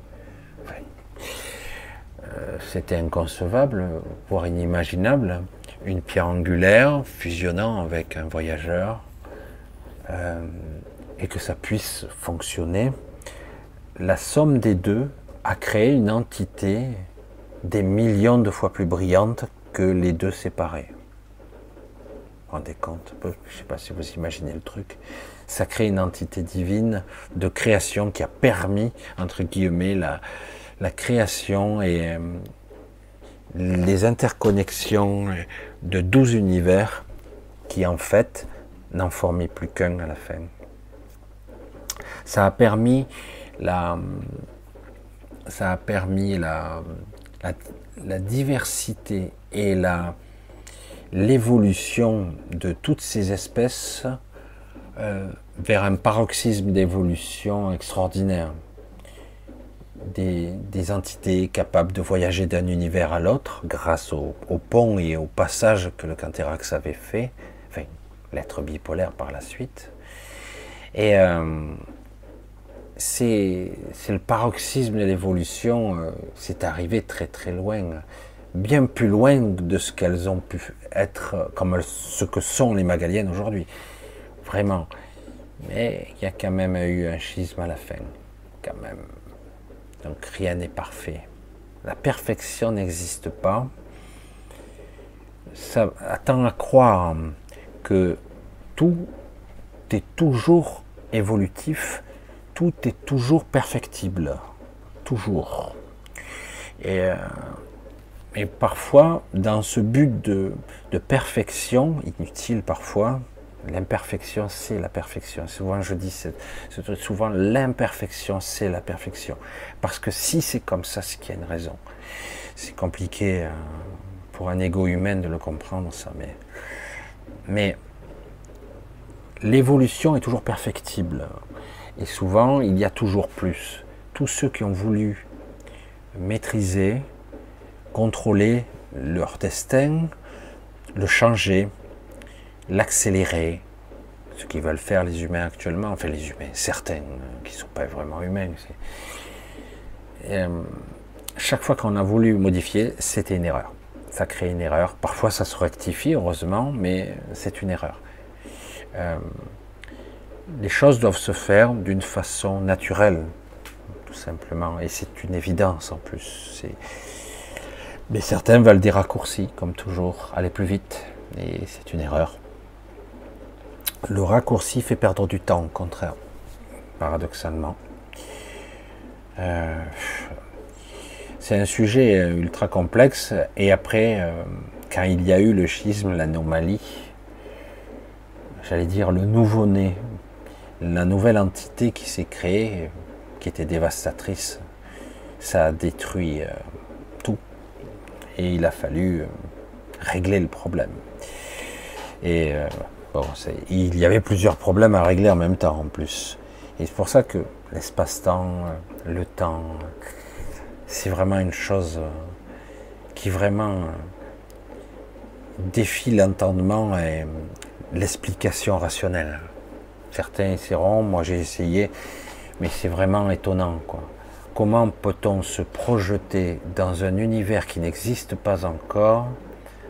c'était inconcevable, voire inimaginable, une pierre angulaire fusionnant avec un voyageur, euh, et que ça puisse fonctionner. La somme des deux a créé une entité des millions de fois plus brillante que les deux séparés. Vous vous rendez compte? Je ne sais pas si vous imaginez le truc. Ça crée une entité divine de création qui a permis, entre guillemets, la, la création et euh, les interconnexions de 12 univers qui, en fait, n'en formaient plus qu'un à la fin. Ça a permis la, ça a permis la, la, diversité et la, l'évolution de toutes ces espèces euh, vers un paroxysme d'évolution extraordinaire. Des, entités capables de voyager d'un univers à l'autre grâce au, au, pont et au passage que le Canthérax avait fait, enfin l'être bipolaire par la suite. Et euh, c'est le paroxysme de l'évolution, euh, c'est arrivé très très loin bien plus loin de ce qu'elles ont pu être, comme ce que sont les Magaliennes aujourd'hui. Vraiment. Mais il y a quand même eu un schisme à la fin. Quand même. Donc rien n'est parfait. La perfection n'existe pas. Ça attend à croire que tout est toujours évolutif, tout est toujours perfectible. Toujours. Et euh, parfois, dans ce but de perfection, inutile parfois, l'imperfection c'est la perfection. Souvent je dis, c'est souvent l'imperfection c'est la perfection. Parce que si c'est comme ça, c'est qu'il y a une raison. C'est compliqué euh, pour un ego humain de le comprendre ça, mais, mais l'évolution est toujours perfectible. Et souvent, il y a toujours plus. Tous ceux qui ont voulu maîtriser, contrôler leur destin, le changer, l'accélérer, ce qu'ils veulent faire les humains actuellement, enfin les humains, certains qui ne sont pas vraiment humains. Euh, chaque fois qu'on a voulu modifier, c'était une erreur. Ça crée une erreur. Parfois ça se rectifie, heureusement, mais c'est une erreur. Euh, les choses doivent se faire d'une façon naturelle, tout simplement, et c'est une évidence en plus. Mais certains veulent des raccourcis, comme toujours, aller plus vite. Et c'est une erreur. Le raccourci fait perdre du temps, au contraire, paradoxalement. Euh, c'est un sujet ultra complexe. Et après, euh, quand il y a eu le schisme, l'anomalie, j'allais dire le nouveau-né, la nouvelle entité qui s'est créée, qui était dévastatrice, ça a détruit. Euh, et il a fallu régler le problème. Et euh, il y avait plusieurs problèmes à régler en même temps en plus. Et c'est pour ça que l'espace-temps, le temps, c'est vraiment une chose qui vraiment défie l'entendement et l'explication rationnelle. Certains essaieront, moi j'ai essayé, mais c'est vraiment étonnant quoi. Comment peut-on se projeter dans un univers qui n'existe pas encore,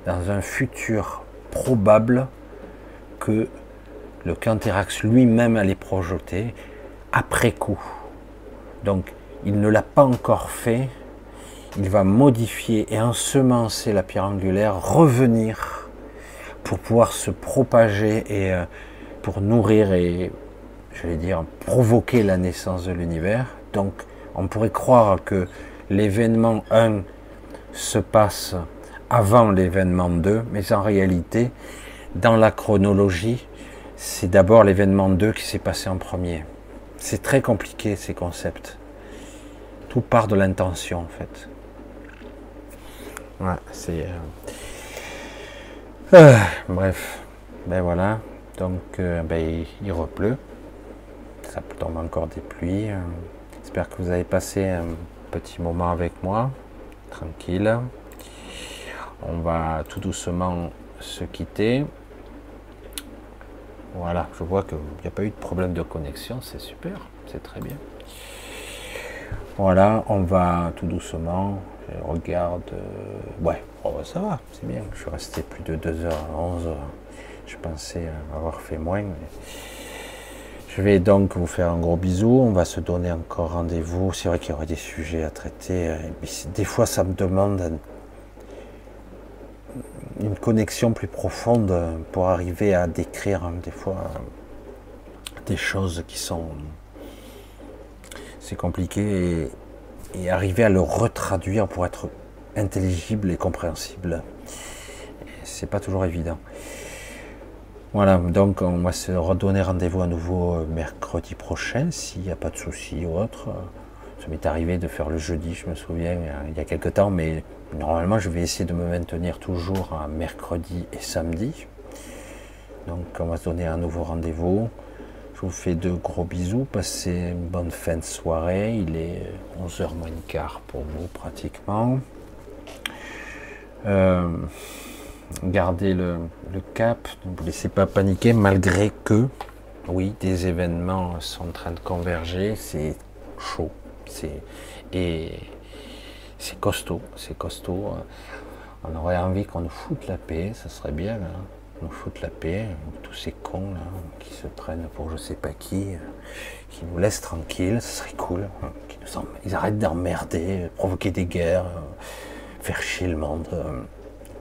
dans un futur probable que le Canthérax lui-même allait projeter après coup Donc, il ne l'a pas encore fait. Il va modifier et ensemencer la pierre angulaire, revenir pour pouvoir se propager et euh, pour nourrir et, je vais dire, provoquer la naissance de l'univers. Donc, on pourrait croire que l'événement 1 se passe avant l'événement 2, mais en réalité, dans la chronologie, c'est d'abord l'événement 2 qui s'est passé en premier. C'est très compliqué ces concepts. Tout part de l'intention en fait. Ouais, c'est. euh, euh, bref, ben voilà. Donc, euh, ben, il- repleut. Ça tombe encore des pluies. euh. J'espère que vous avez passé un petit moment avec moi, tranquille. On va tout doucement se quitter. Voilà, je vois qu'il n'y a pas eu de problème de connexion, c'est super, c'est très bien. Voilà, on va tout doucement. Je regarde. euh, ouais, oh, bah, ça va, c'est bien. Je suis resté plus de 2h11. Je pensais avoir fait moins. Je vais donc vous faire un gros bisou. On va se donner encore rendez-vous. C'est vrai qu'il y aurait des sujets à traiter. euh, des fois, ça me demande une connexion plus profonde euh, pour arriver à décrire hein, des fois euh, des choses qui sont c'est compliqué et, arriver à le retraduire pour être intelligible et compréhensible. C'est pas toujours évident. Voilà donc on va se redonner rendez-vous à nouveau euh, mercredi prochain s'il n'y a pas de souci ou autre. Ça m'est arrivé de faire le jeudi je me souviens il y a quelques temps mais normalement je vais essayer de me maintenir toujours à mercredi et samedi donc on va se donner un nouveau rendez-vous je vous fais de gros bisous, passez une bonne fin de soirée. Il est 11h moins le quart pour vous pratiquement. Euh, gardez le, le cap, ne vous laissez pas paniquer malgré que, oui, des événements sont en train de converger. C'est chaud, c'est et c'est costaud, c'est costaud. On aurait envie qu'on nous foute la paix, ça serait bien. Là nous foutent la paix, tous ces cons qui se prennent pour je sais pas qui, euh, qui nous laissent tranquilles, ce serait cool, hein, ils arrêtent d'emmerder, provoquer des guerres, euh, faire chier le monde. euh.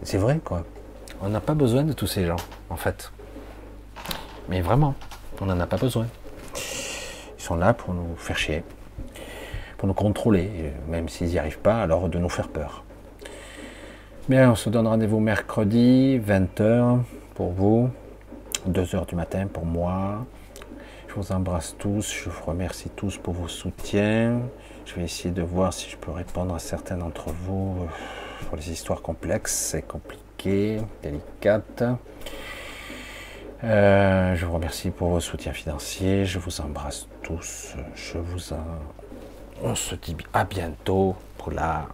C'est vrai quoi. On n'a pas besoin de tous ces gens, en fait. Mais vraiment, on n'en a pas besoin. Ils sont là pour nous faire chier, pour nous contrôler, et même s'ils n'y arrivent pas, alors de nous faire peur. Bien, on se donne rendez-vous mercredi, 20h pour vous, 2h du matin pour moi. Je vous embrasse tous, je vous remercie tous pour vos soutiens. Je vais essayer de voir si je peux répondre à certains d'entre vous euh, pour les histoires complexes, c'est compliqué, délicates. Euh, je vous remercie pour vos soutiens financiers, je vous embrasse tous, je vous. On se dit à bientôt pour la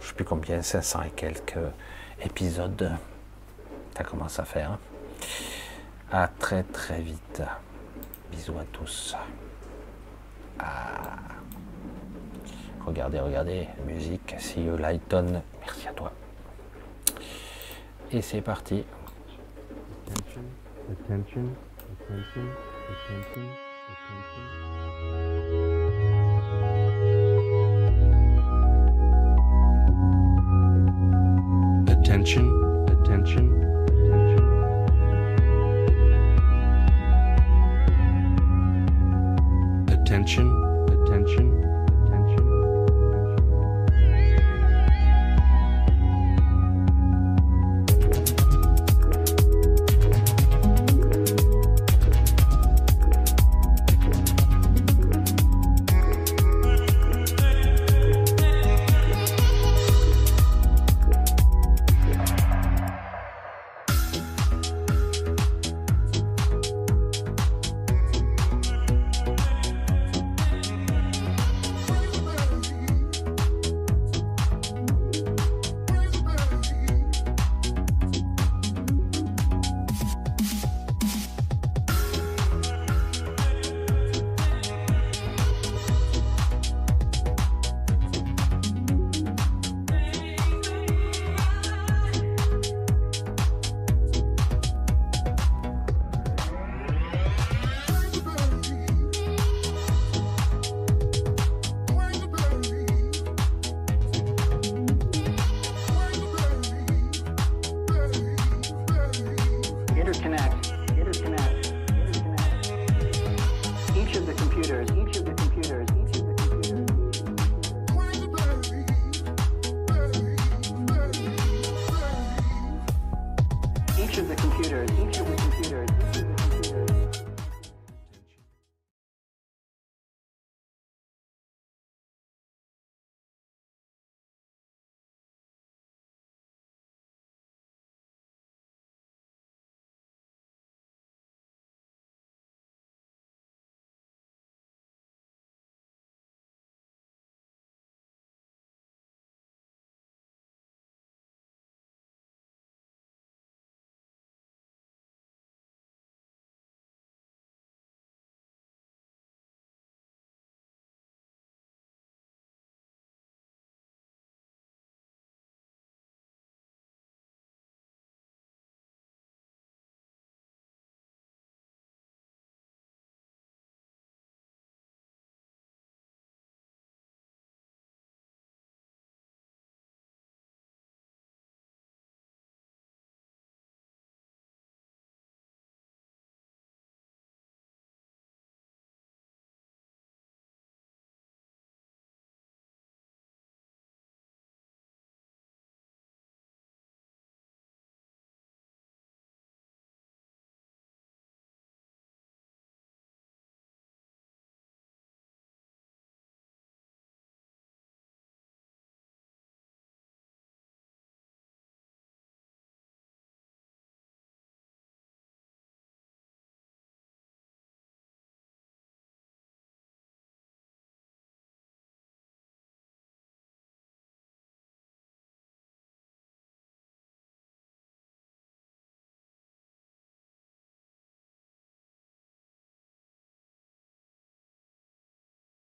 je sais plus combien, 500 et quelques épisodes. Ça commence à faire. À très très vite. Bisous à tous. Regardez, regardez, musique, you Lighton, merci à toi. Et c'est parti. Attention, attention, attention.